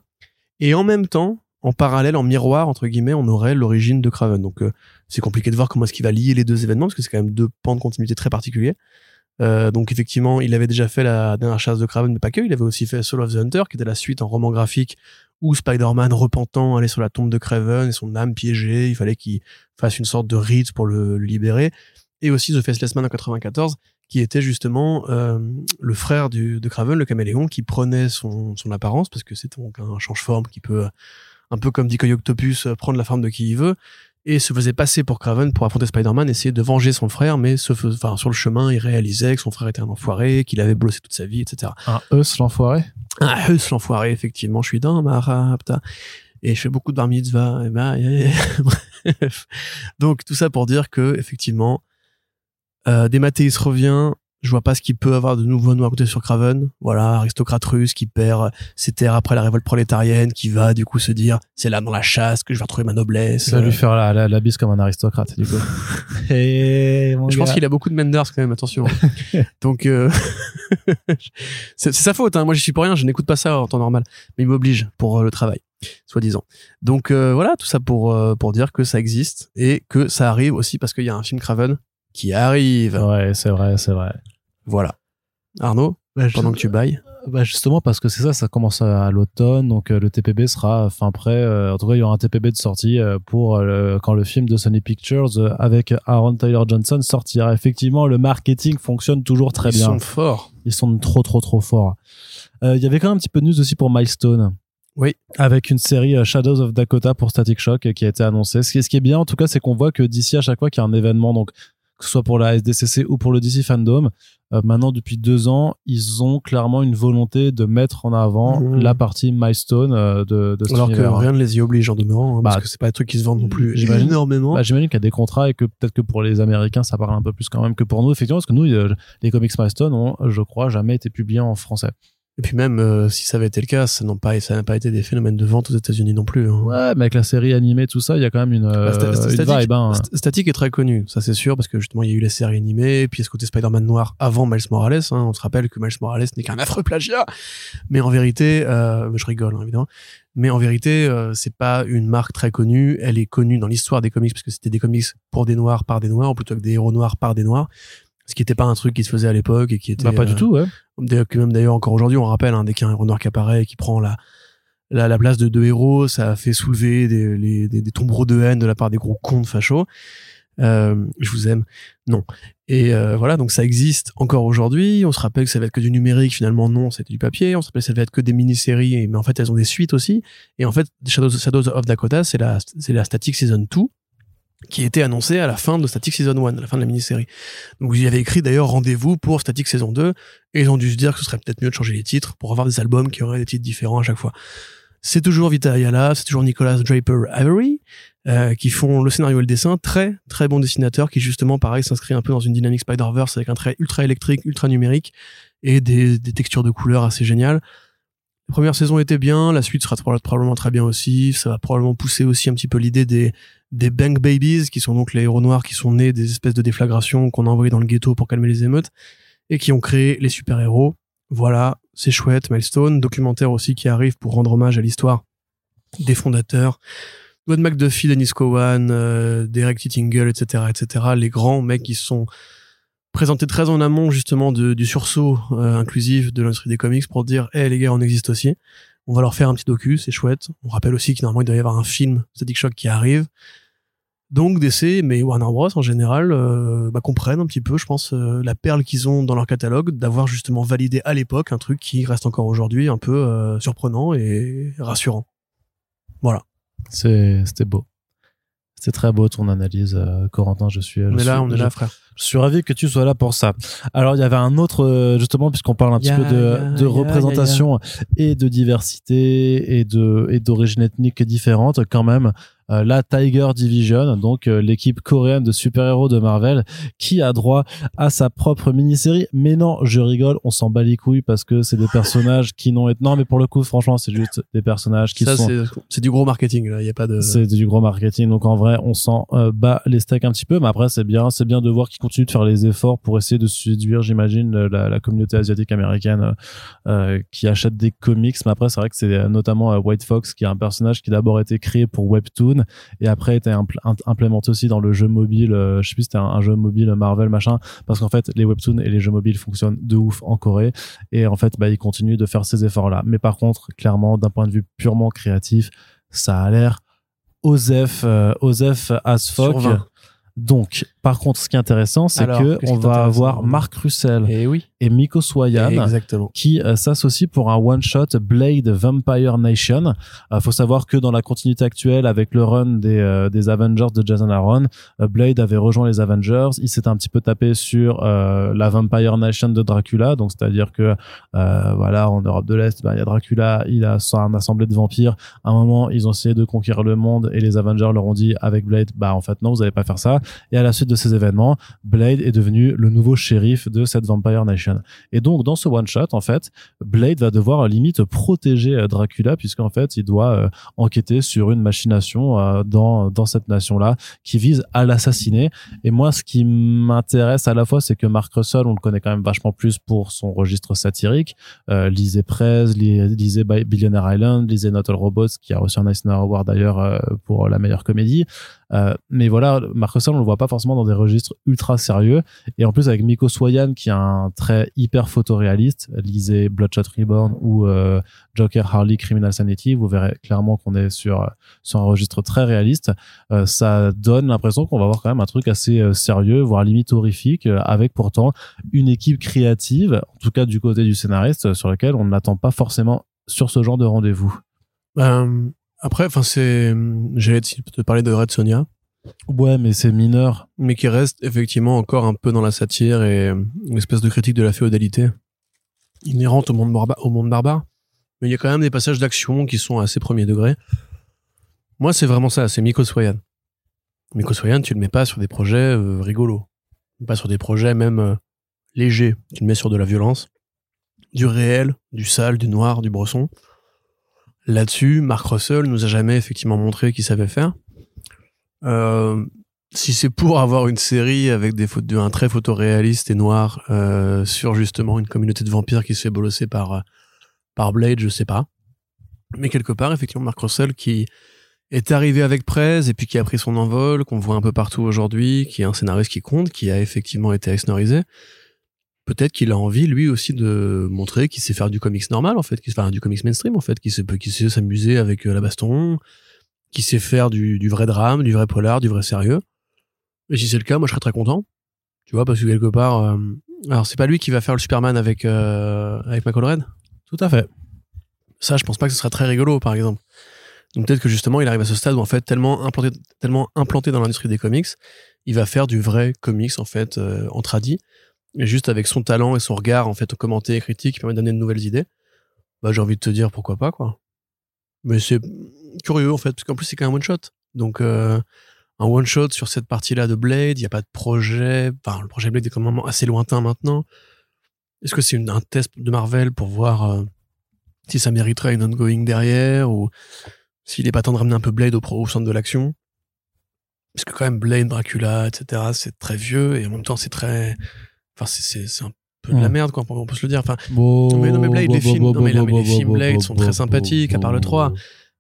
Et en même temps, en parallèle, en miroir, entre guillemets, on aurait l'origine de Craven. Donc euh, c'est compliqué de voir comment est-ce qu'il va lier les deux événements, parce que c'est quand même deux pans de continuité très particuliers. Euh, donc effectivement, il avait déjà fait la dernière chasse de Craven, mais pas que. Il avait aussi fait Soul of the Hunter, qui était la suite en roman graphique où Spider-Man repentant allait sur la tombe de Craven et son âme piégée. Il fallait qu'il fasse une sorte de rite pour le, libérer. Et aussi The Faceless Man en 94, qui était justement euh, le frère de Craven, le caméléon, qui prenait son, son apparence, parce que c'est donc un change-forme qui peut, un peu comme Decoy Octopus, euh, prendre la forme de qui il veut et se faisait passer pour Craven pour affronter Spider-Man, essayer de venger son frère, mais se fais- enfin, sur le chemin, il réalisait que son frère était un enfoiré, qu'il avait bossé toute sa vie, etc. Un Eus, l'enfoiré? Ah, Heus, l'enfoiré, effectivement, je suis dans ma rapta. Et je fais beaucoup de bar mitzvah. et bah, et- *laughs* Bref. Donc, tout ça pour dire que, effectivement, euh, Dematteis revient. Je vois pas ce qu'il peut avoir de nouveau à nous raconter sur Craven. Voilà, aristocrate russe qui perd ses terres après la révolte prolétarienne, qui va, du coup, se dire, c'est là dans la chasse que je vais retrouver ma noblesse. Ça va lui faire la, la, la bise comme un aristocrate, du coup. *laughs* Et mon Je pense qu'il a beaucoup de Menders quand même, attention. *laughs* Donc, euh, *laughs* c'est c'est sa faute. Hein. Moi, je suis pour rien. Je n'écoute pas ça en temps normal, mais il m'oblige pour euh, le travail, soi-disant. Donc euh, voilà, tout ça pour euh, pour dire que ça existe et que ça arrive aussi parce qu'il y a un film Craven qui arrive. Ouais, c'est vrai, c'est vrai. Voilà. Arnaud, pendant que tu bailles. Bah justement parce que c'est ça, ça commence à l'automne, donc euh, le TPB sera fin prêt. euh, en tout cas, il y aura un TPB de sortie euh, pour euh, le- quand le film de Sony Pictures euh, avec Aaron Tyler Johnson sortira. Effectivement, le marketing fonctionne toujours très Ils bien. sont forts. Ils sont trop trop trop forts. Euh, Il y avait quand même un petit peu de news aussi pour Milestone. Oui. Avec une série euh, Shadows of Dakota pour Static Shock qui a été annoncée. Ce qui, ce qui est bien, en tout cas, c'est qu'on voit que d'ici à chaque fois qu'il y a un événement, donc que ce soit pour la SDCC ou pour le DC Fandom, euh, maintenant depuis deux ans, ils ont clairement une volonté de mettre en avant Mhm. la partie milestone euh, de, de Alors que univers. rien ne les y oblige en demeurant, hein, Bah, parce que c'est pas des trucs qui se vendent non plus j'imagine. énormément. Bah, J'imagine qu'il y a des contrats et que peut-être que pour les Américains, ça parle un peu plus quand même que pour nous, effectivement, parce que nous, euh, les comics milestone ont, je crois, jamais été publiés en français. Et puis même euh, si ça avait été le cas, ça n'a pas, ça n'a pas été des phénomènes de vente aux États-Unis non plus. hein. Ouais, mais avec la série animée, tout ça, il y a quand même une, euh, Bah, sta- sta- une Static- vibe. hein. St- Static est très connu, ça c'est sûr, parce que justement il y a eu les séries animées, puis il y a ce côté Spider-Man noir avant Miles Morales. hein. On se rappelle que Miles Morales n'est qu'un affreux plagiat, mais en vérité, euh, je rigole hein, évidemment, mais en vérité euh, c'est pas une marque très connue. Elle est connue dans l'histoire des comics parce que c'était des comics pour des noirs par des noirs, plutôt que des héros noirs par des noirs. Ce qui n'était pas un truc qui se faisait à l'époque et qui était Bah, pas euh, du tout, ouais. Que même d'ailleurs encore aujourd'hui, on rappelle, hein, dès qu'il y a un noir qui apparaît et qui prend la, la, la place de deux héros, ça a fait soulever des, les- des, des tombereaux de haine de la part des gros cons de fachos. Euh, je vous aime. Non. Et euh, voilà, donc ça existe encore aujourd'hui. On se rappelle que ça va être que du numérique, finalement non, c'était du papier. On se rappelle que ça va être que des mini-séries, mais en fait elles ont des suites aussi. Et en fait, Shadows, Shadows of Dakota, c'est la, c'est la Static Season 2 qui était annoncée à la fin de Static Season 1, à la fin de la mini-série. Donc y avez écrit d'ailleurs rendez-vous pour Static Saison 2 et ils ont dû se dire que ce serait peut-être mieux de changer les titres pour avoir des albums qui auraient des titres différents à chaque fois. C'est toujours Vita Ayala, c'est toujours Nicolas Draper Avery euh, qui font le scénario et le dessin, très très bons dessinateurs qui justement pareil s'inscrit un peu dans une dynamique Spider-Verse avec un trait ultra électrique, ultra numérique et des, des textures de couleurs assez géniales. La première saison était bien, la suite sera proba- probablement très bien aussi, ça va probablement pousser aussi un petit peu l'idée des des Bank Babies, qui sont donc les héros noirs qui sont nés des espèces de déflagrations qu'on a envoyées dans le ghetto pour calmer les émeutes, et qui ont créé les super-héros. Voilà, c'est chouette, Milestone, documentaire aussi qui arrive pour rendre hommage à l'histoire des fondateurs. Gwen McDuffie, Dennis Cowan, euh, Derek Tittingle, etc., etc., les grands mecs qui sont présentés très en amont justement du sursaut euh, inclusif de l'industrie des comics pour dire, hé les gars, on existe aussi. On va leur faire un petit docu, c'est chouette. On rappelle aussi qu'il il doit y avoir un film Static Shock qui arrive. Donc DC, mais Warner Bros en général, euh, bah, comprennent un petit peu, je pense, euh, la perle qu'ils ont dans leur catalogue, d'avoir justement validé à l'époque un truc qui reste encore aujourd'hui un peu euh, surprenant et rassurant. Voilà. C'est- C'était beau. C'était très beau ton analyse, euh, Corentin. Je suis. On je est là, suis- on est je- là, frère. Je suis ravi que tu sois là pour ça. Alors, il y avait un autre, euh, justement, puisqu'on parle un petit peu de, représentation et de diversité et de et d'origine ethnique différente, quand même. euh, la Tiger Division, donc euh, l'équipe coréenne de super-héros de Marvel, qui a droit à sa propre mini-série. Mais non, je rigole, on s'en bat les couilles parce que c'est des personnages qui n'ont été... Non, mais pour le coup, franchement, c'est juste des personnages qui Ça, sont... c'est- c'est du gros marketing, là. Il y a pas de. C'est du gros marketing, donc en vrai, on s'en euh, bat les steaks un petit peu, mais après c'est bien, c'est bien de voir qu'ils continuent de faire les efforts pour essayer de séduire, j'imagine, la, la communauté asiatique américaine euh, euh, qui achète des comics. Mais après, c'est vrai que c'est euh, notamment White Fox qui est un personnage qui d'abord a été créé pour Webtoon et après a été impl- implémenté aussi dans le jeu mobile. euh, je sais plus, si c'était un, un jeu mobile Marvel machin, parce qu'en fait, les Webtoons et les jeux mobiles fonctionnent de ouf en Corée et en fait, bah, ils continuent de faire ces efforts-là. Mais par contre, clairement, d'un point de vue purement créatif, ça a l'air Osef, euh, Osef as Sur fuck. 20. Donc, par contre, ce qui est intéressant, c'est que on va avoir Marc Russell Et oui. et Miko Swayan qui euh, s'associe pour un one shot Blade Vampire Nation. Euh, faut savoir que dans la continuité actuelle avec le run des euh, des Avengers de Jason Aaron, euh, Blade avait rejoint les Avengers, il s'était un petit peu tapé sur la Vampire Nation de Dracula, donc c'est-à-dire que voilà, en Europe de l'Est, ben, il y a Dracula, il a son assemblée de vampires. À un moment, ils ont essayé de conquérir le monde et les Avengers leur ont dit avec Blade, bah en fait non, vous allez pas faire ça. Et à la suite de ces événements, Blade est devenu le nouveau shérif de cette Vampire Nation. Et donc, dans ce one-shot, en fait, Blade va devoir limite protéger euh, Dracula, puisqu'en fait, il doit euh, enquêter sur une machination euh, dans, dans cette nation-là qui vise à l'assassiner. Et moi, ce qui m'intéresse à la fois, c'est que Mark Russell, on le connaît quand même vachement plus pour son registre satirique. Lisez Prez, li- lisez Bi- Billionaire Island, lisez Not All Robots, qui a reçu un Eisner Award d'ailleurs pour la meilleure comédie. Mais voilà, Mark Russell, on le voit pas forcément dans des registres ultra sérieux. Et en plus, avec Miko Swayan, qui a un trait hyper photoréaliste, lisez Bloodshot Reborn ou euh, Joker Harley Criminal Sanity, vous verrez clairement qu'on est sur, sur un registre très réaliste. Euh, ça donne l'impression qu'on va avoir quand même un truc assez euh, sérieux, voire limite horrifique, avec pourtant une équipe créative, en tout cas du côté du scénariste, sur lequel on n'attend pas forcément sur ce genre de rendez-vous. Après, enfin, c'est, j'allais te parler de Red Sonia. Ouais, mais c'est mineur. Mais qui reste effectivement encore un peu dans la satire et une espèce de critique de la féodalité inhérente au monde, au monde barbare. Mais il y a quand même des passages d'action qui sont assez premier degré. Moi, c'est vraiment ça, c'est Miko Soyan. Miko Soyan, tu le mets pas sur des projets euh, rigolos. Pas sur des projets même euh, légers. Tu le mets sur de la violence, du réel, du sale, du noir, du bresson. Là-dessus, Mark Russell nous a jamais effectivement montré qu'il savait faire. Euh, si c'est pour avoir une série avec des photos, un trait photoréaliste et noir euh, sur justement une communauté de vampires qui se fait bolosser par euh, par Blade, je sais pas. Mais quelque part, effectivement, Mark Russell qui est arrivé avec Prez et puis qui a pris son envol, qu'on voit un peu partout aujourd'hui, qui est un scénariste qui compte, qui a effectivement été exnorisé. Peut-être qu'il a envie lui aussi de montrer qu'il sait faire du comics normal en fait, qu'il sait faire du comics mainstream en fait, qu'il sait, qu'il sait s'amuser avec la baston, qui sait faire du, du, vrai drame, du vrai polar, du vrai sérieux. Et si c'est le cas, moi je serais très content. Tu vois, parce que quelque part, euh... alors c'est pas lui qui va faire le Superman avec euh, avec Michael Red. Tout à fait. Ça, je pense pas que ce serait très rigolo, par exemple. Donc peut-être que justement, il arrive à ce stade où en fait, tellement implanté, tellement implanté dans l'industrie des comics, il va faire du vrai comics en fait euh, en tradi, et juste avec son talent et son regard en fait au commenté et critique qui permet d'amener de nouvelles idées. Bah j'ai envie de te dire pourquoi pas quoi. Mais c'est curieux en fait, parce qu'en plus c'est qu'un one shot. Donc euh, un one shot sur cette partie-là de Blade, il n'y a pas de projet. Enfin, le projet Blade est quand même assez lointain maintenant. Est-ce que c'est un test de Marvel pour voir euh, si ça mériterait une ongoing derrière ou s'il est pas temps de ramener un peu Blade au, au centre de l'action? Parce que quand même Blade, Dracula, etc. C'est très vieux et en même temps c'est très, enfin c'est un peu de la merde quoi on peut se le dire enfin mais non mais Blade les films Blade sont très sympathiques à part le 3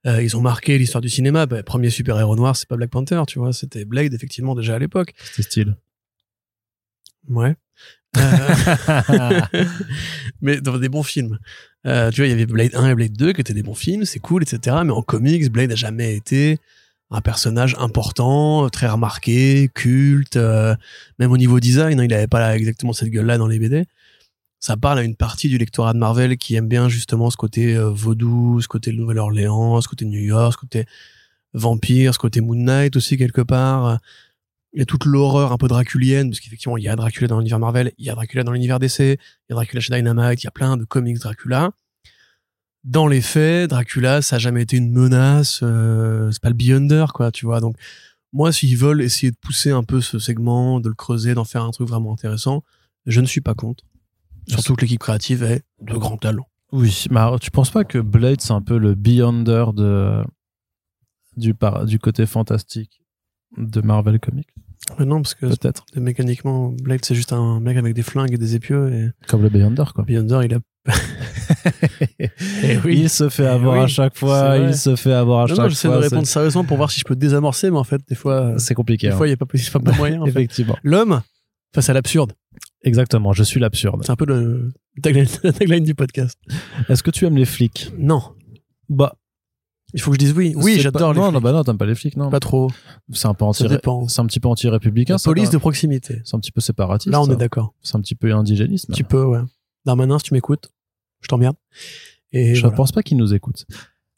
euh, ils ont marqué l'histoire du cinéma. Bah, premier super-héros noir, c'est pas Black Panther, tu vois. C'était Blade, effectivement, déjà à l'époque. C'était style. Ouais. Euh... *laughs* mais dans des bons films. Euh, tu vois, il y avait Blade 1 et Blade 2 qui étaient des bons films, c'est cool, etc. Mais en comics, Blade a jamais été un personnage important, très remarqué, culte. Euh, même au niveau design, hein, il avait pas exactement cette gueule-là dans les BD ça parle à une partie du lectorat de Marvel qui aime bien justement ce côté euh, vaudou, ce côté Nouvelle-Orléans, ce côté New York, ce côté vampire, ce côté Moon Knight aussi quelque part. Il y a toute l'horreur un peu draculienne, parce qu'effectivement, il y a Dracula dans l'univers Marvel, il y a Dracula dans l'univers DC, il y a Dracula chez Dynamite, il y a plein de comics Dracula. Dans les faits, Dracula, ça a jamais été une menace, euh, c'est pas le Beyonder, quoi, tu vois. Donc, moi, s'ils veulent essayer de pousser un peu ce segment, de le creuser, d'en faire un truc vraiment intéressant, je ne suis pas contre. Surtout que l'équipe créative est de grand talent. Oui, mais alors, tu penses pas que Blade c'est un peu le Beyonder de du par... du côté fantastique de Marvel Comics? Mais Non, parce que peut-être mécaniquement Blade c'est juste un mec avec des flingues et des épieux et comme le Beyonder quoi. Beyonder il a *laughs* et oui. Il se fait avoir à chaque fois, il se fait avoir à non, chaque non, J'essaie de répondre sérieusement pour voir si je peux désamorcer, mais en fait, des fois, c'est compliqué. Des hein. fois, il n'y a pas, pas, moyen. En *laughs* Effectivement. L'homme face à l'absurde. Exactement, je suis l'absurde. C'est un peu le tagline, *laughs* la tagline du podcast. Est-ce que tu aimes les flics? Non. Bah. Il faut que je dise oui. Oui, j'adore les non, flics. Non, bah non, t'aimes pas les flics, non. Pas trop. C'est un peu anti. C'est un petit peu anti-républicain. Police de proximité. C'est un petit peu séparatiste. Là, on est d'accord. C'est un petit peu indigénisme. Un petit peu, ouais. Darmanin, si tu m'écoutes, je t'emmerde. Et je voilà. pense pas qu'il nous écoute.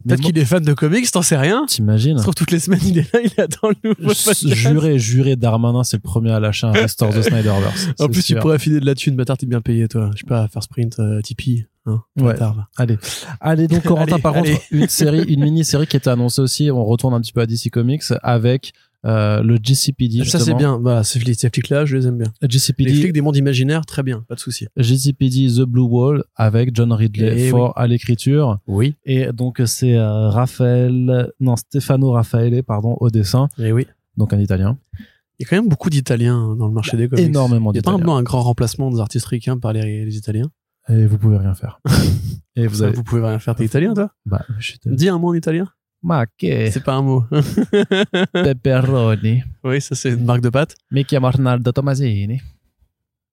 Peut-être qu'il est fan de comics, t'en sais rien. T'imagines. Trouve toutes les semaines, il est là, il attend le nouveau podcast. Juré, juré, Darmanin, c'est le premier à lâcher un *laughs* restore de Snyderverse. En plus, sûr. tu pourrais filer de la thune, bâtard, t'es bien payé, toi. Je sais pas, faire sprint, euh, Tipeee. Hein, ouais. Bâtard, allez. Allez, donc, *laughs* Corentin, allez, par allez. contre, une série, une mini-série qui était annoncée aussi. On retourne un petit peu à DC Comics avec euh, le GCPD. Ça, c'est bien. Voilà, ces flics-là, je les aime bien. GCPD. Les flics des mondes imaginaires, très bien, pas de souci. GCPD The Blue Wall avec John Ridley Et fort à l'écriture. Oui. Et donc, c'est euh, Raphaël, non, Stefano Raffaele, pardon, au dessin. Et oui. Donc, un italien. Il y a quand même beaucoup d'Italiens dans le marché des comics. Énormément Il y a pas d'Italiens. un, un grand remplacement des artistes ricains par les, les Italiens. Et vous pouvez rien faire. *laughs* Et vous avez. vous pouvez rien faire. T'es italien, toi? Bah, je suis Dis un mot en italien. Ma che C'est pas un mot. *laughs* pepperoni. oui, ça c'est une marque de pâte. Mi chiamo Arnaldo Tomasini.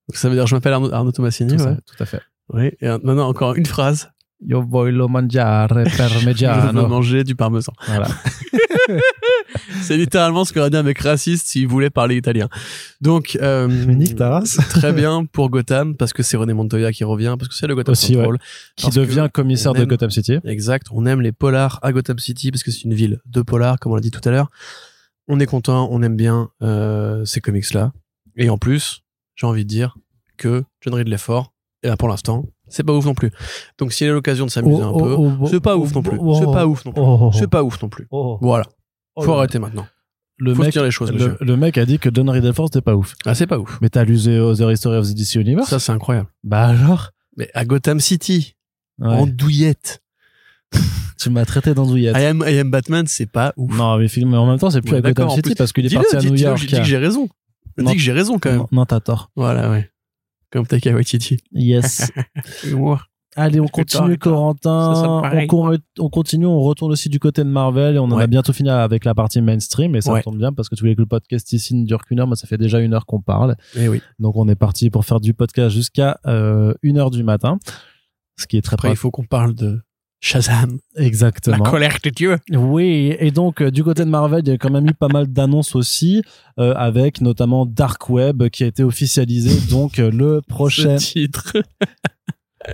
Donc, ça veut dire je m'appelle Arnaud, Arnaud Tomassini. Tout, ouais. ça, tout à fait. Oui. Et maintenant encore une phrase. Io voglio mangiare *laughs* Je veux parmigiano. manger du parmesan. voilà. *laughs* *laughs* c'est littéralement ce qu'aurait dit un mec raciste s'il voulait parler italien. Donc, euh, Nick très bien pour Gotham parce que c'est René Montoya qui revient parce que c'est le Gotham Aussi, Central. Qui Parce devient commissaire de Gotham City. Exact. On aime les polars à Gotham City parce que c'est une ville de polars, comme on l'a dit tout à l'heure. On est content, on aime bien euh, ces comics-là. Et en plus, j'ai envie de dire que John Ridley Ford, et là pour l'instant, c'est pas ouf non plus. Donc s'il a l'occasion de s'amuser un peu, c'est pas ouf non plus. C'est pas ouf non plus. oh, oh. C'est pas ouf non plus. Oh. Voilà. Oh, Faut arrêter maintenant. Le Faut se mec, dire les choses, le, le mec a dit que John Riddleford c'était pas ouf. Ah, c'est pas ouf. Mais t'as lu The The History of the DC Universe? Ça, c'est incroyable. Bah alors Mais à Gotham City, Ouais. en douillette, *laughs* Tu m'as traité d'andouillette. I am, I am Batman, c'est pas ouf. Non, mais, mais en même temps, c'est plus Ouais, à Gotham City plus. parce qu'il est parti à New York. Dis que j'ai raison. Non. Dis que j'ai raison quand même. Non, non, t'as tort. Voilà, ouais. Comme Taika Waititi. Yes. *laughs* Humour. Allez, on continue. Ça Corentin. On, continue, on retourne aussi du côté de Marvel et on en Ouais. a bientôt fini avec la partie mainstream et ça Ouais. tombe bien parce que tu voulais que le podcast ici ne dure qu'une heure, mais ça fait déjà une heure qu'on parle. Eh oui. Donc on est parti pour faire du podcast jusqu'à euh, une heure du matin, ce qui est très Après, il faut qu'on parle de Shazam. Exactement. La colère de Dieu. Oui, et donc euh, du côté de Marvel, il y a quand même eu pas mal d'annonces aussi, euh, avec notamment Dark Web qui a été officialisé, donc euh, le *laughs* prochain. Titre.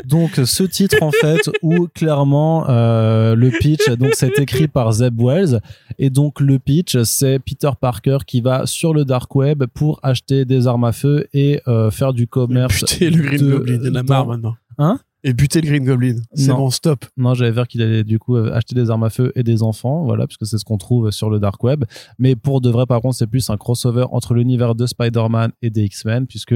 Donc ce titre en fait où clairement euh, le pitch, donc c'est écrit par Zeb Wells, et donc le pitch c'est Peter Parker qui va sur le Dark Web pour acheter des armes à feu et euh, faire du commerce. Buter le Green de- Goblin. Il y en a dans- marre maintenant. Hein? Et buter le Green Goblin. C'est bon, stop. Non, j'avais vu qu'il allait du coup euh, acheter des armes à feu et des enfants, voilà, puisque c'est ce qu'on trouve sur le dark web. Mais pour de vrai, par contre, c'est plus un crossover entre l'univers de Spider-Man et des X-Men, puisque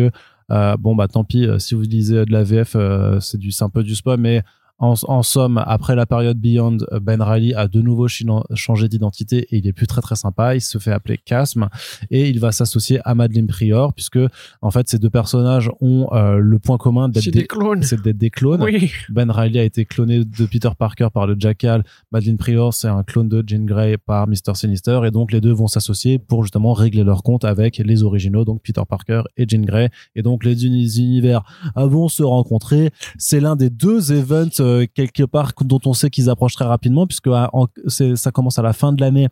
euh, bon bah tant pis euh, si vous lisez de la VF, euh, c'est du, c'est un peu du spoil, mais en, en somme, après la période Beyond, Ben Reilly a de nouveau changé d'identité et il est plus très très sympa. Il se fait appeler Casm et il va s'associer à Madeleine Prior, puisque en fait ces deux personnages ont euh, le point commun d'être des, des clones. c'est d'être des clones. Oui. Ben Reilly a été cloné de Peter Parker par le Jackal. Madeline Prior, c'est un clone de Jean Grey par Mr. Sinister. Et donc, les deux vont s'associer pour justement régler leur compte avec les originaux, donc Peter Parker et Jean Grey. Et donc, les uni- univers vont se rencontrer. C'est l'un des deux events, euh, quelque part, dont on sait qu'ils approchent très rapidement, puisque à- en- c'est- ça commence à la fin de l'année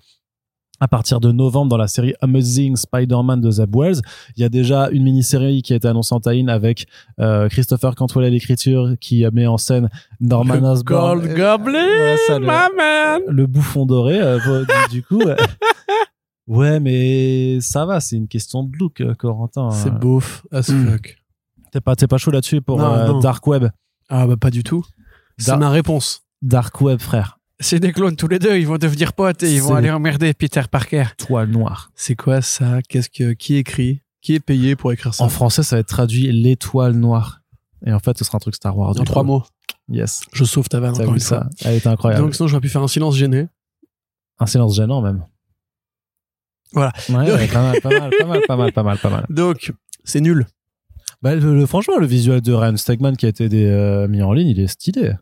à partir de novembre dans la série Amazing Spider-Man de Zeb Wells. Il y a déjà une mini-série qui a été annoncée en tie avec euh, Christopher Cantwell à l'écriture qui met en scène Norman Le Osborn. Gold Goblin, ouais, ça, le, my man. le bouffon doré euh, du, du coup. *laughs* ouais. Mais ça va, c'est une question de look, Corentin. C'est Euh, beauf as Hmm. fuck. T'es pas, t'es pas chaud là-dessus pour Non, non. Dark Web? Ah bah pas du tout. C'est ma réponse. Dark Web, frère. C'est des clones tous les deux, ils vont devenir potes et ils vont aller emmerder Peter Parker. Toile noire. C'est quoi ça? Qu'est-ce que qui écrit? Qui est payé pour écrire ça? En français, ça va être traduit l'étoile noire. Et en fait, ce sera un truc Star Wars. En trois coup. mots. Yes. Je sauve ta vanne T'as vu ça? Elle était incroyable. Donc sinon j'aurais pu faire un silence gêné. Un silence gênant même. Voilà. Ouais, ouais, pas mal, pas mal, pas mal, pas mal, pas mal, pas *laughs* mal. Donc c'est nul. Bah, le- le- franchement, le visuel de Ryan Stegman qui a été euh, mis en ligne, il est stylé.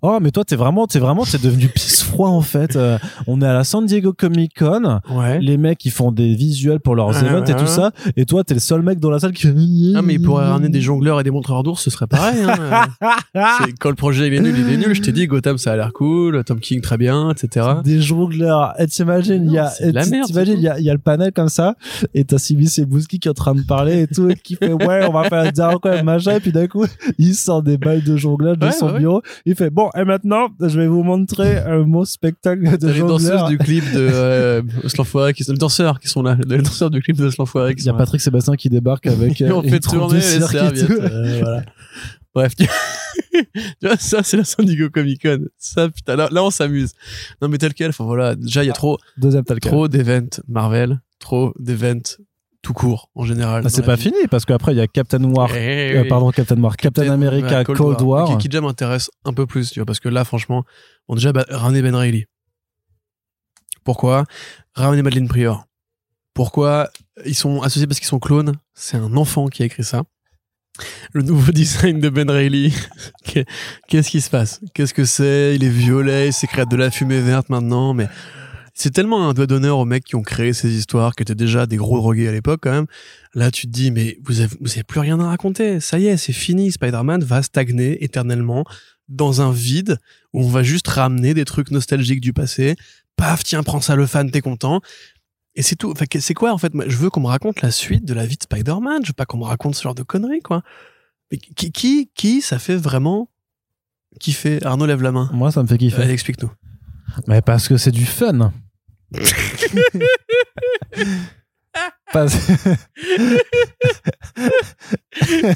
Oh, mais toi, t'es vraiment, t'es vraiment, t'es devenu pisse froid en fait. Euh, on est à la San Diego Comic Con. Ouais. Les mecs, ils font des visuels pour leurs Ouais, events et tout ouais. ça. Et toi, t'es le seul mec dans la salle qui fait. Ah mais ils pourraient ramener des jongleurs et des montreurs d'ours, ce serait pareil. Hein. *laughs* C'est- Quand le projet il est nul, il est nul. Je t'ai dit Gotham ça a l'air cool, Tom King très bien, etc. Des jongleurs. Et t'imagines, il y a, t'imagines, il y a, il y a le panel comme ça, et t'as Sylvie Sebouski qui est en train de parler et tout, et qui fait, ouais, on va faire un quoi, machin, et puis d'un coup, il sort des balles de jonglage de Ouais, son ouais. bureau. Il fait, bon, et maintenant, je vais vous montrer un beau spectacle de les danseuses du clip de *laughs* euh, L'Enfoiré qui sont les danseurs qui sont là, les danseurs du clip de L'Enfoiré qui Il y a. Patrick Sébastien qui débarque avec *laughs* Et euh, on une fait troupe tourner de les serviettes. euh, *laughs* voilà. Bref, tu... vois, ça, c'est la San Diego Comic Con. Ça, putain, là, là on s'amuse. Non, mais tel quel, enfin voilà, déjà, il y a trop, Deuxième talca. trop d'events Marvel, trop d'events tout court, en général. Ah, c'est pas vie. fini, parce qu'après, il y a Captain War, Eh euh, oui. pardon, Captain War, Captain, America, ouais, Cold, War. Qui, qui déjà m'intéresse un peu plus, tu vois, parce que là, franchement, bon, déjà, bah, ramener Ben Reilly. Pourquoi? Ramener Madeleine Prior. Pourquoi ils sont associés parce qu'ils sont clones? C'est un enfant qui a écrit ça. Le nouveau *laughs* design de Ben Reilly. Qu'est- *laughs* Qu'est-ce qui se passe? Qu'est-ce que c'est? Il est violet, il sécrète de la fumée verte maintenant, mais c'est tellement un doigt d'honneur aux mecs qui ont créé ces histoires, qui étaient déjà des gros drogués à l'époque quand même. Là, tu te dis, mais vous avez, vous avez plus rien à raconter. Ça y est, c'est fini. Spider-Man va stagner éternellement dans un vide où on va juste ramener des trucs nostalgiques du passé paf, tiens, prends ça le fan, t'es content. Et c'est tout. Enfin, c'est quoi en fait? Je veux qu'on me raconte la suite de la vie de Spider-Man. Je veux pas qu'on me raconte ce genre de conneries, quoi. Mais qui, qui, qui, ça fait vraiment kiffer? Arnaud lève la main. Moi, ça me fait kiffer. Allez, explique-nous. Mais parce que c'est du fun. *laughs* Parce... *laughs*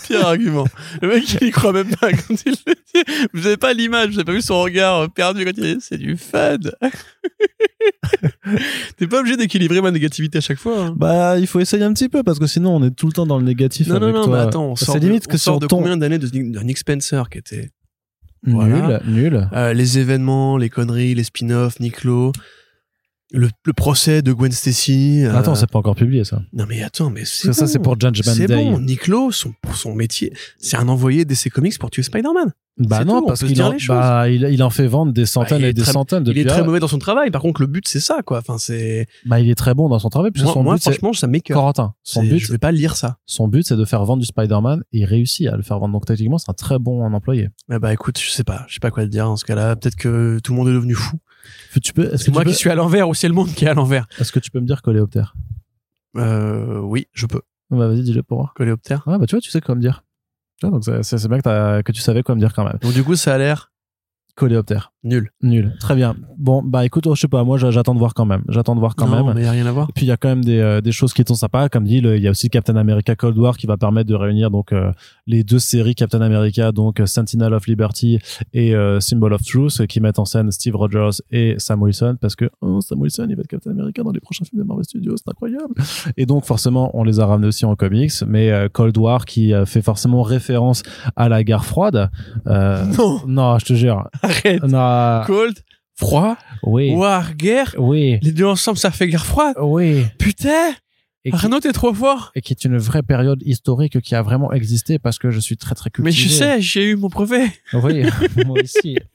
Pire argument. Le mec, il y croit même pas quand il le dit. Vous avez pas l'image, vous avez pas vu son regard perdu quand il dit c'est du fun. *laughs* T'es pas obligé d'équilibrer ma négativité à chaque fois. Hein. Bah, il faut essayer un petit peu parce que sinon on est tout le temps dans le négatif. Non, avec non, non, toi. mais attends, on sort limite de, que on sort sur de ton- combien d'années de, de Nick Spencer qui était Voilà. nul. Euh, les événements, les conneries, les spin-offs, Nick Lowe, le, le procès de Gwen Stacy. euh, Attends, c'est pas encore publié ça. Non mais attends, mais c'est Ça, ça, bon. c'est pour Judgment C'est Day. bon, Nick Lowe, son, pour son métier, c'est un envoyé d'essai comics pour tuer Spider-Man. Bah C'est non, tout, parce qu'il en, bah, il, il en fait vendre des centaines Bah, il et des très- centaines Il depuis. est très mauvais dans son travail. Par contre, le but c'est ça, quoi. Enfin, c'est Bah, il est très bon dans son travail. Puisque moi, son moi, but, c'est franchement, ça m'écoeure. Corentin. Son C'est- but, je vais pas lire ça. son but, c'est de faire vendre du Spider-Man et il réussit à le faire vendre. Donc, techniquement, c'est un très bon employé. Ah bah écoute, je sais pas, je sais pas quoi te dire dans ce cas-là. Peut-être que tout le monde est devenu fou. Tu peux, C'est moi tu qui suis à l'envers ou c'est le monde qui est à l'envers. est-ce que tu peux me dire coléoptère Euh, oui, je peux. Bah, vas-y, dis-le pour voir. Coléoptère. Ouais, bah, tu vois, tu sais quoi me dire. Vois, donc, c'est- bien que, que tu savais quoi me dire quand même. Donc du coup, ça a l'air Coléoptère. nul. Nul. Très bien. Bon, bah, écoute, oh, je sais pas, moi, j'a- j'attends de voir quand même. J'attends de voir quand non, même. mais y a rien à voir. Et puis il y a quand même des, euh, des choses qui sont sympas, comme dit, il y a aussi Captain America Cold War qui va permettre de réunir donc euh, les deux séries Captain America, donc euh, Sentinel of Liberty et euh, Symbol of Truth, qui mettent en scène Steve Rogers et Sam Wilson, parce que oh, Sam Wilson il va être Captain America dans les prochains films de Marvel Studios, c'est incroyable. Et donc forcément on les a ramenés aussi en comics, mais Cold War qui fait forcément référence à la guerre froide. Non, non, je te jure. Arrête. Non, Cold, froid, oui, war, guerre. oui, Les deux ensemble, ça fait guerre froide. oui. Putain, Et Arnaud, t'es trop fort. et qui est une vraie période historique qui a vraiment existé parce que je suis très très cultivé. Mais je sais, j'ai eu mon brevet. Oui, *laughs* moi aussi. *laughs*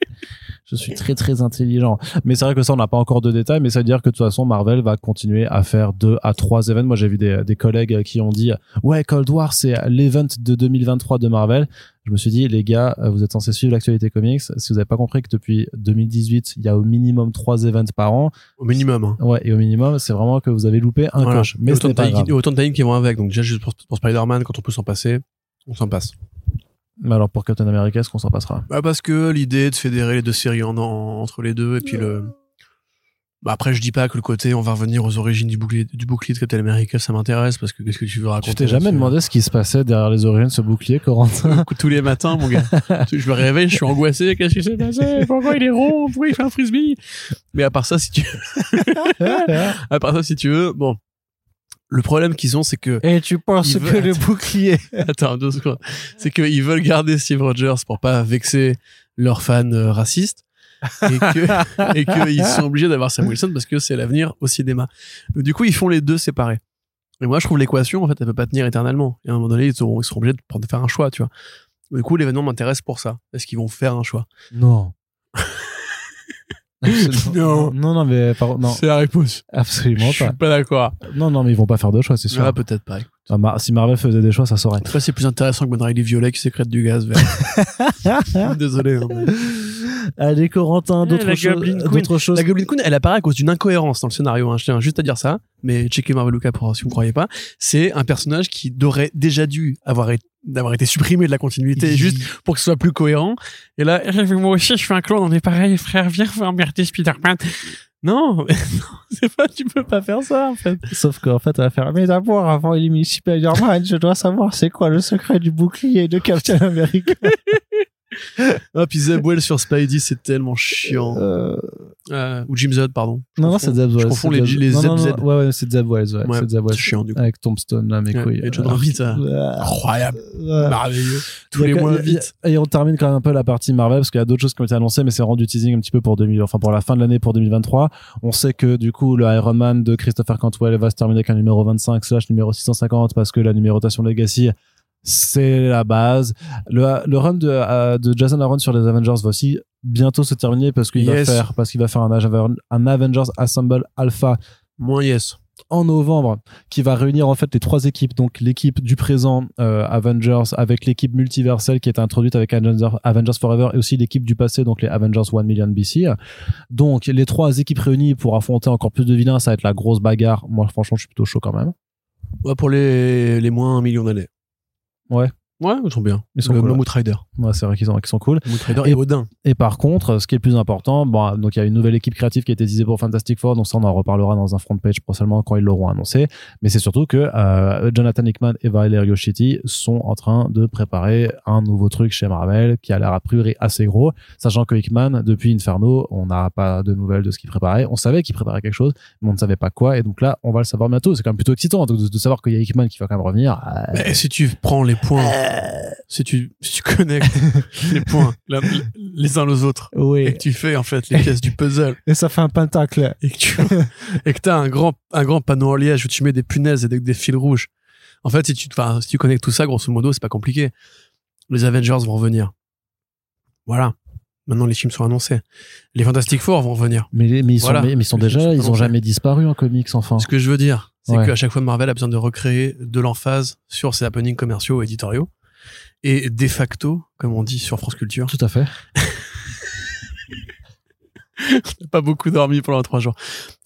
Je suis très très intelligent. Mais c'est vrai que ça, on n'a pas encore de détails, mais ça veut dire que de toute façon, Marvel va continuer à faire deux à trois événements. Moi, j'ai vu des, des collègues qui ont dit, ouais, Cold War, c'est l'event de 2023 de Marvel. Je me suis dit, les gars, vous êtes censés suivre l'actualité comics. Si vous n'avez pas compris que depuis 2018, il y a au minimum trois events par an. Au minimum. Hein. Ouais, et au minimum, c'est vraiment que vous avez loupé un Voilà. coche. Mais autant, de pas timing, grave. et autant de timing qui vont avec. Donc déjà, juste pour, pour Spider-Man, quand on peut s'en passer, on s'en passe. Mais alors, pour Captain America, est-ce qu'on s'en passera? Bah parce que l'idée de fédérer les deux séries en, en- entre les deux et puis le bah après je dis pas que le côté on va revenir aux origines du bouclier du bouclier de Captain America ça m'intéresse parce que qu'est-ce que tu veux raconter Tu t'es jamais là-dessus demandé ce qui se passait derrière les origines de ce bouclier, Corentin? tous les matins mon gars. *laughs* Je me réveille je suis angoissé. Qu'est-ce qui s'est passé? Pourquoi il est rond? Pourquoi il fait un frisbee? Mais à part ça si tu *laughs* à part ça si tu veux bon le problème qu'ils ont c'est que Et tu penses que le bouclier *laughs* Attends, deux secondes. C'est qu'ils veulent garder Steve Rogers pour pas vexer leurs fans euh, racistes. et que *laughs* et qu'ils sont obligés d'avoir Sam Wilson parce que c'est l'avenir au cinéma. Du coup, ils font les deux séparés. Et moi, je trouve l'équation, en fait, elle peut pas tenir éternellement. Et à un moment donné, ils seront, ils seront obligés de faire un choix, tu vois. Du coup, l'événement m'intéresse pour ça. Est-ce qu'ils vont faire un choix? Non. *laughs* *laughs* Non. Non, non, mais par- non, C'est la réponse. absolument Je suis pas. pas d'accord. Non, non, mais ils vont pas faire de choix, c'est sûr. Ah, peut-être pas. Ah, Mar- si Marvel faisait des choix, ça saurait. Toi, c'est plus intéressant que Ben Riley Violet qui sécrète du gaz vert. *laughs* Désolé. hein, mais- Allez, Corentin, Eh, d'autres choses. Choses. La Goblin Queen, elle apparaît à cause d'une incohérence dans le scénario. Hein. Je tiens juste à dire ça, mais checkez Marveluka pour si vous ne croyez pas. C'est un personnage qui aurait déjà dû avoir été d'avoir été supprimé de la continuité juste pour que ce soit plus cohérent et là moi aussi je fais un clone on est pareil frère viens faire emmerder Spider-Man non, *laughs* non c'est pas tu peux pas faire ça en fait Sauf qu'en fait, elle va faire, mais d'abord, avant d'éliminer Spider-Man, je dois savoir c'est quoi le secret du bouclier de Captain America. *laughs* *laughs* ah puis Zeb Wells sur Spidey c'est tellement chiant Euh, Euh, ou Jim Zod pardon Je non, non, c'est Zeb je confonds les, Zeb- les non, non, Ouais, ouais, c'est Zeb Wells, ouais. Ouais, c'est Zeb c'est Wells. chiant du coup Avec Tombstone, là, mes Ouais, couilles. et John ça. euh, *laughs* incroyable merveilleux tous les mois vite Et on termine quand même un peu la partie Marvel parce qu'il y a d'autres choses qui ont été annoncées, mais c'est rendu teasing un petit peu pour 2000, enfin pour la fin de l'année pour 2023. On sait que du coup le Iron Man de Christopher Cantwell va se terminer avec un numéro 25 slash numéro 650 parce que la numérotation Legacy c'est la base. Le, le run de, euh, de Jason Aaron sur les Avengers va aussi bientôt se terminer parce qu'il Yes. va faire parce qu'il va faire un, Ave- un Avengers Assemble Alpha moins yes. en novembre qui va réunir en fait les trois équipes. Donc l'équipe du présent euh, Avengers avec l'équipe multiverselle qui est introduite avec Avengers, Avengers Forever et aussi l'équipe du passé donc les Avengers 1 million BC donc les trois équipes réunies pour affronter encore plus de vilains ça va être la grosse bagarre. Moi franchement je suis plutôt chaud quand même. Ouais, pour les les moins un million d'années ouais Ouais, ils sont bien. Ils sont le, cool, le ouais. Moot Rider. ouais c'est vrai qu'ils sont, qu'ils sont cool Rider Et- et, Odin. Et par contre, ce qui est le plus important, bon, donc il y a une nouvelle équipe créative qui a été teasée pour Fantastic Four, donc ça on en reparlera dans un front page prochainement quand ils l'auront annoncé. Mais c'est surtout que euh, Jonathan Hickman et Valerio Chitti sont en train de préparer un nouveau truc chez Marvel qui a l'air a priori assez gros, sachant que Hickman depuis Inferno, on n'a pas de nouvelles de ce qu'il préparait. On savait qu'il préparait quelque chose, mais on ne savait pas quoi. Et donc là, on va le savoir bientôt. C'est quand même plutôt excitant de, de savoir qu'il y a Hickman qui va quand même revenir. Euh, Mais si tu prends les points, si tu, si tu connectes *laughs* les points les uns aux autres, et oui. que tu fais en fait les pièces du puzzle, Et ça fait un pentacle. et que tu *laughs* et que t'as un grand un grand panneau en liège où tu mets des punaises et des, des fils rouges. En fait, si tu enfin, si tu connectes tout ça, grosso modo, c'est pas compliqué. Les Avengers vont revenir. Voilà. Maintenant, les films sont annoncés. Les Fantastic Four vont revenir. Mais, mais ils sont, mais, mais ils sont Les déjà, sont ils ont jamais disparu en comics, enfin. Ce que je veux dire, c'est Ouais. qu'à chaque fois, Marvel a besoin de recréer de l'emphase sur ses happenings commerciaux et éditoriaux. Et de facto, comme on dit sur France Culture, Tout à fait. *laughs* pas beaucoup dormi pendant trois jours.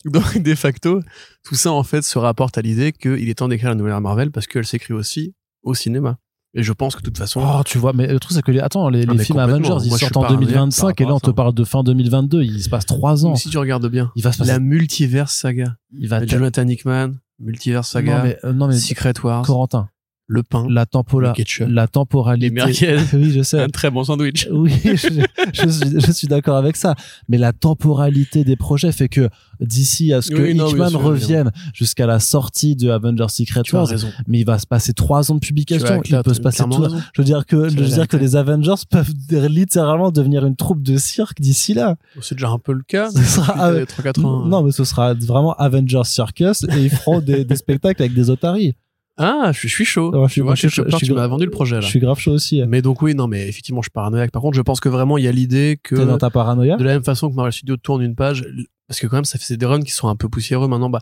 Donc, de facto, tout ça, en fait, se rapporte à l'idée qu'il est temps d'écrire la nouvelle Marvel parce qu'elle s'écrit aussi au cinéma. Et je pense que de toute façon, Oh, tu vois, mais le truc, c'est que les, attends, les, Ah, les films. Avengers, ils Moi, sortent en paranoïaque 2025 par et là, on te parle de fin 2022. Il se passe trois ans. mais si tu regardes bien, Il va se passer. la multiverse saga, il va Jonathan Hickman, multiverse saga, Non, mais, euh, non, mais Secret Wars, Corentin, le pain, la, tempora, le ketchup, la temporalité. les merguez, *laughs* oui, je sais. un très bon sandwich. *laughs* Oui, je, je suis, je suis d'accord avec ça. Mais la temporalité des projets fait que d'ici à ce que Oui, non, Hickman sûr, revienne jusqu'à la sortie de Avengers Secret Wars, mais il va se passer trois ans de publication. Il peut se passer tout. raison. Je veux dire que, je veux dire que les Avengers peuvent *laughs* littéralement devenir une troupe de cirque d'ici là. C'est déjà un peu le cas. Ce sera, depuis 3-4 ans. Non, mais ce sera vraiment Avengers Circus et ils feront des, des spectacles avec des otaries. Ah, je suis, chaud. Je suis- tu vois, je suis chaud. je suis Tu m'as vendu le projet, là. Je suis grave chaud aussi. Mais donc, oui, non, mais effectivement, je suis paranoïaque. Par contre, je pense que vraiment, il y a l'idée que, T'es dans ta paranoïa? de la même façon que Marvel Studios tourne une page, parce que quand même, ça fait des runs qui sont un peu poussiéreux maintenant, bah,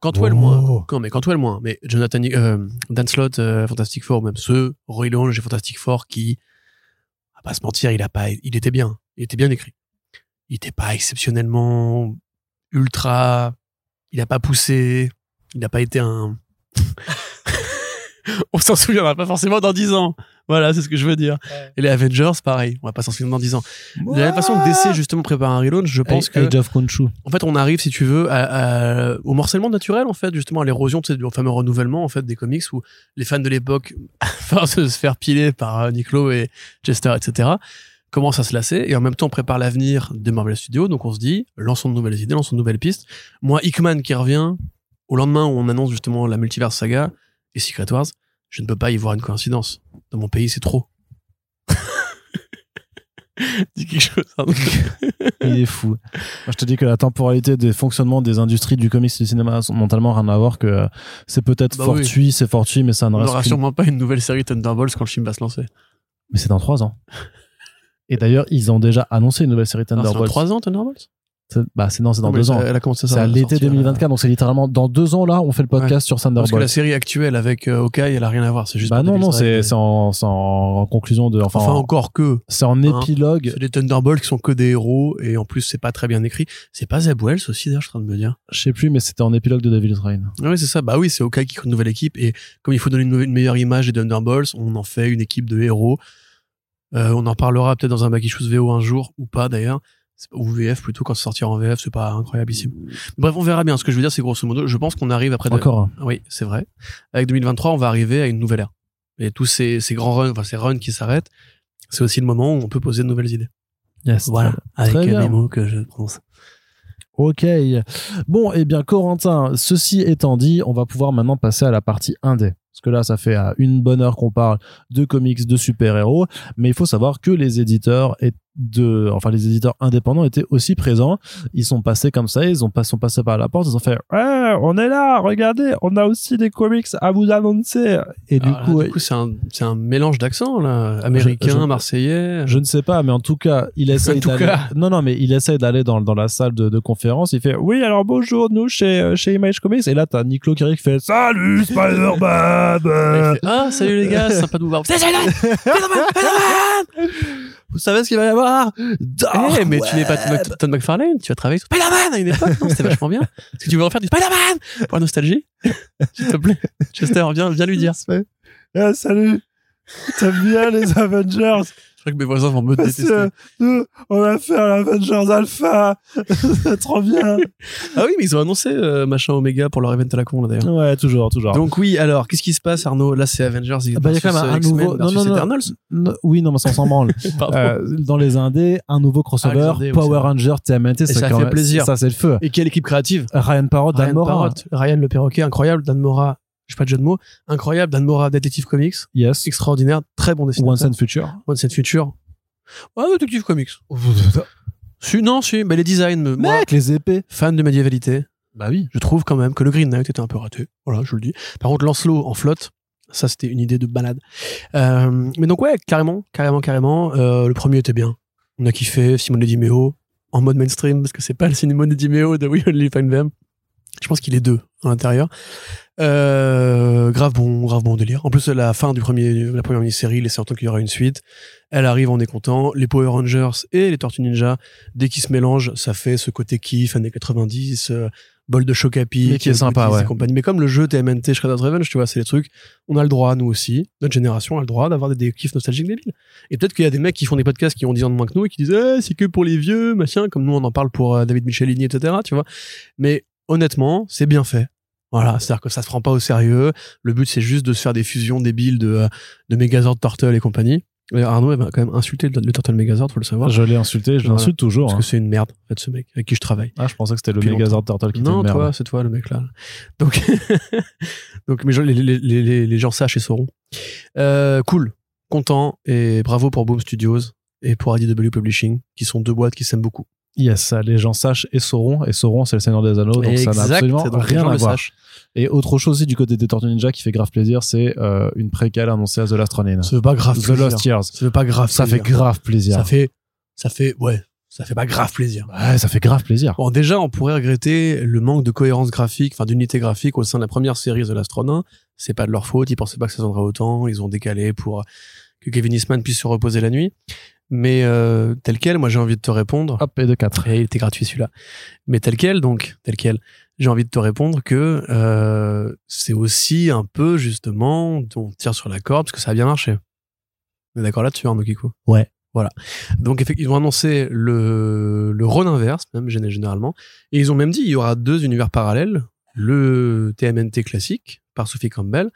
quand toi le Oh. moins, quand, mais quand toi le moins, mais Jonathan, euh, Dan Slott, euh, Fantastic Four, même ceux, Roy Longe et Fantastic Four qui, à pas se mentir, il a pas, il était bien. Il était bien écrit. Il était pas exceptionnellement ultra, il a pas poussé, il n'a pas été un, *laughs* on s'en souviendra pas forcément dans 10 ans. Voilà, c'est ce que je veux dire. Et les Avengers, pareil, on va pas s'en souvenir dans 10 ans. De la même façon que DC justement prépare un relaunch, je pense que Age of en fait on arrive si tu veux à, à- au morcellement naturel en fait justement à l'érosion tu sais, du fameux renouvellement en fait des comics où les fans de l'époque *laughs* à force de se faire piler par euh, Nick Lowe et Chester etc commencent à se lasser. Et en même temps on prépare l'avenir de Marvel Studios. Donc on se dit lançons de nouvelles idées lançons de nouvelles pistes. Moi Hickman qui revient au lendemain où on annonce justement la multiverse saga et Secret Wars je ne peux pas y voir une coïncidence dans mon pays c'est trop *laughs* dis quelque chose hein. *laughs* Il est fou. Moi, je te dis que la temporalité des fonctionnements des industries du comics et du cinéma sont mentalement rien à voir que euh, c'est peut-être Bah fortuit, c'est fortuit, mais ça ne on reste n'aura qu'une- sûrement pas une nouvelle série Thunderbolts quand le film va se lancer Mais c'est dans trois ans. Et d'ailleurs, ils ont déjà annoncé une nouvelle série Ah, c'est dans Thunderbolts. 3 ans, Thunderbolts? Bah, c'est non, c'est dans Non, deux ans. Elle a commencé ça. C'est à l'été sortir, 2024, donc c'est littéralement dans deux ans là, on fait le podcast sur Parce que la série actuelle avec euh, Hawkeye, elle a rien à voir. C'est juste. Bah non, non, c'est en, conclusion de, enfin, Enfin, en- encore que. c'est en Hein. épilogue. C'est des Thunderbolts qui sont que des héros et en plus c'est pas très bien écrit. C'est pas Zeb Wells aussi d'ailleurs, je suis en train de me dire. Je sais plus, mais c'était en épilogue de Devil's Reign. Ah oui, c'est ça. Bah oui, c'est Hawkeye qui crée une nouvelle équipe et comme il faut donner une, nouvelle- une meilleure image des Thunderbolts, on en fait une équipe de héros. Euh, on en parlera peut-être dans un Back Issues VO un jour ou pas d'ailleurs. Ou VF plutôt quand ça sortira en VF, c'est pas incroyable ici. Bref, on verra bien. Ce que je veux dire, c'est grosso modo, je pense qu'on arrive après. de- Encore un. Oui, c'est vrai. Avec 2023, on va arriver à une nouvelle ère. Et tous ces, ces grands runs, enfin ces runs qui s'arrêtent, c'est aussi le moment où on peut poser de nouvelles idées. Yes. avec Très bien. les mots que je prononce. Ok. Bon, eh bien, Corentin, ceci étant dit, on va pouvoir maintenant passer à la partie indé. Que là, ça fait euh, une bonne heure qu'on parle de comics, de super-héros. Mais il faut savoir que les éditeurs et- de, enfin les éditeurs indépendants étaient aussi présents. Ils sont passés comme ça, ils ont pas, sont passés par la porte, ils ont fait, on est là, regardez, on a aussi des comics à vous annoncer. Et du coup, c'est un, mélange d'accents, là. Américain, Je- je- marseillais. je ne sais pas, mais en tout cas, il tout d'aller. Non, non, mais il essaye d'aller dans, dans la salle de, de conférence. Il fait Oui, alors bonjour, nous chez, euh, chez Image Comics. Et là, t'as Nico Kiri qui fait Salut, Spider-Man ah, salut les gars, c'est sympa de vous voir. *laughs* C'est Spider-Man Spider-Man Spider-Man Vous savez ce qu'il va y avoir? Eh, mais tu n'es pas Todd- Todd McFarlane, tu vas travailler sur Spider-Man à une époque, non C'était vachement bien. Est-ce que tu veux en faire du Spider-Man pour la nostalgie? S'il te plaît. Chester, viens, viens lui dire. Ah, salut T'aimes bien les Avengers? Crois que mes voisins vont me Parce détester. que on va faire l'Avengers Alpha C'est *laughs* trop bien Ah oui, mais ils ont annoncé euh, machin Omega pour leur event à la con, là, d'ailleurs. Ouais, toujours, toujours. Donc oui, alors, qu'est-ce qui se passe, Arnaud Là, c'est Avengers Ah bah, il y a quand même un nouveau- non, non, non. Eternals. Non, oui, non, mais ça, on s'en branle. *laughs* Pardon. Euh, dans les indés, un nouveau crossover, Ah, indés, Power. Ranger TMNT, ça quand fait plaisir. Ça, c'est le feu. Et quelle équipe créative Ryan Parrott, Dan Ryan Mora. Ryan le perroquet, incroyable. Dan Mora, je sais pas de jeu de mots, incroyable. Dan Mora, Detective Comics, Yes. extraordinaire, très bon dessinateur. Once and Future. One Set Future. Ah, Detective Comics. *laughs* Si, non, si, mais les designs, me- moi, Mec, les épées. fan de médiévalité, Bah oui. je trouve quand même que le Green Knight était un peu raté. Voilà, je le dis. Par contre, Lancelot en flotte, ça c'était une idée de balade. Euh, mais donc ouais, carrément, carrément, carrément. Euh, le premier était bien. On a kiffé Simone Meo en mode mainstream parce que c'est pas le Simone Meo de We Only Find Them. Je pense qu'il est deux à l'intérieur. Euh, grave bon, grave bon délire. En plus, la fin du premier, la première mini-série laissait entendre qu'il y aura une suite. Elle arrive, on est content. Les Power Rangers et les Tortues Ninja, dès qu'ils se mélangent, ça fait ce côté kiff années 90, euh, bol de choc à pic, qui est sympa, Goodies et ouais. compagnie. Mais comme le jeu TMNT Shredder's Revenge, tu vois, c'est les trucs, on a le droit, nous aussi, notre génération a le droit d'avoir des, des kiffs nostalgiques débiles. Et peut-être qu'il y a des mecs qui font des podcasts qui ont 10 ans de moins que nous et qui disent, eh, c'est que pour les vieux, machin, comme nous on en parle pour euh, David Michelini, etc., tu vois. Mais honnêtement, c'est bien fait. Voilà, c'est-à-dire que ça se prend pas au sérieux. Le but, c'est juste de se faire des fusions débiles de, euh, de Megazord, Turtle et compagnie. Et Arnaud il m'a quand même insulté le, le Turtle Megazord, faut le savoir. Je l'ai insulté, je Voilà. l'insulte toujours. Parce hein. que c'est une merde, en fait, ce mec avec qui je travaille. Ah, je pensais que c'était le Megazord Turtle qui était Non, une merde. toi, c'est toi le mec là. Donc, *laughs* donc mais je- les, les, les, les- les gens sachent et sauront. Euh, cool, content et bravo pour Boom Studios et pour IDW Publishing, qui sont deux boîtes qui s'aiment beaucoup. Yes, les gens sachent et sauront. Et sauront, c'est le Seigneur des Anneaux. Donc ça n'a absolument rien à voir. Et autre chose aussi du côté des Tortues Ninja qui fait grave plaisir, c'est euh, une préquelle annoncée à The Last Ronin. Ça fait pas grave The plaisir. Lost Years. Ça fait pas grave Ça fait plaisir. grave plaisir. Ça fait, ça fait, ouais, ça fait pas grave plaisir. Ouais, ça fait grave plaisir. Bon, déjà, on pourrait regretter le manque de cohérence graphique, enfin d'unité graphique au sein de la première série The Last Ronin. C'est pas de leur faute, ils pensaient pas que ça donnerait autant, ils ont décalé pour que Kevin Eastman puisse se reposer la nuit. Mais euh, tel quel, moi j'ai envie de te répondre. Hop, et de 4. Et il était gratuit celui-là. Mais tel quel, donc, tel quel, j'ai envie de te répondre que euh, c'est aussi un peu justement, on tire sur la corde parce que ça a bien marché. On est d'accord là-dessus, Arnaud Kikou Ouais. Voilà. Donc, effectivement, ils ont annoncé le, le rôle inverse, même gén- généralement. Et ils ont même dit il y aura deux univers parallèles le TMNT classique par Sophie Campbell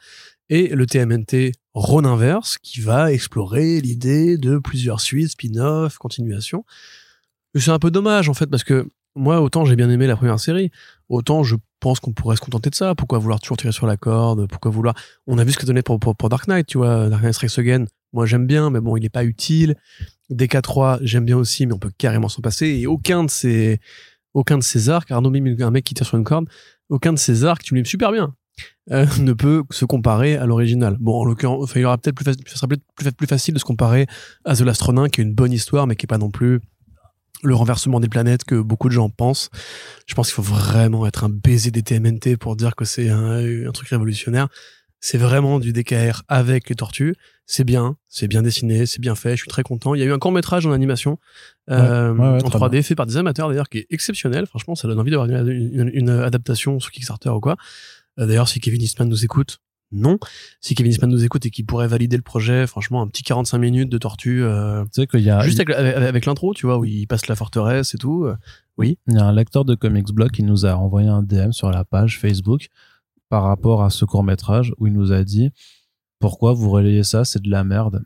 et le TMNT Rhône inverse qui va explorer l'idée de plusieurs suites, spin-off, continuation. C'est un peu dommage en fait parce que moi autant j'ai bien aimé la première série, autant je pense qu'on pourrait se contenter de ça. Pourquoi vouloir toujours tirer sur la corde? Pourquoi vouloir? On a vu ce que donnait pour, pour, Dark Knight, tu vois, Dark Knight Strikes Again. Moi j'aime bien, mais bon il est pas utile. DK3 j'aime bien aussi, mais on peut carrément s'en passer. Et aucun de ces aucun de ces arcs, Arnaud même un mec qui tire sur une corde, aucun de ces arcs, tu l'aimes super bien, euh, *laughs* ne peut se comparer à l'original. Bon, en l'occurrence, enfin, il y aura peut-être plus, faci- plus, plus facile de se comparer à The Last Ronin, qui est une bonne histoire, mais qui est pas non plus le renversement des planètes que beaucoup de gens pensent. Je pense qu'il faut vraiment être un baiser des TMNT pour dire que c'est un, un truc révolutionnaire. C'est vraiment du DKR avec les tortues. C'est bien, c'est bien dessiné, c'est bien fait. Je suis très content. Il y a eu un court métrage en animation euh, Ouais, ouais, ouais, en très 3D fait par des amateurs d'ailleurs, qui est exceptionnel. Franchement, ça donne envie d'avoir une, une- une adaptation sur Kickstarter ou quoi. Euh, d'ailleurs, si Kevin Eastman nous écoute, non. Si Kevin Eastman nous écoute et qu'il pourrait valider le projet, franchement, un petit 45 minutes de tortue, euh, Tu sais qu'il y a, juste avec, avec- avec l'intro, tu vois, où il passe la forteresse et tout. euh, il y a un lecteur de Comics Blog qui nous a envoyé un DM sur la page Facebook par rapport à ce court métrage où il nous a dit pourquoi vous relayez ça, c'est de la merde?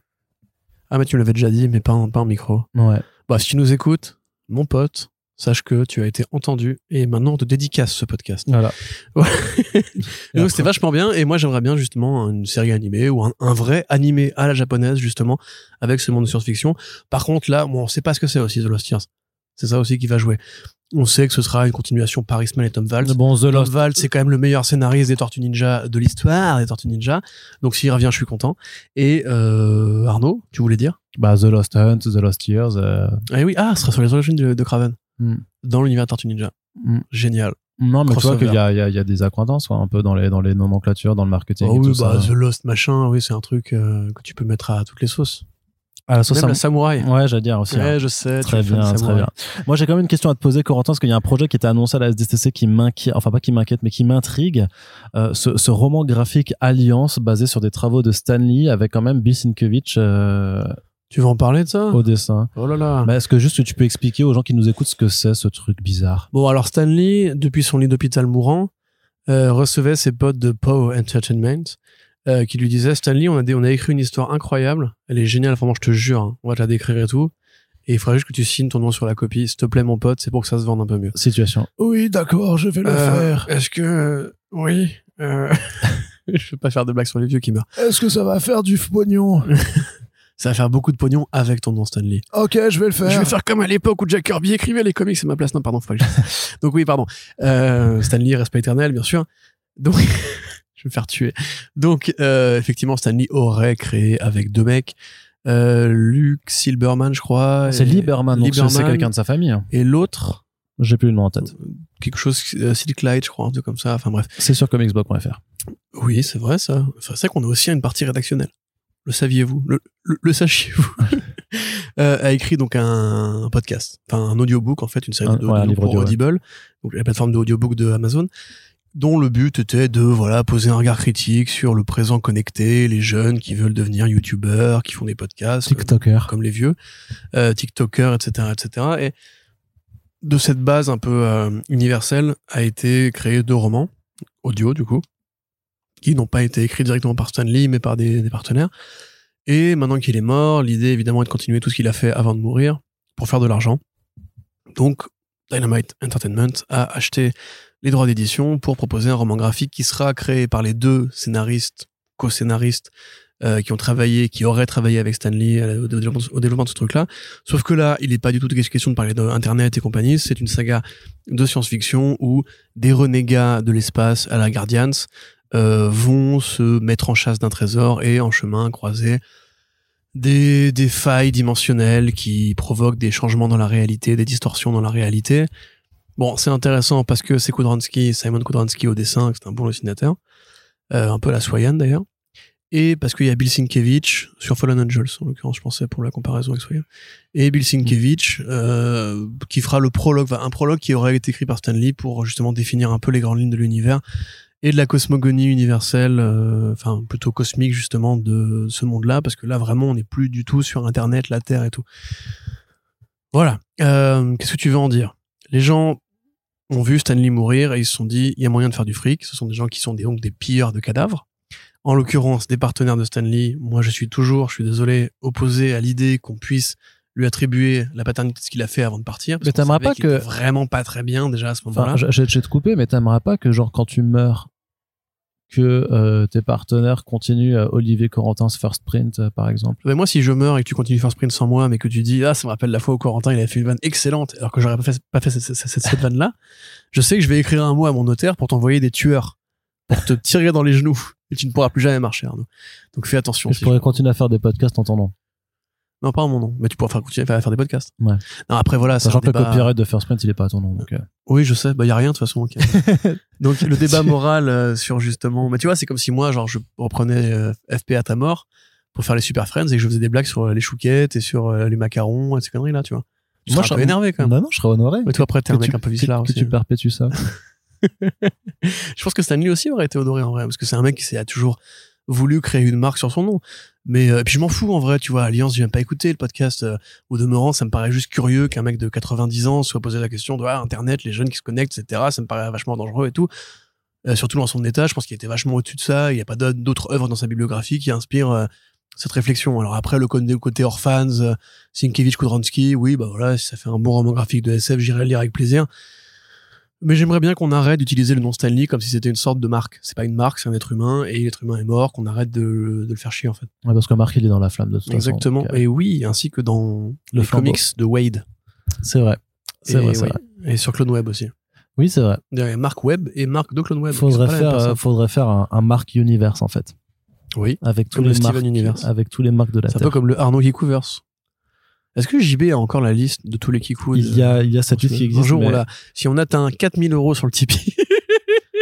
Ah, mais tu l'avais déjà dit, mais pas en, pas en micro. Ouais. Bah, si tu nous écoutes, mon pote, sache que tu as été entendu et maintenant on te dédicace ce podcast. Voilà. *laughs* donc c'était vachement bien et moi j'aimerais bien justement une série animée ou un, vrai animé à la japonaise justement avec ce monde de science-fiction. Par contre là, bon, on sait pas ce que c'est aussi The Lost Years. C'est ça aussi qui va jouer. On sait que ce sera une continuation par Eastman et Tom Valls. Bon, The Tom Lost. Valls, c'est quand même le meilleur scénariste des Tortues Ninja de l'histoire des Tortues Ninja. Donc s'il revient, je suis content. Et euh, Arnaud, tu voulais dire? Bah, The Lost Hunt, The Lost Years. euh, Ah oui, ah, ce sera sur les origines de, de Craven. Hmm. Dans l'univers Tortues Ninja. Hmm. Génial. Non, mais tu vois qu'il y a, il y, a, il y a des accointances un peu dans les, dans les nomenclatures, dans le marketing. Oh et oui, tout bah, ça. The Lost machin, oui, c'est un truc euh, que tu peux mettre à toutes les sauces. Ah, la sauce Même à- la samouraï. Ouais, j'allais dire aussi. hein. Ouais, je sais. Très bien, très bien. Moi, j'ai quand même une question à te poser, Corentin, parce qu'il y a un projet qui était annoncé à la SDCC qui m'inquiète, enfin pas qui m'inquiète, mais qui m'intrigue. Euh, ce, ce roman graphique Alliance, basé sur des travaux de Stanley, avec quand même Bill Sienkiewicz euh, Tu veux en parler de ça au dessin. Oh là là. Bah, Est-ce que juste tu peux expliquer aux gens qui nous écoutent ce que c'est, ce truc bizarre? Bon, alors Stanley, depuis son lit d'hôpital mourant, euh, recevait ses potes de Poe Entertainment euh, qui lui disaient Stanley, on a, des- on a écrit une histoire incroyable, elle est géniale, vraiment, je te jure, hein. on va te la décrire et tout. Et il faudrait juste que tu signes ton nom sur la copie. S'il te plaît, mon pote, c'est pour que ça se vende un peu mieux. Situation. Oui, d'accord, je vais Euh, Est-ce que. oui. euh, *laughs* je veux pas faire de blagues sur les vieux qui meurent. Est-ce que ça va faire du pognon? *laughs* Ça va faire beaucoup de pognon avec ton nom, Stanley. Ok, je vais le faire. Je vais faire comme à l'époque où Jack Kirby écrivait les comics, c'est ma place. Non, pardon, faut pas que je. *laughs* Donc oui, pardon. Euh, Stanley, respect éternel, bien sûr. Donc, *laughs* je vais me faire tuer. Donc, euh, effectivement, Stanley aurait créé avec deux mecs, euh, Luke Silberman, je crois. C'est Lieberman, donc c'est- quelqu'un de sa famille. Et l'autre, J'ai plus le nom en tête. quelque chose, euh, Silk Light, je crois, un truc comme ça. Enfin bref. C'est sur comicsblog.fr. Oui, c'est vrai ça. Enfin, c'est vrai qu'on a aussi une partie rédactionnelle. Le saviez-vous Le, le, le sachiez-vous *laughs* euh, A écrit donc un, un podcast, enfin un audiobook en fait, une série de ouais, pour audio, ouais. Audible, donc la plateforme de audiobook de Amazon, dont le but était de voilà poser un regard critique sur le présent connecté, les jeunes qui veulent devenir youtubeurs, qui font des podcasts, TikToker. comme les vieux, euh, TikTokers, etc., etc. Et de cette base un peu euh, universelle a été créé deux romans audio du coup, qui n'ont pas été écrits directement par Stan Lee mais par des, des partenaires. Et maintenant qu'il est mort, l'idée évidemment est de continuer tout ce qu'il a fait avant de mourir pour faire de l'argent. Donc Dynamite Entertainment a acheté les droits d'édition pour proposer un roman graphique qui sera créé par les deux scénaristes, co-scénaristes euh, qui ont travaillé, qui auraient travaillé avec Stanley euh, au développement, au développement de ce truc-là. Sauf que là, il n'est pas du tout question de parler d'Internet et compagnie. C'est une saga de science-fiction où des renégats de l'espace à la Guardians euh, vont se mettre en chasse d'un trésor et en chemin croiser des, des failles dimensionnelles qui provoquent des changements dans la réalité, des distorsions dans la réalité. Bon, c'est intéressant parce que c'est Kudransky, Simon Kudransky au dessin, c'est un bon dessinateur, euh, un peu la Swayan d'ailleurs, et parce qu'il y a Bill Sienkiewicz sur Fallen Angels, en l'occurrence, je pensais pour la comparaison avec Swayan, et Bill Sienkiewicz euh, qui fera le prologue, enfin, un prologue qui aurait été écrit par Stan Lee pour justement définir un peu les grandes lignes de l'univers et de la cosmogonie universelle, euh, enfin plutôt cosmique justement de ce monde-là, parce que là vraiment on n'est plus du tout sur Internet, la Terre et tout. Voilà. Euh, Qu'est-ce que tu veux en dire? Les gens ont vu Stanley mourir et ils se sont dit il y a moyen de faire du fric. Ce sont des gens qui sont des, donc des pilleurs de cadavres. En l'occurrence, des partenaires de Stanley. Moi, je suis toujours, je suis désolé, opposé à l'idée qu'on puisse lui attribuer la paternité de ce qu'il a fait avant de partir. parce Mais savait pas que- vraiment pas très bien déjà à ce moment-là. Enfin, je, je, je vais te couper, mais t'aimerais pas que, genre, quand tu meurs, que euh, tes partenaires continuent à Olivier Corentin's First Print, euh, par exemple? Ben, moi, si je meurs et que tu continues First Print sans moi, mais que tu dis, ah, ça me rappelle la fois où Corentin, il avait fait une vanne excellente, alors que j'aurais pas fait, pas fait cette, cette, cette- vanne-là, je sais que je vais écrire un mot à mon notaire pour t'envoyer des tueurs, pour te tirer dans les genoux. Et tu ne pourras plus jamais marcher, Arnaud. Donc fais attention. Je si pourrais je- continuer à faire des podcasts en ton nom. Non, pas en mon nom. Mais tu pourras faire, continuer à faire des podcasts. Ouais. Non, après, voilà, Sachant que le débat- copyright de First Print, il est pas à ton nom. Donc, euh. Oui, je sais. Bah, y a rien, de toute façon. *laughs* Donc, le débat moral euh, sur justement, mais tu vois, c'est comme si moi, genre, je reprenais euh, FP à ta mort pour faire les Super Friends et que je faisais des blagues sur les chouquettes et sur les macarons et ces conneries-là, tu vois. Tu Moi, je serais- énervé quand même. Non, non, je serais honoré. Mais toi, après, t'es un que mec tu- un peu que- vicelard que aussi. tu perpétues ça. *laughs* *laughs* Je pense que Stanley aussi aurait été honoré en vrai, parce que c'est un mec qui a toujours voulu créer une marque sur son nom. Mais euh, puis je m'en fous en vrai, tu vois. Alliance, j'ai même pas écouté le podcast. Euh, au demeurant, ça me paraît juste curieux qu'un mec de 90 ans soit posé la question de ah, Internet, les jeunes qui se connectent, etc. Ça me paraît vachement dangereux et tout. Euh, surtout dans son état, je pense qu'il était vachement au-dessus de ça. Il n'y a pas d'autres œuvres dans sa bibliographie qui inspirent euh, cette réflexion. Alors après, le côté, Orphans, euh, Sienkiewicz, Kudranski, oui, bah voilà, si ça fait un bon roman graphique de SF, j'irai le lire avec plaisir. Mais j'aimerais bien qu'on arrête d'utiliser le nom Stanley comme si c'était une sorte de marque. C'est pas une marque, c'est un être humain, et l'être humain est mort, qu'on arrête de, de, le faire chier, en fait. Ouais, parce que Marc, il est dans la flamme de toute Exactement. façon. Exactement. Et oui, ainsi que dans Le les flambeau. comics de Wade. C'est vrai. C'est vrai, c'est oui. vrai. Et sur Clone Web aussi. Oui, c'est vrai. Il y a Mark Webb et Mark de Clone Web. Faudrait faire, euh, faudrait faire un, un Marc Universe, en fait. Oui. Avec tous Comme les le Steven marques, Universe. avec tous les marques de la C'est un peu comme le Arnaud Kikoverse. Est-ce que JB a encore la liste de tous les Kikous Il y a, il y a cette liste qui Un existe. jour, mais on l'a- si on atteint 4000 euros sur le Tipeee. *laughs*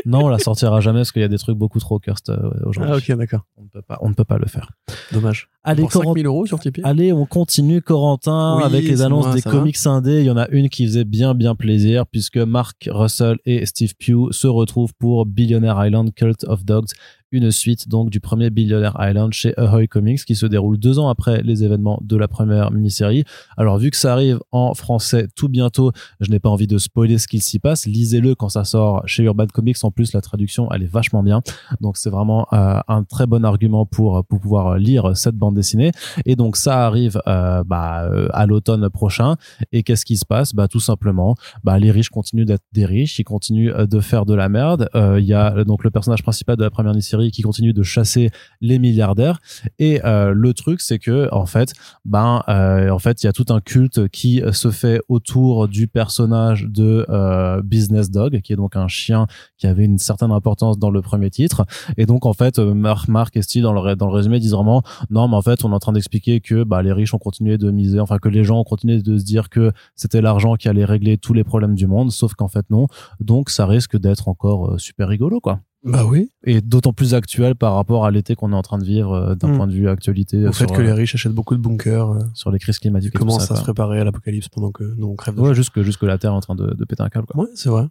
Non, on la sortira jamais parce qu'il y a des trucs beaucoup trop cursed euh, aujourd'hui. ah, ok, d'accord. On ne peut pas, on ne peut pas le faire. Dommage. Allez, Pour Corentin. 5000 euros sur Tipeee. Allez, on continue Corentin Oui, avec les annonces moi, des va comics indés. Il y en a une qui faisait bien bien plaisir puisque Mark Russell et Steve Pugh se retrouvent pour Billionaire Island Cult of Dogs, une suite donc du premier Billionaire Island chez Ahoy Comics qui se déroule deux ans après les événements de la première mini-série. Alors vu que ça arrive en français tout bientôt, je n'ai pas envie de spoiler ce qu'il s'y passe. Lisez-le quand ça sort chez Urban Comics. En plus, la traduction elle est vachement bien, donc c'est vraiment euh, un très bon argument pour pour pouvoir lire cette bande dessinée. Et donc ça arrive euh, bah, euh, à l'automne prochain. Et qu'est-ce qui se passe? Bah tout simplement, bah les riches continuent d'être des riches, ils continuent de faire de la merde. Il y a donc le personnage principal de la première qui continue de chasser les milliardaires. Et euh, le truc, c'est que en fait, ben euh, en fait, il y a tout un culte qui se fait autour du personnage de euh, Business Dog, qui est donc un chien qui avait une certaine importance dans le premier titre. Et donc en fait, Marc, Marc et dans le dans le résumé disent vraiment non, mais en fait, on est en train d'expliquer que bah, les riches ont continué de miser, enfin que les gens ont continué de se dire que c'était l'argent qui allait régler tous les problèmes du monde, sauf qu'en fait non. Donc ça risque d'être encore super rigolo, quoi. Bah oui. Et d'autant plus actuel par rapport à l'été qu'on est en train de vivre euh, d'un Mm. point de vue actualité Au euh, fait que euh, les riches achètent beaucoup de bunkers, euh, sur les crises climatiques. commencent ça, à se préparer à l'apocalypse pendant que nous on crève de Ouais, jusque jusque la Terre est en train de, de péter un câble. Quoi. Ouais, c'est vrai.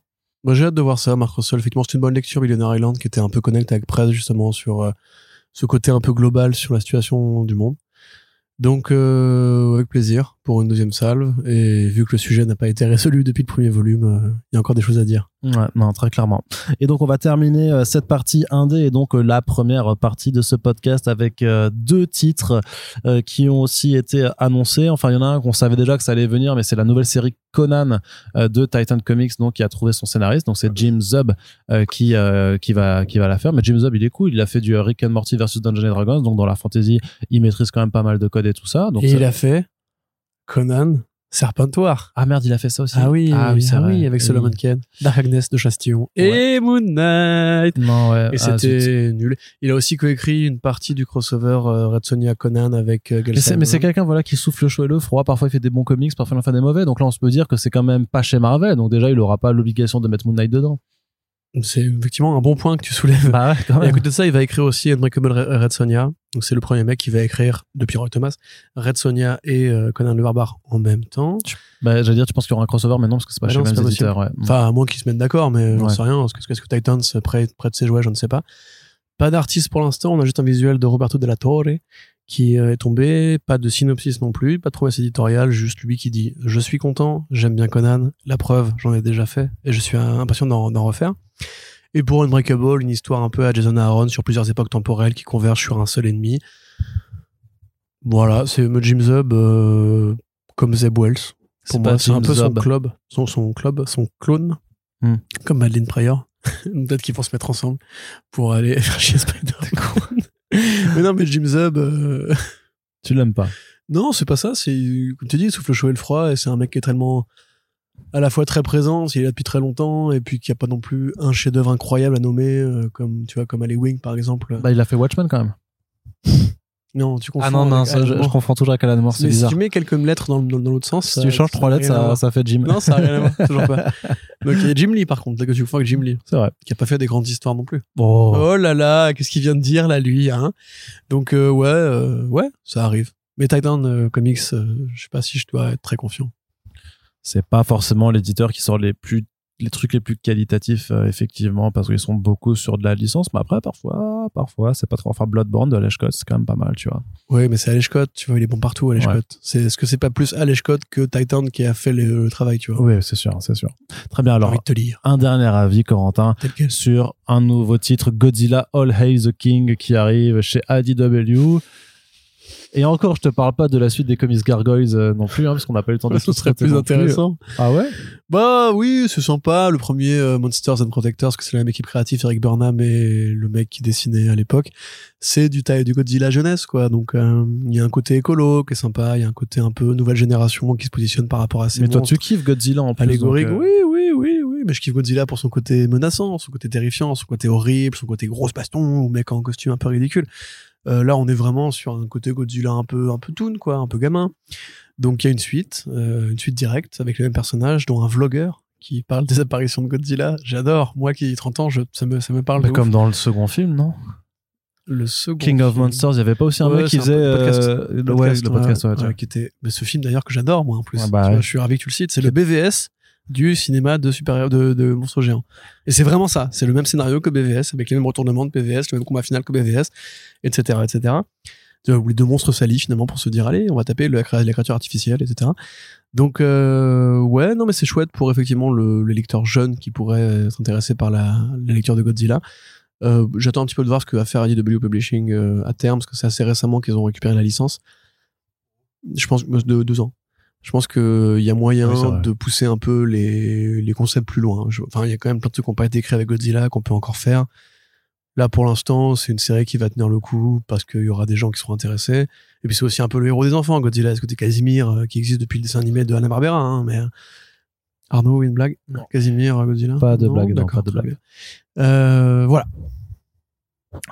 Moi, j'ai hâte de voir ça, Mark Russell. Effectivement, c'est une bonne lecture, Billionaire Island, qui était un peu connecté avec Press, justement, sur euh, ce côté un peu global sur la situation du monde. Donc, euh, avec plaisir pour une deuxième salve. Et vu que le sujet n'a pas été résolu depuis le premier volume, euh, il y a encore des choses à dire. Ouais, non, très clairement. Et donc, on va terminer euh, cette partie indé et donc euh, la première partie de ce podcast avec deux titres qui ont aussi été annoncés. Enfin, il y en a un qu'on savait déjà que ça allait venir, mais c'est la nouvelle série Conan de Titan Comics, donc qui a trouvé son scénariste. Donc, c'est Jim Zub qui qui va qui va la faire. Mais Jim Zub, il est cool. Il a fait du Rick and Morty versus Dungeons and Dragons, donc dans la fantasy, il maîtrise quand même pas mal de codes et tout ça. Donc, et ça- il a fait Conan Serpentoire. ah merde, il a fait ça aussi. Ah oui, ah oui, vrai. avec Oui. Solomon Kane, Dark Agnes de Chastillon Ouais. et Moon Knight. Non, ouais. Et ah, c'était nul. Il a aussi coécrit une partie du crossover euh, Red Sonja Conan avec euh, Mais c'est, quelqu'un voilà qui souffle le chaud et le froid. Parfois il fait des bons comics, parfois il en fait des mauvais. Donc là on se peut dire que c'est quand même pas chez Marvel. Donc déjà il aura pas l'obligation de mettre Moon Knight dedans. C'est effectivement un bon point que tu soulèves. Bah ouais, quand Et à côté de ça, il va écrire aussi Unbreakable Red Sonja. Donc c'est le premier mec qui va écrire depuis Roy Thomas Red Sonja et euh, Conan le Barbare en même temps. Bah j'allais dire tu penses qu'il y aura un crossover maintenant parce que c'est pas Bah chez non, les mêmes éditeurs. Ouais. Enfin, à moins qu'ils se mettent d'accord, mais j'en Ouais. sais rien. Parce que est-ce que Titans prête, prête ses jouets, je ne sais pas. Pas d'artiste pour l'instant. On a juste un visuel de Roberto Della Torre qui euh, est tombé. Pas de synopsis non plus. Pas de promesse éditoriale. Juste lui qui dit Je suis content, j'aime bien Conan. La preuve, j'en ai déjà fait. Et je suis euh, impatient d'en refaire. Et pour Unbreakable, une histoire un peu à Jason Aaron sur plusieurs époques temporelles qui convergent sur un seul ennemi. Voilà, c'est Jim Zub euh, comme Zeb Wells. Pour moi, c'est un peu son club, son, son club, son clone, Hmm. comme Madeleine Pryor. *laughs* Peut-être qu'ils vont se mettre ensemble pour aller *laughs* faire chier Spider-Man. *laughs* mais non, mais Jim Zub, euh, Tu l'aimes pas. non, c'est pas ça. C'est comme tu dis, il souffle le chaud et le froid, et c'est un mec qui est tellement à la fois très présent, il est là depuis très longtemps, et puis qui a pas non plus un chef-d'œuvre incroyable à nommer, euh, comme tu vois, comme Ali Wing par exemple. Bah il a fait Watchmen quand même. *laughs* non, tu confonds. Ah non non ça, je, confonds toujours avec Alan Moore, c'est Mais si bizarre. tu mets quelques lettres dans, dans, dans l'autre sens, Si tu changes trois lettres ça, fait Jim. Non, ça n'a rien à voir, *laughs* toujours pas. Donc il y a Jim Lee par contre, là que tu confonds avec Jim Lee, C'est vrai. qui a pas fait des grandes histoires non plus. Oh. Oh là là, qu'est-ce qu'il vient de dire là lui hein Donc euh, ouais, euh, ouais, ça arrive. Mais Titan euh, Comics, euh, je sais pas si je dois être très confiant. C'est pas forcément l'éditeur qui sort les plus les trucs les plus qualitatifs euh, effectivement parce qu'ils sont beaucoup sur de la licence mais après parfois parfois c'est pas trop enfin Bloodborne de c'est quand même pas mal tu vois Ouais, mais c'est Scott, tu vois, il est bon partout Ouais. Scott. C'est est-ce que c'est pas plus Scott que Titan qui a fait le, le travail, tu vois? Oui c'est sûr c'est sûr très bien alors envie de te lire. un dernier avis Corentin sur un nouveau titre Godzilla All Hail the King qui arrive chez ADW Et encore, je te parle pas de la suite des comics Gargoyles euh, non plus, hein, parce qu'on n'a pas eu le temps de *laughs* Ce serait plus intéressant. Ah ouais? Bah oui, c'est sympa. Le premier euh, Monsters and Protectors, que c'est la même équipe créative, Eric Burnham et le mec qui dessinait à l'époque, c'est du taille du Godzilla jeunesse, quoi. Donc euh, il y a un côté écolo qui est sympa, il y a un côté un peu nouvelle génération qui se positionne par rapport à ces Mais toi, tu kiffes Godzilla en plus. Allégorique, oui, oui, oui, oui. Mais je kiffe Godzilla pour son côté menaçant, son côté terrifiant, son côté horrible, son côté grosse baston ou mec en costume un peu ridicule. Euh, là, on est vraiment sur un côté Godzilla un peu, un peu toon, quoi, un peu gamin. Donc, il y a une suite, euh, une suite directe avec le même personnage, dont un vlogueur qui parle des apparitions de Godzilla. J'adore. Moi qui ai 30 ans, je, ça me, ça me parle. Mais comme dans le second film, non? Le second King of Monsters, il y avait pas aussi un Ouais, mec qui faisait podcast. euh, Le ouais, podcast, le podcast, ouais, qui était mais ce film d'ailleurs que j'adore moi en plus Ouais, bah vois, je suis ravi que tu le cites c'est le BVS du cinéma de super de, de monstres géants. Et c'est vraiment ça. C'est le même scénario que BVS avec les mêmes retournements de BVS le même combat final que BVS etc etc vois, où les deux monstres s'allient finalement pour se dire allez on va taper la, cré- la créature artificielle etc donc euh, ouais non mais c'est chouette pour effectivement le, le lecteur jeune qui pourrait être intéressé par la, lecture de Godzilla. Euh, J'attends un petit peu de voir ce que va faire IDW Publishing euh, à terme, parce que c'est assez récemment qu'ils ont récupéré la licence. Je pense de deux ans. Je pense qu'il y a moyen Oui, de pousser un peu les, les concepts plus loin. Je- Enfin, il y a quand même plein de trucs qui n'ont pas été écrits avec Godzilla qu'on peut encore faire. Là, pour l'instant, c'est une série qui va tenir le coup parce qu'il y aura des gens qui seront intéressés. Et puis, c'est aussi un peu le héros des enfants, Godzilla. Ce côté Casimir, euh, qui existe depuis le dessin animé de Hanna-Barbera, hein, mais... euh, Arnaud, une blague? Non. Casimir, euh, Godzilla? Pas de blague, non, d'accord, pas de blague. Euh, voilà.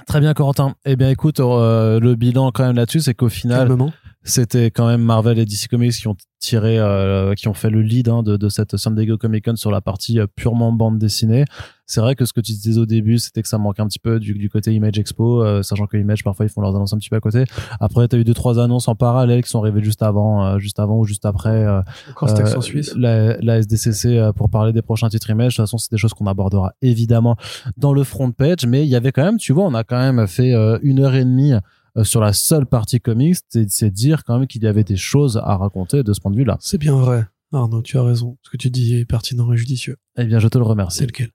Très bien, Corentin. Eh bien, écoute, euh, le bilan quand même là-dessus, c'est qu'au final, Calmement. C'était quand même Marvel et DC Comics qui ont tiré, euh, qui ont fait le lead hein, de, de cette San Diego Comic Con sur la partie euh, purement bande dessinée. C'est vrai que ce que tu disais au début, c'était que ça manquait un petit peu du, du côté Image Expo, euh, sachant que Image parfois ils font leurs annonces un petit peu à côté. Après, tu as eu deux trois annonces en parallèle qui sont arrivées juste avant, euh, juste avant ou juste après. euh, cet euh, suisse. La, la SDCC euh, pour parler des prochains titres Image. De toute façon, c'est des choses qu'on abordera évidemment dans le front page, mais il y avait quand même, tu vois, on a quand même fait euh, une heure et demie euh, sur la seule partie comics, c'est dire quand même qu'il y avait des choses à raconter de ce point de vue-là. C'est bien vrai. Arnaud, tu as raison. Ce que tu dis est pertinent et judicieux. Eh bien, je te le remercie. C'est lequel?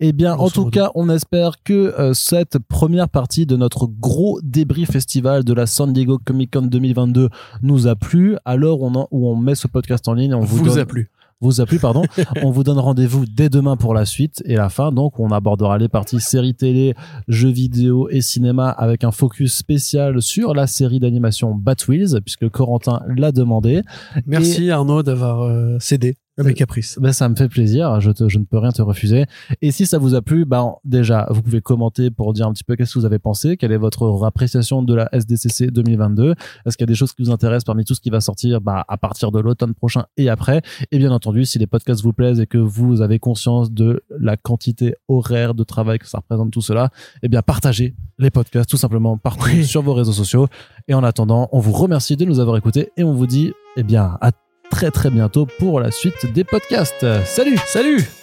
Eh bien, en tout cas, on espère que euh, cette première partie de notre gros débris festival de la San Diego Comic Con 2022 nous a plu. À l'heure où, on en- où on met ce podcast en ligne, on vous, vous donne, a plu. Vous a plu, pardon. *laughs* on vous donne rendez-vous dès demain pour la suite et la fin. Donc, on abordera les parties séries télé, jeux vidéo et cinéma avec un focus spécial sur la série d'animation Batwheels, puisque Corentin l'a demandé. Merci Arnaud d'avoir euh, cédé mes caprices. Ben, ça me fait plaisir, je, te- je ne peux rien te refuser. Et si ça vous a plu, ben, déjà, vous pouvez commenter pour dire un petit peu qu'est-ce que vous avez pensé, quelle est votre appréciation de la SDCC 2022, est-ce qu'il y a des choses qui vous intéressent parmi tout ce qui va sortir bah, à partir de l'automne prochain et après? Et bien entendu, si les podcasts vous plaisent et que vous avez conscience de la quantité horaire de travail que ça représente tout cela, eh bien partagez les podcasts tout simplement partout Oui. sur vos réseaux sociaux. Et en attendant, on vous remercie de nous avoir écoutés et on vous dit eh bien à très très bientôt pour la suite des podcasts. Salut Salut